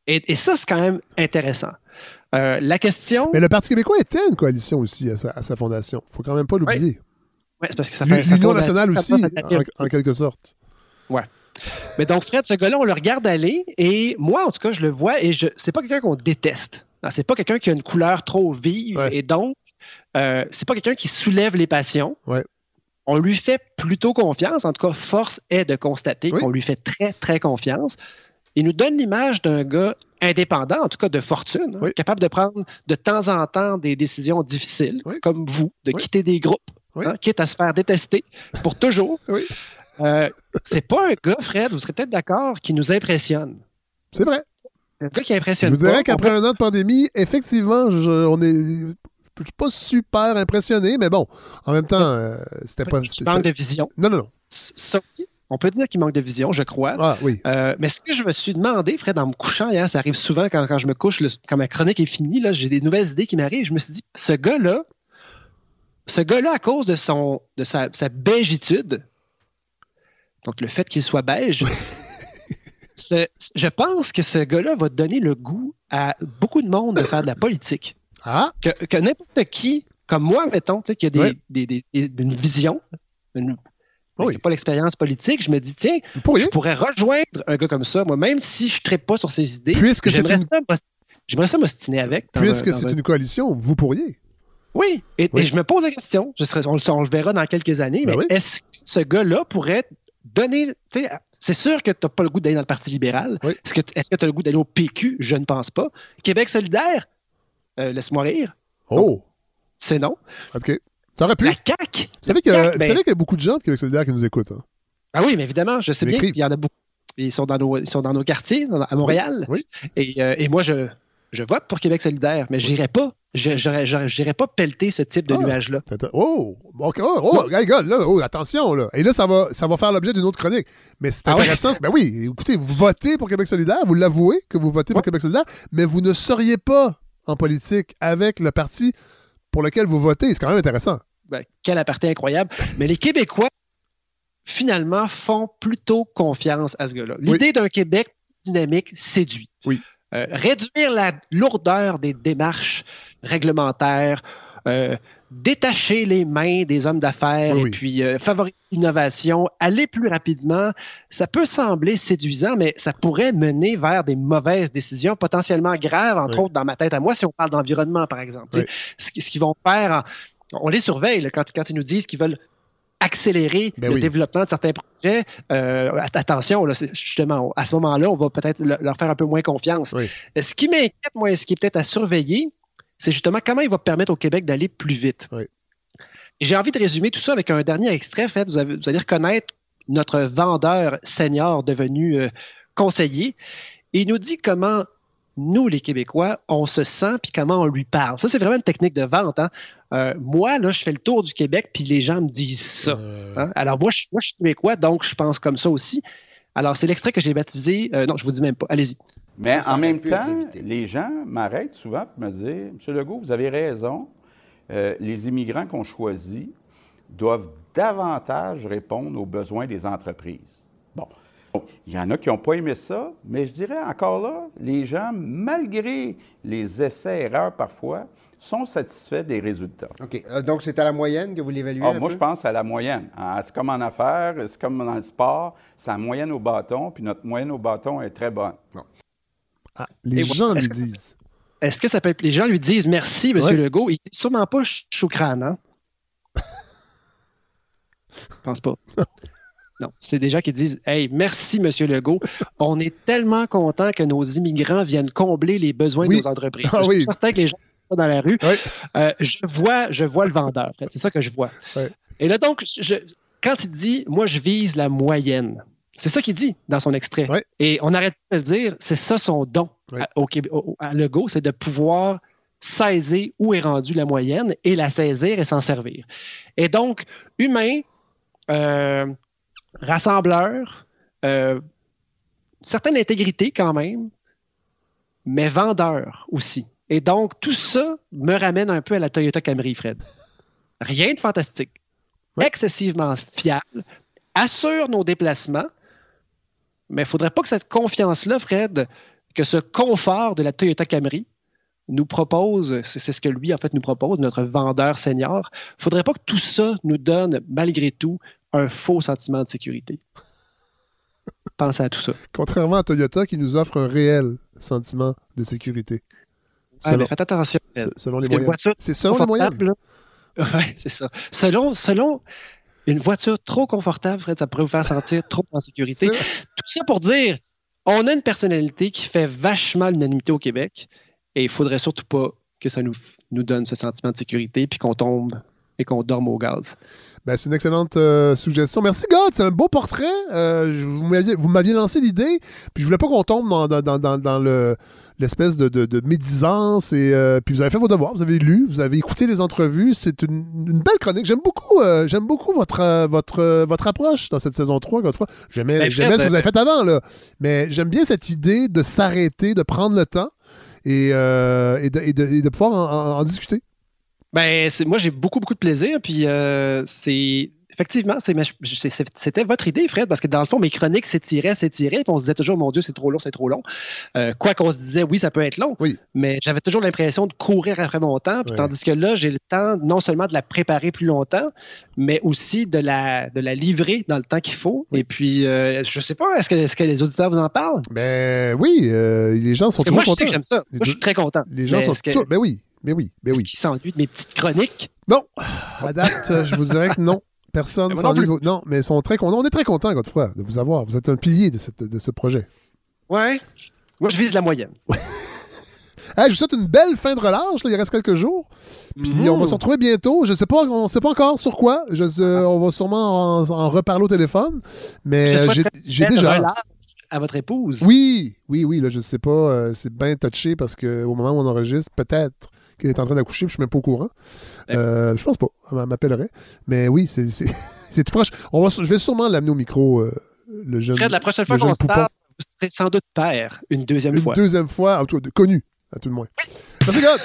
S17: et ça, c'est quand même intéressant. Euh, la question.
S1: Mais le Parti québécois était une coalition aussi à sa, fondation. Il ne faut quand même pas l'oublier.
S17: Oui, c'est parce que ça fait
S1: L'Union nationale aussi, en, quelque sorte.
S17: Ouais. Mais donc, Fred, ce gars-là, on le regarde aller et moi, en tout cas, je le vois et je c'est pas quelqu'un qu'on déteste. C'est pas quelqu'un qui a une couleur trop vive et donc, euh, c'est pas quelqu'un qui soulève les passions.
S1: Ouais.
S17: On lui fait plutôt confiance. En tout cas, force est de constater qu'on lui fait très, très confiance il nous donne l'image d'un gars indépendant, en tout cas de fortune, hein, capable de prendre de temps en temps des décisions difficiles, comme vous, de quitter des groupes, hein, quitte à se faire détester pour toujours. Euh, c'est pas un gars, Fred, vous serez peut-être d'accord, qui nous impressionne.
S1: C'est vrai.
S17: C'est un gars qui impressionne.
S1: Je vous dirais qu'après un an de pandémie, effectivement, je, on est. Je suis pas super impressionné, mais bon, en même temps, euh, c'était pas.
S17: manque de vision.
S1: Non, non, non.
S17: Ça, on peut dire qu'il manque de vision, je crois.
S1: Ah, oui.
S17: Euh, mais ce que je me suis demandé, Fred, en me couchant hier, ça arrive souvent quand, je me couche, quand ma chronique est finie, là, j'ai des nouvelles idées qui m'arrivent. Je me suis dit, ce gars-là, ce gars-là, à cause de, son, de sa, sa beigitude, donc le fait qu'il soit beige, je pense que ce gars-là va donner le goût à beaucoup de monde de faire de la politique.
S1: Ah.
S17: Que, n'importe qui, comme moi, mettons, qui a des, des, une vision, une, oui. pas l'expérience politique, je me dis, tiens, je pourrais rejoindre un gars comme ça, moi, même si je ne pas sur ses idées.
S1: Puisque
S17: j'aimerais ça, ça m'ostiner avec.
S1: Puisque c'est une coalition, vous pourriez.
S17: Oui. Et, je me pose la question, je serais, on, le verra dans quelques années, ben mais est-ce que ce gars-là pourrait donner. C'est sûr que tu n'as pas le goût d'aller dans le Parti libéral. Est-ce que tu as le goût d'aller au PQ? Je ne pense pas. Québec solidaire? Euh, laisse-moi rire.
S1: Oh!
S17: C'est non.
S1: OK. Pu.
S17: La CAQ.
S1: Vous savez ben qu'il y a beaucoup de gens de Québec solidaire qui nous écoutent. Hein?
S17: Ah oui, mais évidemment, je sais bien qu'il y en a beaucoup. Ils sont dans nos, ils sont dans nos quartiers, à Montréal.
S1: Oui.
S17: Et, euh, et, moi, je, je vote pour Québec solidaire, mais je n'irai pas. Je n'irai pas pelleter ce type de
S1: ah,
S17: nuage-là.
S1: Oh, oh, oh, là, oh, attention. Là. Et là, ça va, ça va faire l'objet d'une autre chronique. Mais c'est ah intéressant. Ben oui, écoutez, vous votez pour Québec solidaire, vous l'avouez que vous votez pour Québec solidaire, mais vous ne seriez pas en politique avec le parti pour lequel vous votez. C'est quand même intéressant.
S17: Ben, quel aparté incroyable. Mais les Québécois, finalement, font plutôt confiance à ce gars-là. L'idée d'un Québec dynamique séduit.
S1: Oui.
S17: Euh, réduire la lourdeur des démarches réglementaires, euh, détacher les mains des hommes d'affaires et puis euh, favoriser l'innovation, aller plus rapidement, ça peut sembler séduisant, mais ça pourrait mener vers des mauvaises décisions potentiellement graves, entre autres dans ma tête à moi, si on parle d'environnement, par exemple. Ce, ce qu'ils vont faire on les surveille quand, ils nous disent qu'ils veulent accélérer ben le développement de certains projets. Euh, attention, justement, à ce moment-là, on va peut-être leur faire un peu moins confiance. Ce qui m'inquiète, moi, ce qui est peut-être à surveiller, c'est justement comment il va permettre au Québec d'aller plus vite. j'ai envie de résumer tout ça avec un dernier extrait. Fait, vous, allez reconnaître notre vendeur senior devenu euh, conseiller. il nous dit comment nous, les Québécois, on se sent puis comment on lui parle. Ça, c'est vraiment une technique de vente. Hein. Euh, moi, là, je fais le tour du Québec puis les gens me disent ça.
S1: Euh.
S17: Hein. Alors, moi je, moi, je suis Québécois, donc je pense comme ça aussi. Alors, c'est l'extrait que j'ai baptisé. non, je vous dis même pas. Allez-y.
S16: Mais en même temps, les gens m'arrêtent souvent pour me dire Monsieur Legault, vous avez raison. Euh, les immigrants qu'on choisit doivent davantage répondre aux besoins des entreprises. Bon. Il y en a qui n'ont pas aimé ça, mais je dirais encore là, les gens, malgré les essais-erreurs parfois, sont satisfaits des résultats.
S19: OK. Euh, donc, c'est à la moyenne que vous l'évaluez?
S16: Ah, moi,
S19: peu?
S16: je pense à la moyenne. Ah, C'est comme en affaires, c'est comme dans le sport, c'est la moyenne au bâton, puis notre moyenne au bâton est très bonne.
S1: Ah, les
S17: Et
S1: gens lui disent.
S17: Est-ce que ça peut être. Les gens lui disent merci, M.
S1: Ouais.
S17: Legault. Il dit sûrement pas ch- choukran, hein? Je pense pas. Non, c'est des gens qui disent Hey, merci, M. Legault. On est tellement content que nos immigrants viennent combler les besoins
S1: Oui.
S17: de nos entreprises.
S1: Ah
S17: je
S1: oui.
S17: suis certain que les gens disent ça dans la rue. Euh, je, vois, je vois le vendeur. C'est ça que je vois. Et là, donc, je- quand il dit Moi, je vise la moyenne, c'est ça qu'il dit dans son extrait. Et on arrête pas de le dire, c'est ça son don à, au Québec- au- à Legault, c'est de pouvoir saisir où est rendue la moyenne et la saisir et s'en servir. Et donc, humain, euh, rassembleur, euh, certaine intégrité quand même, mais vendeur aussi. Et donc, tout ça me ramène un peu à la Toyota Camry, Fred. Rien de fantastique. Excessivement fiable, assure nos déplacements, mais il ne faudrait pas que cette confiance-là, Fred, que ce confort de la Toyota Camry nous propose, c'est ce que lui, en fait, nous propose, notre vendeur senior, il ne faudrait pas que tout ça nous donne, malgré tout, un faux sentiment de sécurité. Pensez à tout ça.
S1: Contrairement à Toyota qui nous offre un réel sentiment de sécurité.
S17: Ah, mais faites attention.
S1: se- selon les
S17: voiture
S1: C'est selon les
S17: Ouais, c'est ça. Selon, selon une voiture trop confortable, Fred, ça pourrait vous faire sentir trop en sécurité. Tout ça pour dire, on a une personnalité qui fait vachement l'unanimité au Québec et il faudrait surtout pas que ça nous, nous donne ce sentiment de sécurité puis qu'on tombe et qu'on dorme au gaz.
S1: Ben, c'est une excellente euh, suggestion. Merci, God. C'est un beau portrait. Euh, je- vous m'aviez- vous m'aviez lancé l'idée. Puis je voulais pas qu'on tombe dans- dans- dans- dans le, l'espèce de, de- de médisance. Et, euh, puis vous avez fait vos devoirs. Vous avez lu. Vous avez écouté les entrevues. C'est une, une belle chronique. J'aime beaucoup, euh, j'aime beaucoup votre, euh, votre, euh, votre approche dans cette saison 3, Godefroy. J'aimais,
S17: Ben,
S1: j'aimais ce que vous avez fait avant. Là. Mais j'aime bien cette idée de s'arrêter, de prendre le temps et, euh, et, de, et de- et de pouvoir en- en- en discuter.
S17: Ben, c'est- moi, j'ai beaucoup, beaucoup de plaisir. Puis, euh, c'est. Effectivement, mais c'était votre idée, Fred, parce que dans le fond, mes chroniques s'étiraient, s'étiraient, puis on se disait toujours, mon Dieu, c'est trop long, c'est trop long. Euh, quoi qu'on se disait, oui, ça peut être long, mais j'avais toujours l'impression de courir après mon temps, puis
S1: Oui.
S17: tandis que là, j'ai le temps non seulement de la préparer plus longtemps, mais aussi de la, de la livrer dans le temps qu'il faut. Et puis, euh, je sais pas, est-ce que, les auditeurs vous en parlent?
S1: Ben oui, euh, les gens sont toujours
S17: moi, je
S1: contents.
S17: sais que j'aime ça.
S1: Les
S17: Moi, je suis très content.
S1: Les gens
S17: Mais
S1: sont
S17: que-.
S1: Ben oui, ben oui, ben oui.
S17: Est-ce qu'ils s'ennuient de mes petites chroniques?
S1: Non, à date, je vous dirais que non. Personne
S17: Mais moi non
S1: mais sont très. On est très contents, Godefroy, de vous avoir. Vous êtes un pilier de, cette- de ce projet.
S17: Ouais. Moi, je vise la moyenne.
S1: Hey, je vous souhaite une belle fin de relâche. là. Il reste quelques jours. Puis on va se retrouver bientôt. Je sais pas, on ne sait pas encore sur quoi. Je sais- on va sûrement en, en reparler au téléphone. Mais j'ai- déjà.
S17: relâche à votre épouse.
S1: Oui, oui, oui. Là, je sais pas. euh, c'est bien touché parce qu'au moment où on enregistre, peut-être qu'elle est en train d'accoucher. puis Je suis même pas au courant. Euh, je pense pas. Elle m'appellerait. Mais oui, c'est c'est- c'est tout proche. On va, je vais sûrement l'amener au micro, euh, le jeune.
S17: Fred, la prochaine fois qu'on se parle, vous serez sans doute père une deuxième
S1: Une
S17: fois.
S1: deuxième fois, en tout, connu, à tout le moins. Merci, God!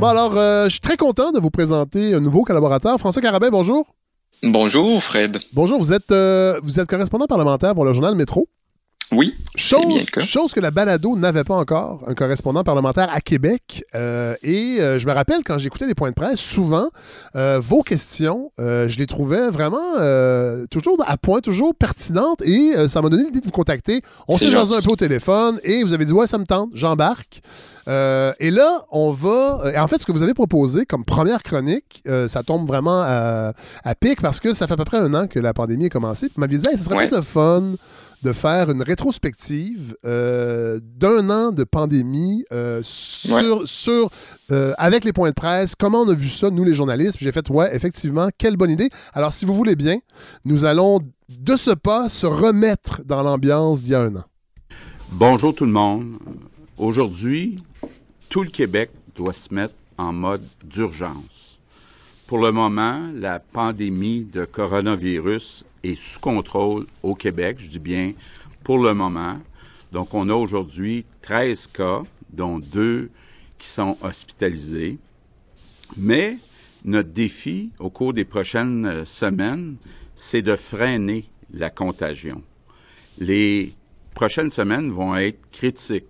S1: Bon, alors, euh, je suis très content de vous présenter un nouveau collaborateur. François Carabin, bonjour.
S20: Bonjour, Fred.
S1: Bonjour, vous êtes, euh, vous êtes correspondant parlementaire pour le journal Métro.
S20: Oui.
S1: Chose, chose que la balado n'avait pas encore, un correspondant parlementaire à Québec. Euh, et euh, je me rappelle, quand j'écoutais les points de presse, souvent, euh, vos questions, je les trouvais vraiment toujours à point, toujours pertinentes. Et ça m'a donné l'idée de vous contacter. On s'est jasé un peu au téléphone et vous avez dit, ouais, ça me tente, j'embarque. Et là, on va. Et en fait, ce que vous avez proposé comme première chronique, ça tombe vraiment à, à pic parce que ça fait à peu près un an que la pandémie a commencé. Puis vous m'aviez dit, Hey, ce serait
S20: Ouais.
S1: peut-être le fun de faire une rétrospective d'un an de pandémie sur, sur avec les points de presse. Comment on a vu ça, nous les journalistes? J'ai fait, ouais, effectivement, quelle bonne idée. Alors, si vous voulez bien, nous allons de ce pas se remettre dans l'ambiance d'il y a un an.
S16: Bonjour tout le monde. Aujourd'hui, tout le Québec doit se mettre en mode d'urgence. Pour le moment, la pandémie de coronavirus est sous contrôle au Québec, je dis bien pour le moment. Donc, on a aujourd'hui 13 cas, dont deux qui sont hospitalisés. Mais notre défi au cours des prochaines semaines, c'est de freiner la contagion. Les prochaines semaines vont être critiques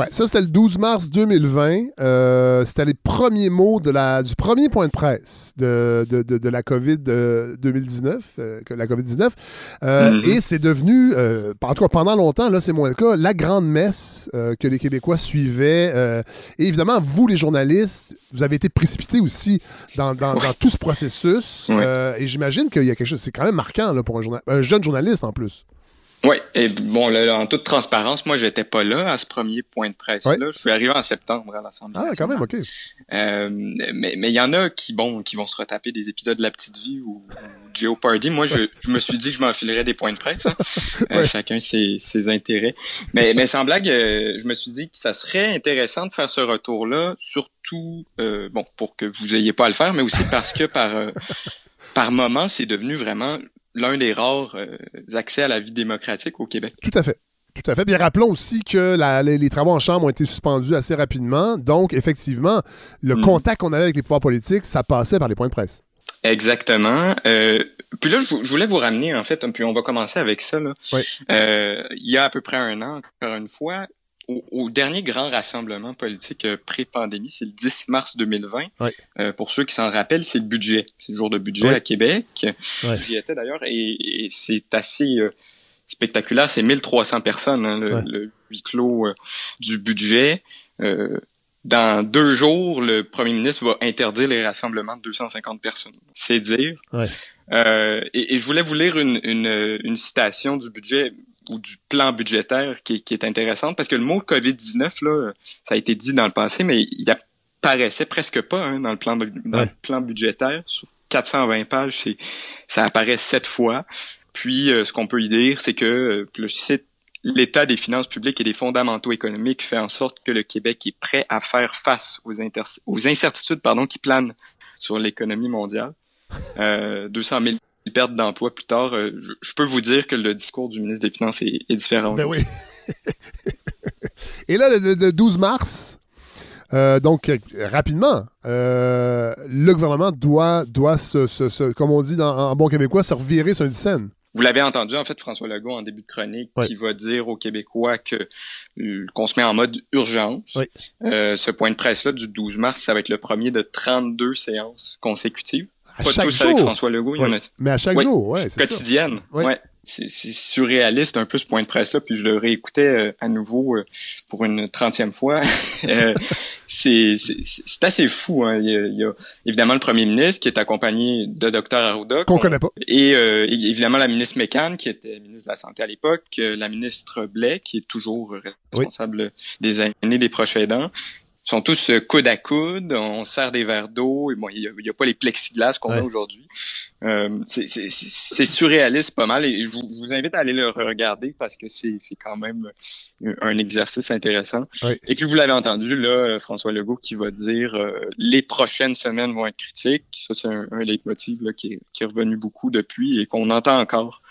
S1: Ouais, ça c'était le 12 mars 2020. Euh, c'était les premiers mots de la, du premier point de presse de, de, de, la COVID 2019, euh, la COVID-19. Euh, mm-hmm. Et c'est devenu, en tout cas pendant longtemps, là c'est moins le cas, la grande messe que les Québécois suivaient. et évidemment, vous les journalistes, vous avez été précipités aussi dans, dans, tout ce processus. et j'imagine qu'il y a quelque chose, c'est quand même marquant là, pour un, un jeune journaliste en plus.
S20: Oui, et bon, là, en toute transparence, moi, j'étais pas là à ce premier point de presse-là. Je suis arrivé en septembre à l'Assemblée.
S1: Ah, quand même, OK.
S20: Euh, mais il y en a qui, bon, qui vont se retaper des épisodes de La Petite Vie ou, Jeopardy. Moi, je, je, me suis dit que je m'enfilerais des points de presse. Hein. Euh, chacun ses, ses, intérêts. Mais, mais sans blague, euh, je me suis dit que ça serait intéressant de faire ce retour-là, surtout, bon, pour que vous ayez pas à le faire, mais aussi parce que par, par moment, c'est devenu vraiment l'un des rares euh, accès à la vie démocratique au Québec.
S1: Tout à fait. Tout à fait. Bien, rappelons aussi que les, travaux en Chambre ont été suspendus assez rapidement. Donc, effectivement, le mm. contact qu'on avait avec les pouvoirs politiques, ça passait par les points de presse.
S20: Exactement. Euh, puis là, je, voulais vous ramener, en fait, puis on va commencer avec ça. Là. Euh, il y a à peu près un an, encore une fois, au, dernier grand rassemblement politique euh, pré-pandémie, c'est le 10 mars 2020. Euh, pour ceux qui s'en rappellent, c'est le budget. C'est le jour de budget à Québec. J'y étais d'ailleurs et, c'est assez euh, spectaculaire. C'est 1300 personnes, hein, le, huis clos du budget. dans deux jours, le premier ministre va interdire les rassemblements de 250 personnes. C'est dire. Et, je voulais vous lire une, une citation du budget ou du plan budgétaire qui, est intéressante parce que le mot COVID-19, là, ça a été dit dans le passé, mais il apparaissait presque pas hein, dans, le plan, plan budgétaire. Sur 420 pages, ça apparaît sept fois. Puis, euh, ce qu'on peut y dire, c'est que, euh, cite, l'état des finances publiques et des fondamentaux économiques fait en sorte que le Québec est prêt à faire face aux, aux incertitudes pardon, qui planent sur l'économie mondiale. Euh, 200 000 perte d'emploi plus tard, euh, je, peux vous dire que le discours du ministre des Finances est, différent.
S1: Ben oui. Et là, le, 12 mars, euh, donc euh, rapidement, le gouvernement doit, doit se, comme on dit en bon québécois, se revirer sur une scène.
S20: Vous l'avez entendu, en fait, François Legault, en début de chronique, qui va dire aux Québécois que qu'on se met en mode urgence. ce point de presse-là du 12 mars, ça va être le premier de 32 séances consécutives
S1: pas chaque tous jour.
S20: avec François Legault.
S1: Il y en a... Mais à chaque jour, ouais.
S20: Quotidienne. Ouais c'est surréaliste un peu ce point de presse-là, puis je le réécoutais euh, à nouveau euh, pour une trentième fois. euh, c'est assez fou. Hein. Il, y a, évidemment le premier ministre qui est accompagné de Dr Arruda.
S1: Qu'on connaît pas.
S20: Et euh, évidemment la ministre Mécan, qui était ministre de la Santé à l'époque, la ministre Blais, qui est toujours responsable des années des proches aidants, sont tous euh, coude à coude, on sert des verres d'eau, et bon, il n'y a, pas les plexiglas qu'on a aujourd'hui. Euh, c'est surréaliste pas mal, et je vous, invite à aller le regarder parce que c'est quand même un exercice intéressant. Et puis vous l'avez entendu, là, François Legault qui va dire euh, les prochaines semaines vont être critiques. Ça, c'est un, leitmotiv là, qui, est, qui, est, revenu beaucoup depuis et qu'on entend encore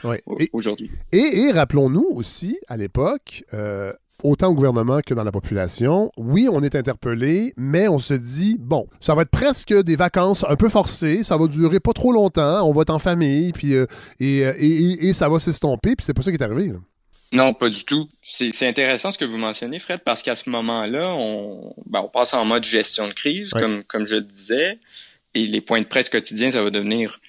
S20: aujourd'hui.
S1: Et, et rappelons-nous aussi, à l'époque, euh, autant au gouvernement que dans la population. Oui, on est interpellé, mais on se dit, bon, ça va être presque des vacances un peu forcées, ça va durer pas trop longtemps, on va être en famille, puis, euh, euh, et, et, ça va s'estomper, puis c'est pas ça qui est arrivé.
S20: Non, pas du tout. C'est intéressant ce que vous mentionnez, Fred, parce qu'à ce moment-là, on, ben, on passe en mode gestion de crise, comme, comme je le disais, et les points de presse quotidiens, ça va devenir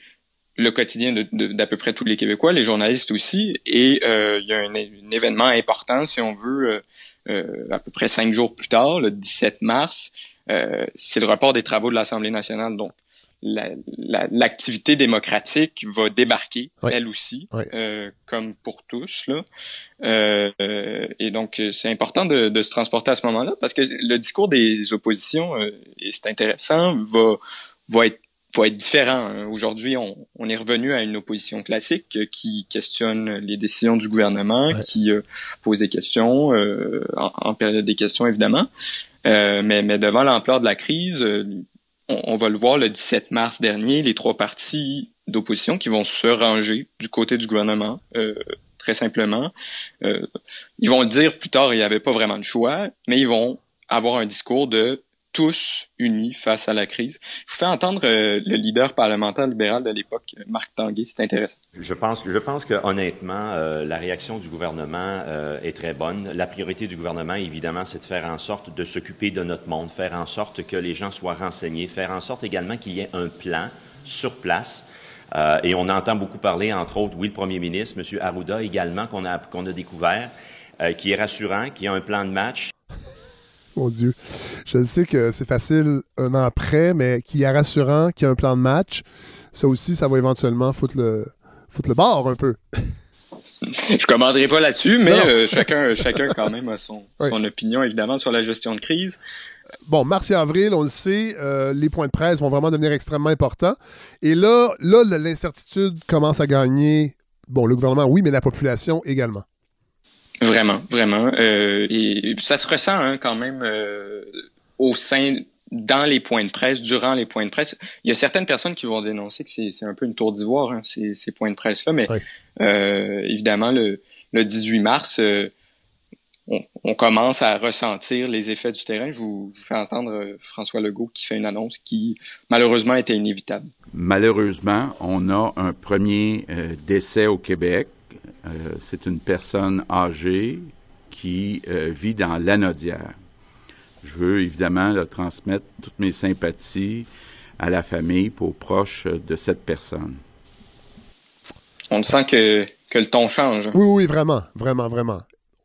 S20: le quotidien d'à peu près tous les Québécois, les journalistes aussi. Et euh, il y a un, événement important, si on veut, euh, euh, à peu près cinq jours plus tard, le 17 mars, c'est le report des travaux de l'Assemblée nationale. Donc, l'activité démocratique va débarquer, elle aussi, euh, comme pour tous. Là. Euh, et donc, c'est important de, se transporter à ce moment-là parce que le discours des oppositions, euh, et c'est intéressant, va, va être va être différent. Hein. Aujourd'hui, on, on, est revenu à une opposition classique qui questionne les décisions du gouvernement, qui pose des questions, en, en, période des questions évidemment. mais, mais devant l'ampleur de la crise, on, va le voir le 17 mars dernier, les trois partis d'opposition qui vont se ranger du côté du gouvernement, euh, très simplement. Euh, ils vont le dire plus tard, il n'y avait pas vraiment de choix, mais ils vont avoir un discours de tous unis face à la crise. Je vous fais entendre euh, le leader parlementaire libéral de l'époque, Marc Tanguay, c'est intéressant.
S21: Je pense, je pense que honnêtement, euh, la réaction du gouvernement euh, est très bonne. La priorité du gouvernement, évidemment, c'est de faire en sorte de s'occuper de notre monde, faire en sorte que les gens soient renseignés, faire en sorte également qu'il y ait un plan sur place. et on entend beaucoup parler, entre autres, oui, le premier ministre, M. Arruda également, qu'on a, qu'on a découvert, qui est rassurant, qui a un plan de match
S1: mon Dieu. Je sais que c'est facile un an après, mais qui est rassurant, qui a un plan de match, ça aussi, ça va éventuellement foutre le, foutre le bord un peu.
S20: Je commanderai pas là-dessus, mais euh, chacun, chacun quand même a son, son, opinion, évidemment, sur la gestion de crise.
S1: Bon, mars et avril, on le sait, euh, les points de presse vont vraiment devenir extrêmement importants. Et là, là l'incertitude commence à gagner. Bon, le gouvernement, oui, mais la population également.
S20: Vraiment, vraiment. Euh, et ça se ressent hein, quand même euh, au sein, dans les points de presse, durant les points de presse. Il y a certaines personnes qui vont dénoncer que c'est un peu une tour d'ivoire, hein, ces, ces, points de presse-là, mais euh, évidemment, le, le 18 mars, euh, on, on, commence à ressentir les effets du terrain. Je vous, je vous, fais entendre François Legault qui fait une annonce qui, malheureusement, était inévitable.
S16: Malheureusement, on a un premier décès au Québec euh, c'est une personne âgée qui euh, vit dans l'anodière. Je veux évidemment leur transmettre toutes mes sympathies à la famille pour proches de cette personne.
S20: On sent que, que le ton change.
S1: Oui, oui, vraiment, vraiment, vraiment.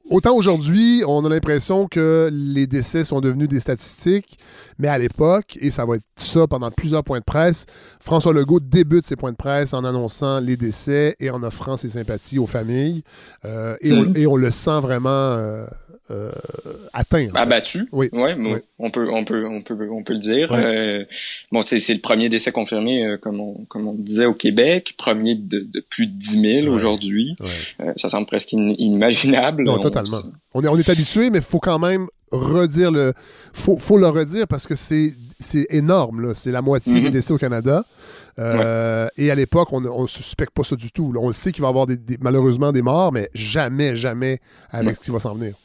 S1: Autant aujourd'hui, on a l'impression que les décès sont devenus des statistiques, mais à l'époque, et ça va être ça pendant plusieurs points de presse, François Legault débute ses points de presse en annonçant les décès et en offrant ses sympathies aux familles. Euh, et, on, mm-hmm. et, on, le sent vraiment euh, euh, atteint.
S20: Abattu.
S1: Oui.
S20: Ouais, On, peut, on, peut, on, peut, on peut le dire. Euh, bon, c'est le premier décès confirmé, euh, comme, on, comme on disait, au Québec. Premier de, de plus de 10 000 aujourd'hui. ça semble presque inimaginable.
S1: Non, totalement. On est, on est habitué, mais il faut quand même redire le. faut, faut le redire parce que c'est énorme. C'est la moitié des mm-hmm. décès au Canada. Et à l'époque, on ne suspecte pas ça du tout. On sait qu'il va y avoir des, malheureusement des morts, mais jamais, jamais avec ce qui va s'en venir.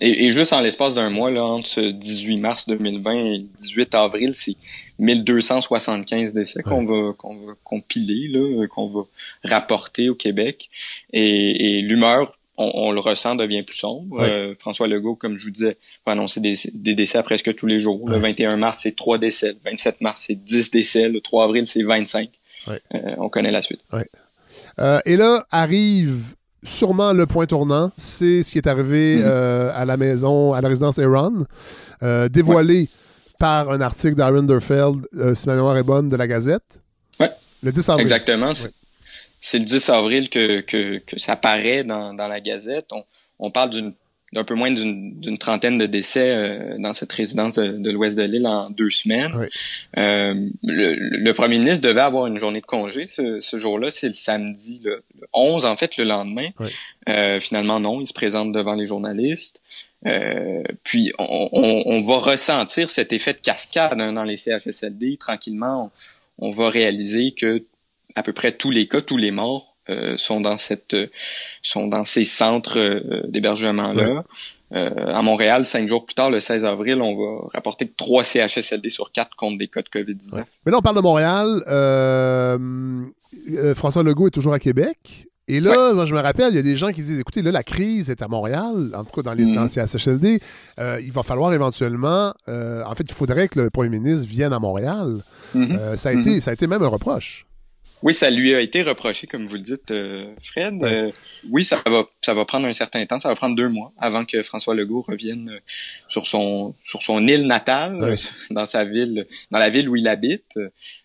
S20: Et, juste en l'espace d'un mois, là, entre ce 18 mars 2020 et 18 avril, c'est 1275 décès qu'on va, qu'on va compiler, là, qu'on va rapporter au Québec. Et, l'humeur, on, le ressent, devient plus sombre. Euh, François Legault, comme je vous disais, va annoncer des, décès à presque tous les jours. Le 21 mars, c'est 3 décès. Le 27 mars, c'est 10 décès. Le 3 avril, c'est 25. Euh, on connaît la suite.
S1: Euh, et là, arrive sûrement le point tournant, c'est ce qui est arrivé mhm. euh, à la maison, à la résidence Aaron, euh, dévoilé par un article d'Aaron Derfeld, euh, si ma mémoire est bonne, de la Gazette.
S20: Oui.
S1: Le 10 avril.
S20: Exactement. C'est le 10 avril que, que, que ça paraît dans, dans la Gazette. On, on parle d'une d'un peu moins d'une trentaine de décès euh, dans cette résidence de, l'ouest de l'île en deux semaines. Euh, le, premier ministre devait avoir une journée de congé ce, ce jour-là, c'est le samedi, le, 11 en fait, le lendemain. Euh, finalement, non, il se présente devant les journalistes. puis on, on, on, va ressentir cet effet de cascade hein, dans les CHSLD. Tranquillement, on, on va réaliser que à peu près tous les cas, tous les morts euh, sont dans cette euh, sont dans ces centres euh, d'hébergement là. à Montréal, cinq jours plus tard, le 16 avril, on va rapporter que trois CHSLD sur quatre comptent des cas de COVID-19.
S1: Mais là, on parle de Montréal. François Legault est toujours à Québec. Et là, moi, je me rappelle, il y a des gens qui disent écoutez, là, la crise est à Montréal, en tout cas dans les mm. CHSLD. il va falloir éventuellement. en fait, il faudrait que le premier ministre vienne à Montréal. Mm-hmm. ça, a été, mm-hmm. ça a été même un reproche.
S20: Oui, ça lui a été reproché, comme vous le dites, euh, Fred. Euh, oui, ça va, ça va prendre un certain temps. Ça va prendre deux mois avant que François Legault revienne euh, sur son, sur son île natale, dans sa ville, dans la ville où il habite.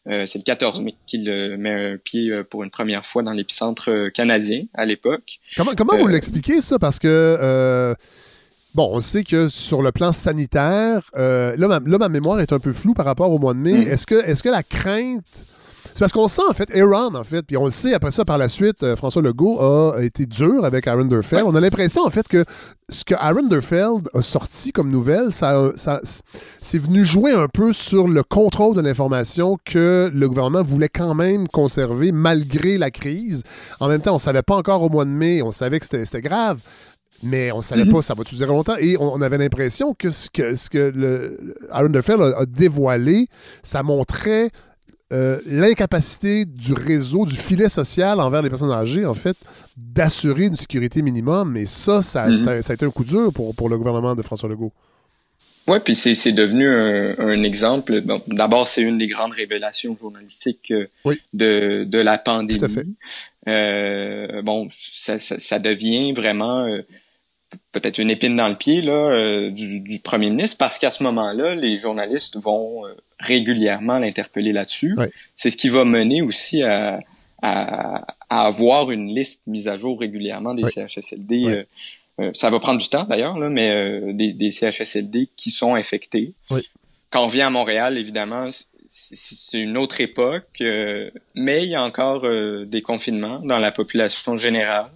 S20: c'est le 14 mai qu'il met un pied pour une première fois dans l'épicentre canadien à l'époque.
S1: Comment, comment vous l'expliquez ça? Parce que Bon, on sait que sur le plan sanitaire, là, ma, mémoire est un peu floue par rapport au mois de mai. Mm. Est-ce que, est que la crainte c'est parce qu'on sent, en fait, Aaron, en fait, puis on le sait, après ça, par la suite, euh, François Legault a été dur avec Aaron Derfeld. On a l'impression, en fait, que ce que Aaron Derfeld a sorti comme nouvelle, ça, ça c'est venu jouer un peu sur le contrôle de l'information que le gouvernement voulait quand même conserver malgré la crise. En même temps, on ne savait pas encore au mois de mai, on savait que c'était grave, mais on ne savait mm-hmm. pas ça va tout durer longtemps. Et on, avait l'impression que ce que, ce que le, Aaron Derfeld a, a, dévoilé, ça montrait euh, l'incapacité du réseau, du filet social envers les personnes âgées, en fait, d'assurer une sécurité minimum. Mais ça, ça, mhm. a été un coup dur pour, pour le gouvernement de François Legault.
S20: Oui, puis c'est devenu un, exemple. D'abord, c'est une des grandes révélations journalistiques euh, de, de, la pandémie. Tout à fait. Euh, bon, ça, ça, devient vraiment peut-être une épine dans le pied là, euh, du, premier ministre parce qu'à ce moment-là, les journalistes vont euh, régulièrement l'interpeller là-dessus. C'est ce qui va mener aussi à, à, avoir une liste mise à jour régulièrement des CHSLD. Euh, ça va prendre du temps d'ailleurs, mais des, des, CHSLD qui sont infectés. Quand on vient à Montréal, évidemment, c'est une autre époque, mais il y a encore des confinements dans la population générale.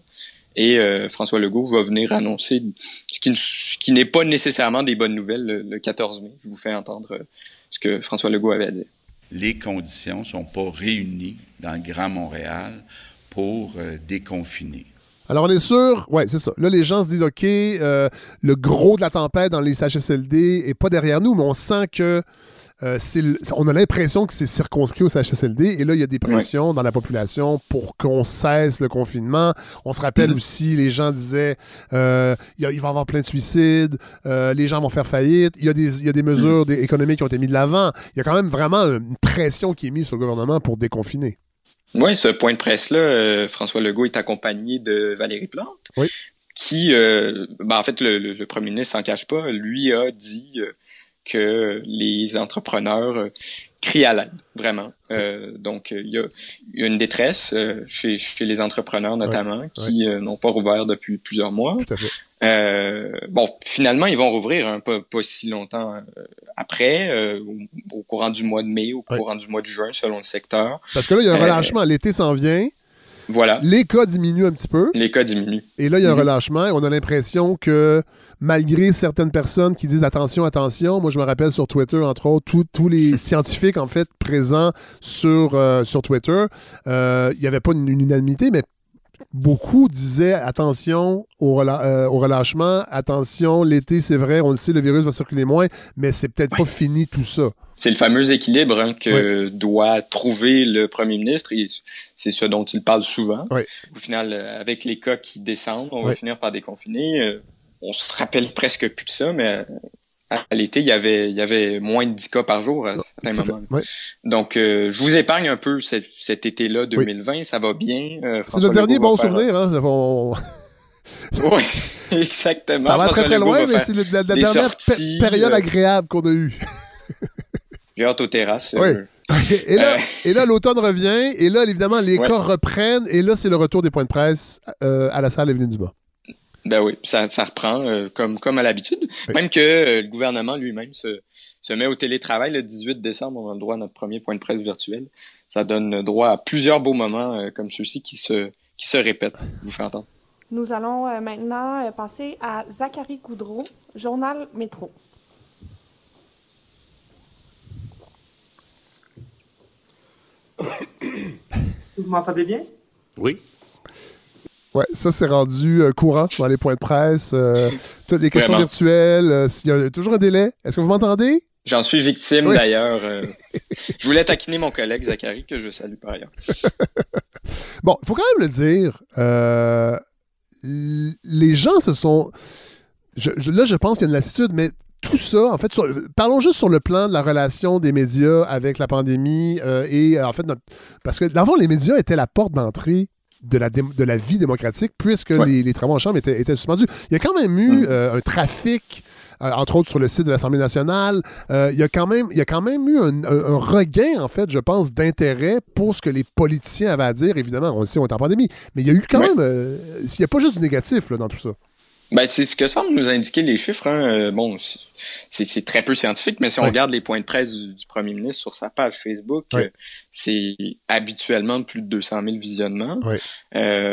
S20: Et euh, François Legault va venir annoncer ce qui, n'est pas nécessairement des bonnes nouvelles le, 14 mai. Je vous fais entendre euh, ce que François Legault avait à dire.
S22: Les conditions ne sont pas réunies dans le Grand Montréal pour euh, déconfiner.
S1: Alors, on est sûr, ouais, c'est ça. Là, les gens se disent, OK, le gros de la tempête dans les CHSLD est pas derrière nous, mais on sent que euh, on a l'impression que c'est circonscrit au CHSLD et là, il y a des pressions dans la population pour qu'on cesse le confinement. On se rappelle mm-hmm. aussi, les gens disaient euh, il, va y avoir plein de suicides, euh, les gens vont faire faillite, il y a des, il y a des mesures économiques qui ont été mises de l'avant. Il y a quand même vraiment une pression qui est mise sur le gouvernement pour déconfiner.
S20: Oui, ce point de presse-là, François Legault est accompagné de Valérie Plante. Qui, ben, en fait, le, le, premier ministre s'en cache pas, lui a dit que les entrepreneurs euh, crient à l'aide, vraiment. Euh, donc, il y, a, une détresse euh, chez, les entrepreneurs notamment qui n'ont pas rouvert depuis plusieurs mois. bon, finalement, ils vont rouvrir peu pas si longtemps après, au, courant du mois de mai, au courant du mois de juin, selon le secteur.
S1: Parce que là, il y a un relâchement. L'été s'en vient.
S20: Voilà.
S1: Les cas diminuent un petit peu.
S20: Les cas diminuent.
S1: Et là, il y a un mhm. relâchement et on a l'impression que malgré certaines personnes qui disent attention, attention, moi je me rappelle sur Twitter, entre autres, tous les scientifiques en fait présents sur, euh, sur Twitter, euh, il n'y avait pas une, unanimité, mais beaucoup disaient attention au, euh, au relâchement, attention, l'été c'est vrai, on le sait, le virus va circuler moins, mais c'est peut-être pas fini tout ça.
S20: C'est le fameux équilibre hein, que doit trouver le premier ministre et c'est ce dont il parle souvent. Au final, avec les cas qui descendent, on va finir par déconfiner on se rappelle presque plus de ça, mais à l'été, il y avait, il y avait moins de 10 cas par jour à certains moments. Donc, euh, je vous épargne un peu cet, été-là 2020. Ça va bien.
S1: Euh, c'est le dernier bon souvenir. Hein?
S20: oui, exactement.
S1: Ça va très très loin, mais c'est la, dernière période euh, agréable qu'on a eue.
S20: J'ai hâte aux terrasses.
S1: Oui. et là, et là l'automne revient, et là, évidemment, les cas reprennent, et là, c'est le retour des points de presse à la salle Evelyne Dumas.
S20: Ben oui, ça, ça reprend euh, comme, comme à l'habitude. Même que euh, le gouvernement lui-même se, se met au télétravail le 18 décembre, on a le droit à notre premier point de presse virtuel. Ça donne droit à plusieurs beaux moments euh, comme ceux-ci qui se, qui se répètent. Je vous fais entendre.
S23: Nous allons maintenant passer à Zachary Coudreau, Journal Métro.
S24: Vous m'entendez bien?
S21: Oui.
S1: Ouais, ça, c'est rendu euh, courant dans les points de presse. Euh, toutes les questions virtuelles. Euh, il y a toujours un délai. Est-ce que vous m'entendez?
S20: J'en suis victime d'ailleurs. je voulais taquiner mon collègue Zachary, que je salue par ailleurs.
S1: bon, il faut quand même le dire. les gens se sont. là, je pense qu'il y a une lassitude, mais tout ça, en fait, parlons juste sur le plan de la relation des médias avec la pandémie et en fait, parce que d'avant, les médias étaient la porte d'entrée de la, de la vie démocratique puisque les, travaux en chambre étaient, étaient, suspendus. Il y a quand même eu mm. un trafic euh, entre autres sur le site de l'Assemblée nationale. Euh, il, y a quand même, il y a quand même eu un, regain, en fait, je pense, d'intérêt pour ce que les politiciens avaient à dire. Évidemment, on le sait, on est en pandémie, mais il y a eu quand même... Euh, il n'y a pas juste du négatif dans tout ça.
S20: Ben, c'est ce que semblent nous indiquer les chiffres. Hein. bon, c'est très peu scientifique, mais si on regarde les points de presse du, premier ministre sur sa page Facebook, c'est habituellement plus de 200 000 visionnements.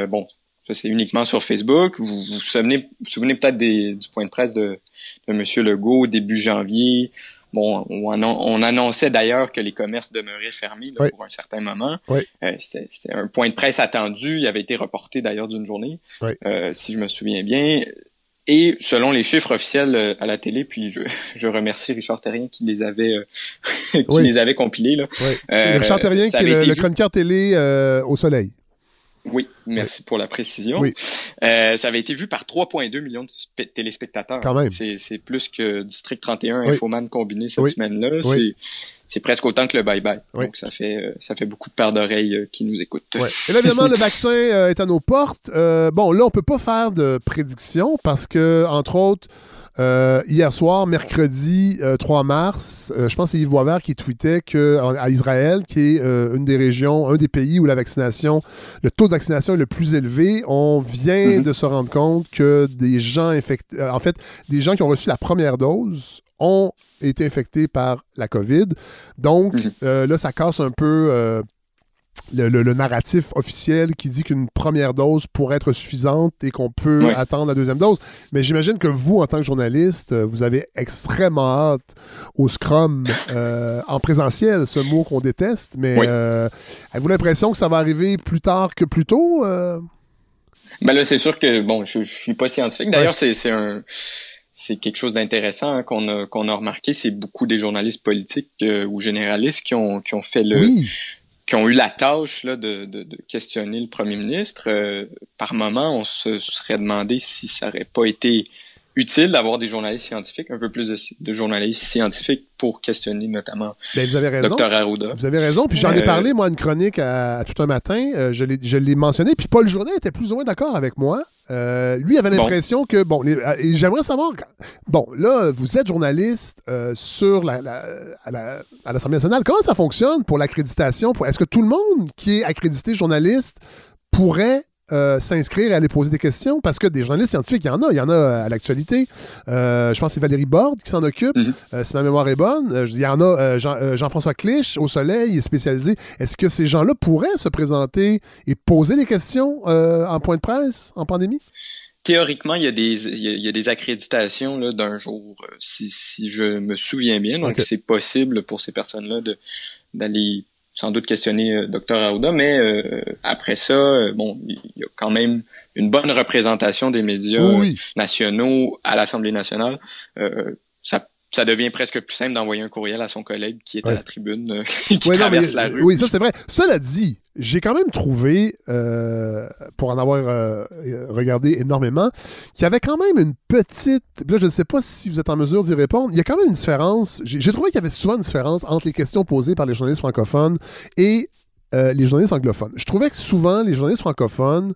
S20: bon, ça, c'est uniquement sur Facebook. Vous vous souvenez, vous souvenez peut-être du point de presse de, de M. Legault début janvier? Bon, on, annonçait d'ailleurs que les commerces demeuraient fermés pour un certain moment. Euh, c'était un point de presse attendu. Il avait été reporté d'ailleurs d'une journée, euh, si je me souviens bien. Et selon les chiffres officiels euh, à la télé, puis je, je remercie Richard Terrien qui les avait, qui les avait compilés. Là.
S1: Richard Terrien qui est le, le chroniqueur télé au soleil.
S20: Oui, merci pour la précision. Euh, ça avait été vu par 3,2 millions de téléspectateurs.
S1: Quand même.
S20: C'est plus que District 31 Infoman combiné cette semaine-là. C'est presque autant que le bye-bye. Donc, ça fait, euh, ça fait beaucoup de paires d'oreilles euh, qui nous écoutent.
S1: Et là, évidemment, le vaccin est à nos portes. bon, là, on peut pas faire de prédiction parce que, entre autres, euh, hier soir, mercredi 3 euh, mars, euh, je pense que c'est Yves Boisvert qui tweetait qu'à Israël, qui est une des régions, un des pays où la vaccination, le taux de vaccination est le plus élevé, on vient mhm. de se rendre compte que des gens infectés, en fait, des gens qui ont reçu la première dose ont été infectés par la COVID. Donc, mhm. là, ça casse un peu le, narratif officiel qui dit qu'une première dose pourrait être suffisante et qu'on peut attendre la deuxième dose. Mais j'imagine que vous, en tant que journaliste, euh, vous avez extrêmement hâte au Scrum euh, en présentiel, ce mot qu'on déteste. Mais euh, avez-vous l'impression que ça va arriver plus tard que plus tôt?
S20: Ben là, c'est sûr que, bon, je, ne suis pas scientifique. D'ailleurs, c'est un c'est quelque chose d'intéressant hein, qu'on a, qu'on a remarqué. C'est beaucoup des journalistes politiques ou généralistes qui ont, qui ont fait le, ont eu la tâche de, questionner le premier ministre, euh, par moment, on se serait demandé si ça n'aurait pas été utile d'avoir des journalistes scientifiques, un peu plus de, journalistes scientifiques pour questionner notamment
S1: ben, vous avez raison.
S20: Dr Arruda.
S1: Vous avez raison. Puis j'en ai euh, parlé, moi, une chronique à, tout un matin. Euh, je l'ai mentionné. Puis Paul Journet était plus ou moins d'accord avec moi. Euh, lui avait l'impression que, bon, j'aimerais savoir, bon, là, vous êtes journaliste sur la, à l'Assemblée nationale. Comment ça fonctionne pour l'accréditation? Est-ce que tout le monde qui est accrédité journaliste pourrait euh, s'inscrire et aller poser des questions parce que des journalistes scientifiques, il y en a. Il y en a à l'actualité. Euh, je pense que c'est Valérie Borde qui s'en occupe, mhm. euh, si ma mémoire est bonne. Il y en a Jean-François Clich au Soleil, il est spécialisé. Est-ce que ces gens-là pourraient se présenter et poser des questions en point de presse en pandémie?
S20: Théoriquement, il y a des, il y a, des accréditations d'un jour, si, je me souviens bien. Donc, c'est possible pour ces personnes-là d'aller sans doute questionner euh, Dr Aouda, mais euh, après ça, euh, bon, il y a quand même une bonne représentation des médias nationaux à l'Assemblée nationale. ça ça devient presque plus simple d'envoyer un courriel à son collègue qui est à la tribune, qui traverse la rue.
S1: Oui, ça c'est vrai. Cela dit, j'ai quand même trouvé, euh, pour en avoir euh, regardé énormément, qu'il y avait quand même une petite. Là, je ne sais pas si vous êtes en mesure d'y répondre. Il y a quand même une différence. J'ai trouvé qu'il y avait souvent une différence entre les questions posées par les journalistes francophones et euh, les journalistes anglophones. Je trouvais que souvent, les journalistes francophones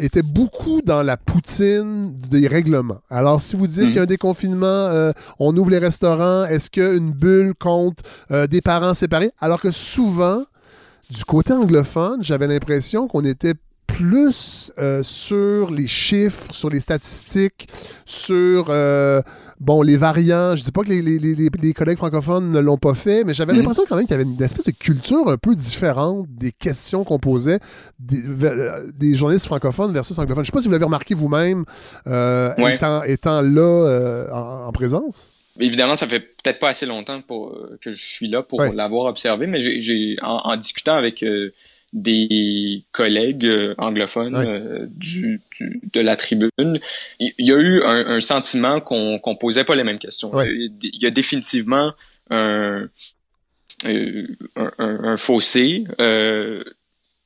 S1: étaient beaucoup dans la poutine des règlements. Alors, si vous dites mhm. qu'il y a un déconfinement, on ouvre les restaurants, est-ce qu'une bulle compte des parents séparés? Alors que souvent, du côté anglophone, j'avais l'impression qu'on était plus euh, sur les chiffres, sur les statistiques, sur euh, bon les variants. Je ne dis pas que les, collègues francophones ne l'ont pas fait, mais j'avais mhm. l'impression quand même qu'il y avait une espèce de culture un peu différente des questions qu'on posait des, euh, journalistes francophones versus anglophones. Je ne sais pas si vous l'avez remarqué vous-même étant, là en présence
S20: évidemment, ça fait peut-être pas assez longtemps pour, euh, que je suis là pour l'avoir observé, mais j'ai, en, discutant avec euh, des collègues euh, anglophones du, de la tribune, il y, a eu un, sentiment qu'on qu'on posait pas les mêmes questions. Il y a définitivement un, un, un fossé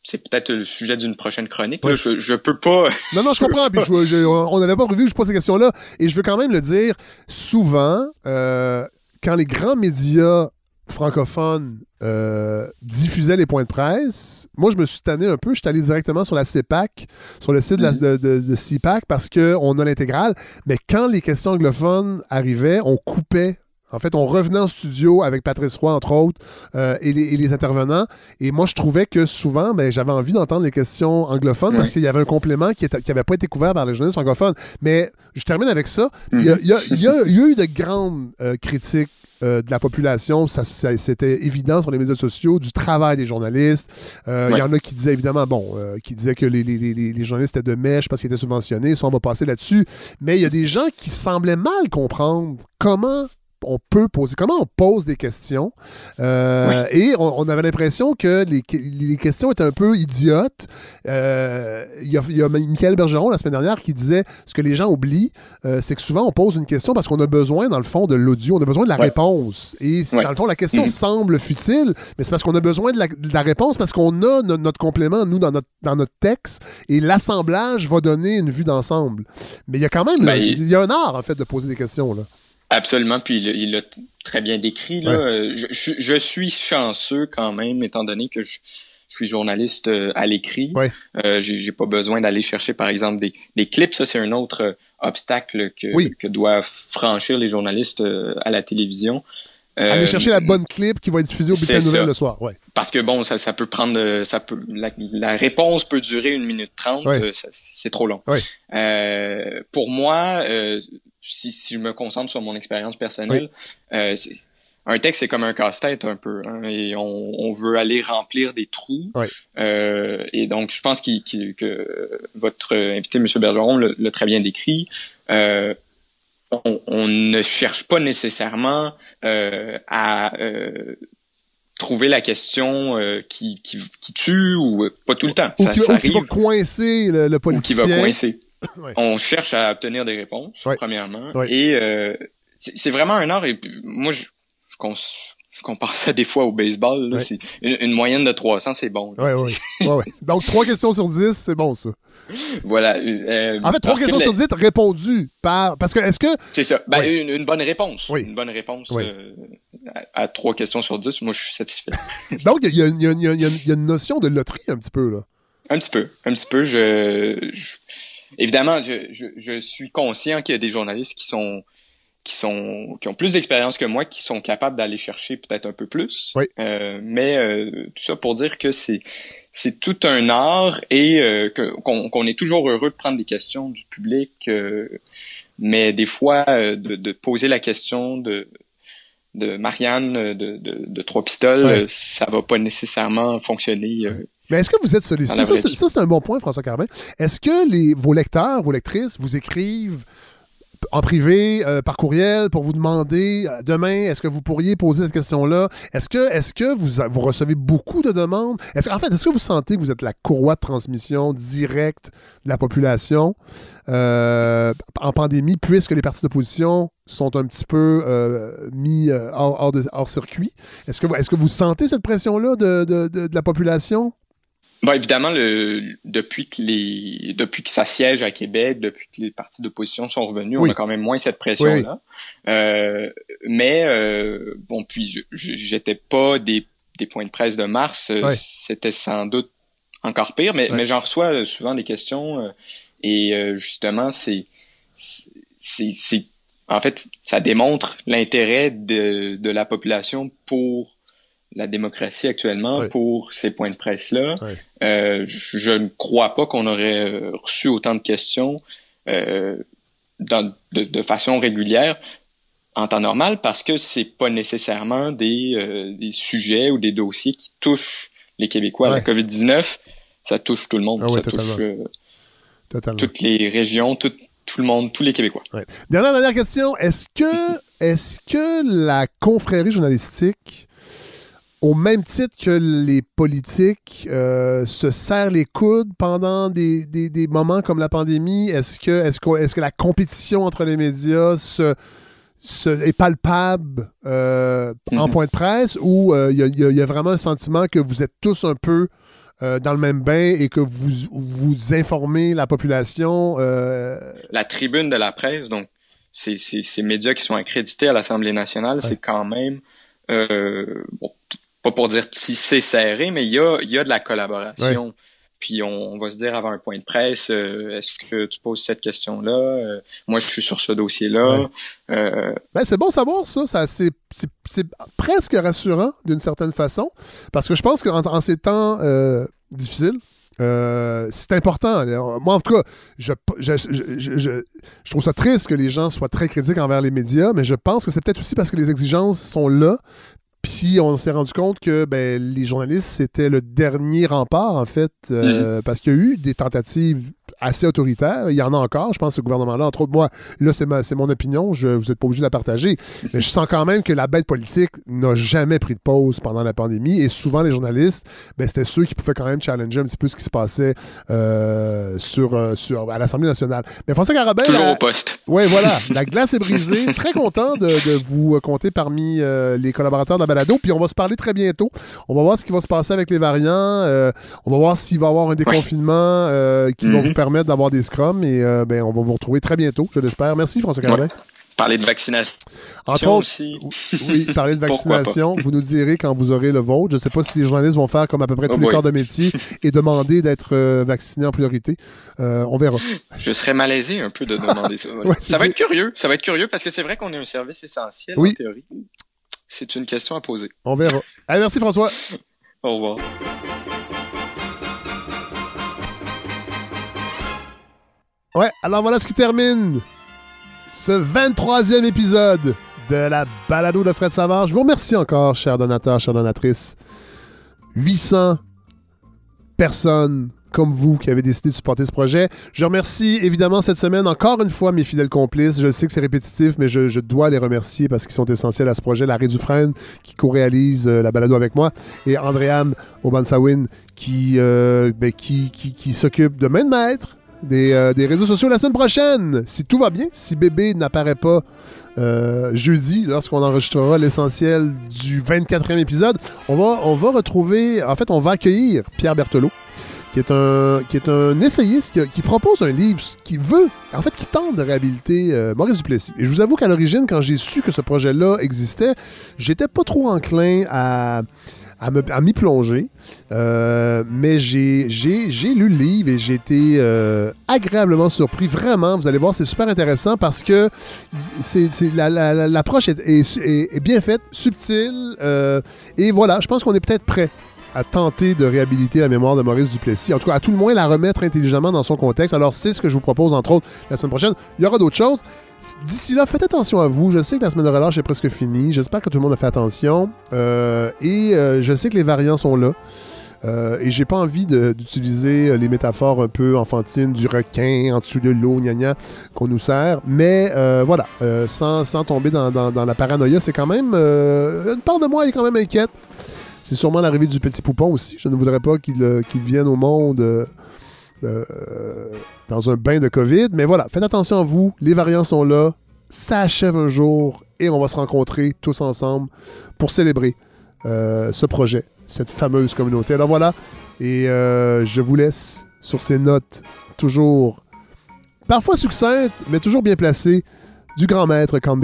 S20: c'est peut-être le sujet d'une prochaine chronique. je, je peux pas.
S1: non, non, je comprends. puis on n'avait pas prévu je pose ces questions-là. Et je veux quand même le dire, souvent, euh, quand les grands médias francophones euh, diffusaient les points de presse, moi, je me suis tanné un peu. Je suis allé directement sur la CEPAC, sur le site de, la, de, CIPAC, parce qu'on a l'intégrale. Mais quand les questions anglophones arrivaient, on coupait en fait, on revenait en studio avec Patrice Roy, entre autres, euh, et, les, intervenants. Et moi, je trouvais que souvent, ben, j'avais envie d'entendre les questions anglophones parce qu'il y avait un complément qui n'avait pas été couvert par les journalistes francophones. Mais je termine avec ça. Il, y a, eu de grandes euh, critiques euh, de la population, ça, c'était évident sur les médias sociaux, du travail des journalistes. Il y en a qui disaient évidemment, bon, qui disaient que les, les, journalistes étaient de mèche parce qu'ils étaient subventionnés, ça on va passer là-dessus. Mais il y a des gens qui semblaient mal comprendre comment on peut poser, comment on pose des questions. Euh, et on, avait l'impression que les, questions étaient un peu idiotes. Euh, il y, a, Michael Bergeron la semaine dernière qui disait ce que les gens oublient, euh, c'est que souvent on pose une question parce qu'on a besoin, dans le fond, de l'audio, on a besoin de la réponse. Et dans le fond, la question mm-hmm. semble futile, mais c'est parce qu'on a besoin de la, réponse parce qu'on a notre, complément, nous, dans notre, dans notre texte, et l'assemblage va donner une vue d'ensemble. Mais il y a quand même, ben, il y a un art, en fait, de poser des questions. Là.
S20: Absolument, puis il l'a très bien décrit. Là. Euh, je, suis chanceux quand même, étant donné que je, suis journaliste euh, à l'écrit. Euh, j'ai pas besoin d'aller chercher, par exemple, des, clips. Ça, c'est un autre obstacle que, que doivent franchir les journalistes à la télévision.
S1: Aller chercher la bonne clip qui va être diffusée au bulletin de nouvelles le soir. Ouais.
S20: Parce que bon, ça, ça peut prendre, ça peut, la, réponse peut durer une minute trente. C'est trop long. pour moi, si, si, je me concentre sur mon expérience personnelle, euh, un texte, c'est comme un casse-tête un peu. Hein, et on, on, veut aller remplir des trous. Euh, et donc, je pense que votre invité, M. Bergeron, l'a très bien décrit. Euh, on, on, ne cherche pas nécessairement euh, à trouver la question euh, qui, qui, qui, tue ou pas tout le temps.
S1: Ou, ça, qui, ça qui, va coincer le, le politicien.
S20: Ou qui va coincer. On cherche à obtenir des réponses, premièrement. Et euh, c'est vraiment un art. Et moi, je, compare ça des fois au baseball. Une, moyenne de 300, c'est bon.
S1: Donc, 3 questions sur 10, c'est bon, ça.
S20: Voilà. Euh,
S1: en fait, 3 questions sur 10 répondues par. Parce que, est-ce que.
S20: C'est ça. Ben, une, bonne réponse. Une bonne réponse euh, à, 3 questions sur 10, moi, je suis satisfait.
S1: Donc, il y, a une notion de loterie un petit peu, là.
S20: Un petit peu. Un petit peu. je évidemment, je, suis conscient qu'il y a des journalistes qui sont qui sont qui ont plus d'expérience que moi, qui sont capables d'aller chercher peut-être un peu plus. Euh, mais euh, tout ça pour dire que c'est c'est tout un art et euh, qu'on est toujours heureux de prendre des questions du public, mais des fois de, poser la question de de Marianne de, de, Trois Pistoles, ça va pas nécessairement fonctionner.
S1: Mais est-ce que vous êtes sollicité? Ça, c'est un bon point, François Carbin. Est-ce que les, vos lecteurs, vos lectrices vous écrivent en privé, euh, par courriel, pour vous demander euh, demain, est-ce que vous pourriez poser cette question-là? Est-ce que, est que vous, vous recevez beaucoup de demandes? Est-ce, en fait, est-ce que vous sentez que vous êtes la courroie de transmission directe de la population euh, en pandémie, puisque les partis d'opposition sont un petit peu mis hors, hors, circuit? Est-ce que, est-ce que vous sentez cette pression-là de, de la population?
S20: Bon, évidemment, le, depuis, que les, depuis que ça siège à Québec, depuis que les partis d'opposition sont revenus, on a quand même moins cette pression-là. Euh, mais, euh, bon, puis j'étais pas des, des points de presse de mars, euh, c'était sans doute encore pire, mais, mais j'en reçois souvent des questions et justement, c'est, c'est, en fait, ça démontre l'intérêt de, de la population pour la démocratie actuellement pour ces points de presse-là. Euh, je, ne crois pas qu'on aurait euh, reçu autant de questions euh, dans, de, façon régulière en temps normal parce que c'est pas nécessairement des, des, sujets ou des dossiers qui touchent les Québécois. La COVID-19, ça touche tout le monde. Ah ça touche toutes les régions, tout, tout le monde, tous les Québécois.
S1: Dernière, dernière question. Est-ce que, est-ce que la confrérie journalistique au même titre que les politiques euh, se serrent les coudes pendant des, moments comme la pandémie, est-ce que, est que, est que la compétition entre les médias se, est palpable euh, en mhm. point de presse? Ou il euh, y, a vraiment un sentiment que vous êtes tous un peu euh, dans le même bain et que vous, vous informez la population.
S20: La tribune de la presse, donc ces, ces, médias qui sont accrédités à l'Assemblée nationale, c'est quand même, pas pour dire tissé serré, mais il y a, y a de la collaboration puis on, va se dire avant un point de presse, euh, est-ce que tu poses cette question-là? Euh, moi, je suis sur ce dossier-là.
S1: Euh, ben, c'est bon savoir ça. ça c'est, presque rassurant d'une certaine façon, parce que je pense qu'en en ces temps difficiles, c'est important. Moi, en tout cas, je, je, trouve ça triste que les gens soient très critiques envers les médias, mais je pense que c'est peut-être aussi parce que les exigences sont là, puis on s'est rendu compte que ben, les journalistes, c'était le dernier rempart, en fait, euh, mm-hmm. parce qu'il y a eu des tentatives assez autoritaire. Il y en a encore, je pense, ce gouvernement-là. Entre autres, moi, là, c'est mon opinion. Je, vous n'êtes pas obligé de la partager. Mais je sens quand même que la bête politique n'a jamais pris de pause pendant la pandémie. Et souvent, les journalistes, ben, c'était ceux qui pouvaient quand même challenger un petit peu ce qui se passait euh, sur, euh, sur, à l'Assemblée nationale. Mais François Carabin...
S20: Toujours au poste.
S1: Oui, voilà. la glace est brisée. Très content de, vous compter parmi euh, les collaborateurs de la balado. Puis on va se parler très bientôt. On va voir ce qui va se passer avec les variants. on va voir s'il va y avoir un déconfinement qui va vous permettre permettre d'avoir des scrums et euh, ben, on va vous retrouver très bientôt, je l'espère. Merci, François Carabin.
S20: Parler de vaccination.
S1: Entre autres, oui, parler de vaccination. vous nous direz quand vous aurez le vôtre. Je ne sais pas si les journalistes vont faire comme à peu près tous oh les corps de métier et demander d'être euh, vaccinés en priorité. Euh, on verra.
S20: Je serais malaisé un peu de demander ça. ça va être curieux. Ça va être curieux parce que c'est vrai qu'on est un service essentiel en théorie. C'est une question à poser.
S1: On verra. Allez, merci François.
S20: Au revoir.
S1: Ouais, alors voilà ce qui termine ce 23e épisode de la balado de Fred Savard. Je vous remercie encore, chers donateurs, chères donatrices. 800 personnes comme vous qui avez décidé de supporter ce projet. Je remercie évidemment cette semaine encore une fois mes fidèles complices. Je sais que c'est répétitif, mais je, dois les remercier parce qu'ils sont essentiels à ce projet. Larry Dufresne qui co-réalise euh, la balado avec moi et Andréane Obansawin qui, euh, ben, qui, qui, qui s'occupe de main de maître euh, des, réseaux sociaux la semaine prochaine. Si tout va bien, si bébé n'apparaît pas jeudi, lorsqu'on enregistrera l'essentiel du 24e épisode, on va, on va retrouver, en fait, on va accueillir Pierre Berthelot, qui est un, qui est un essayiste qui, propose un livre qui veut, en fait, qui tente de réhabiliter euh, Maurice Duplessis. Et je vous avoue qu'à l'origine, quand j'ai su que ce projet-là existait, j'étais pas trop enclin à à m'y plonger. Euh, mais j'ai lu le livre et j'ai été euh, agréablement surpris. Vraiment, vous allez voir, c'est super intéressant parce que l'approche est, est, bien faite, subtile. Et voilà, je pense qu'on est peut-être prêt à tenter de réhabiliter la mémoire de Maurice Duplessis. En tout cas, à tout le moins, la remettre intelligemment dans son contexte. Alors, c'est ce que je vous propose, entre autres, la semaine prochaine. Il y aura d'autres choses. D'ici là, faites attention à vous. Je sais que la semaine de relâche est presque finie. J'espère que tout le monde a fait attention. Euh, et euh, je sais que les variants sont là. Euh, et j'ai pas envie d'utiliser les métaphores un peu enfantines du requin en dessous de l'eau, gna qu'on nous sert. Mais voilà, sans, tomber dans, la paranoïa, c'est quand même. une part de moi est quand même inquiète. C'est sûrement l'arrivée du petit poupon aussi. Je ne voudrais pas qu'il vienne au monde euh, dans un bain de COVID. Mais voilà, faites attention à vous. Les variants sont là. Ça achève un jour et on va se rencontrer tous ensemble pour célébrer euh, ce projet, cette fameuse communauté. Alors voilà, et euh, je vous laisse sur ces notes toujours parfois succinctes, mais toujours bien placées du grand maître Count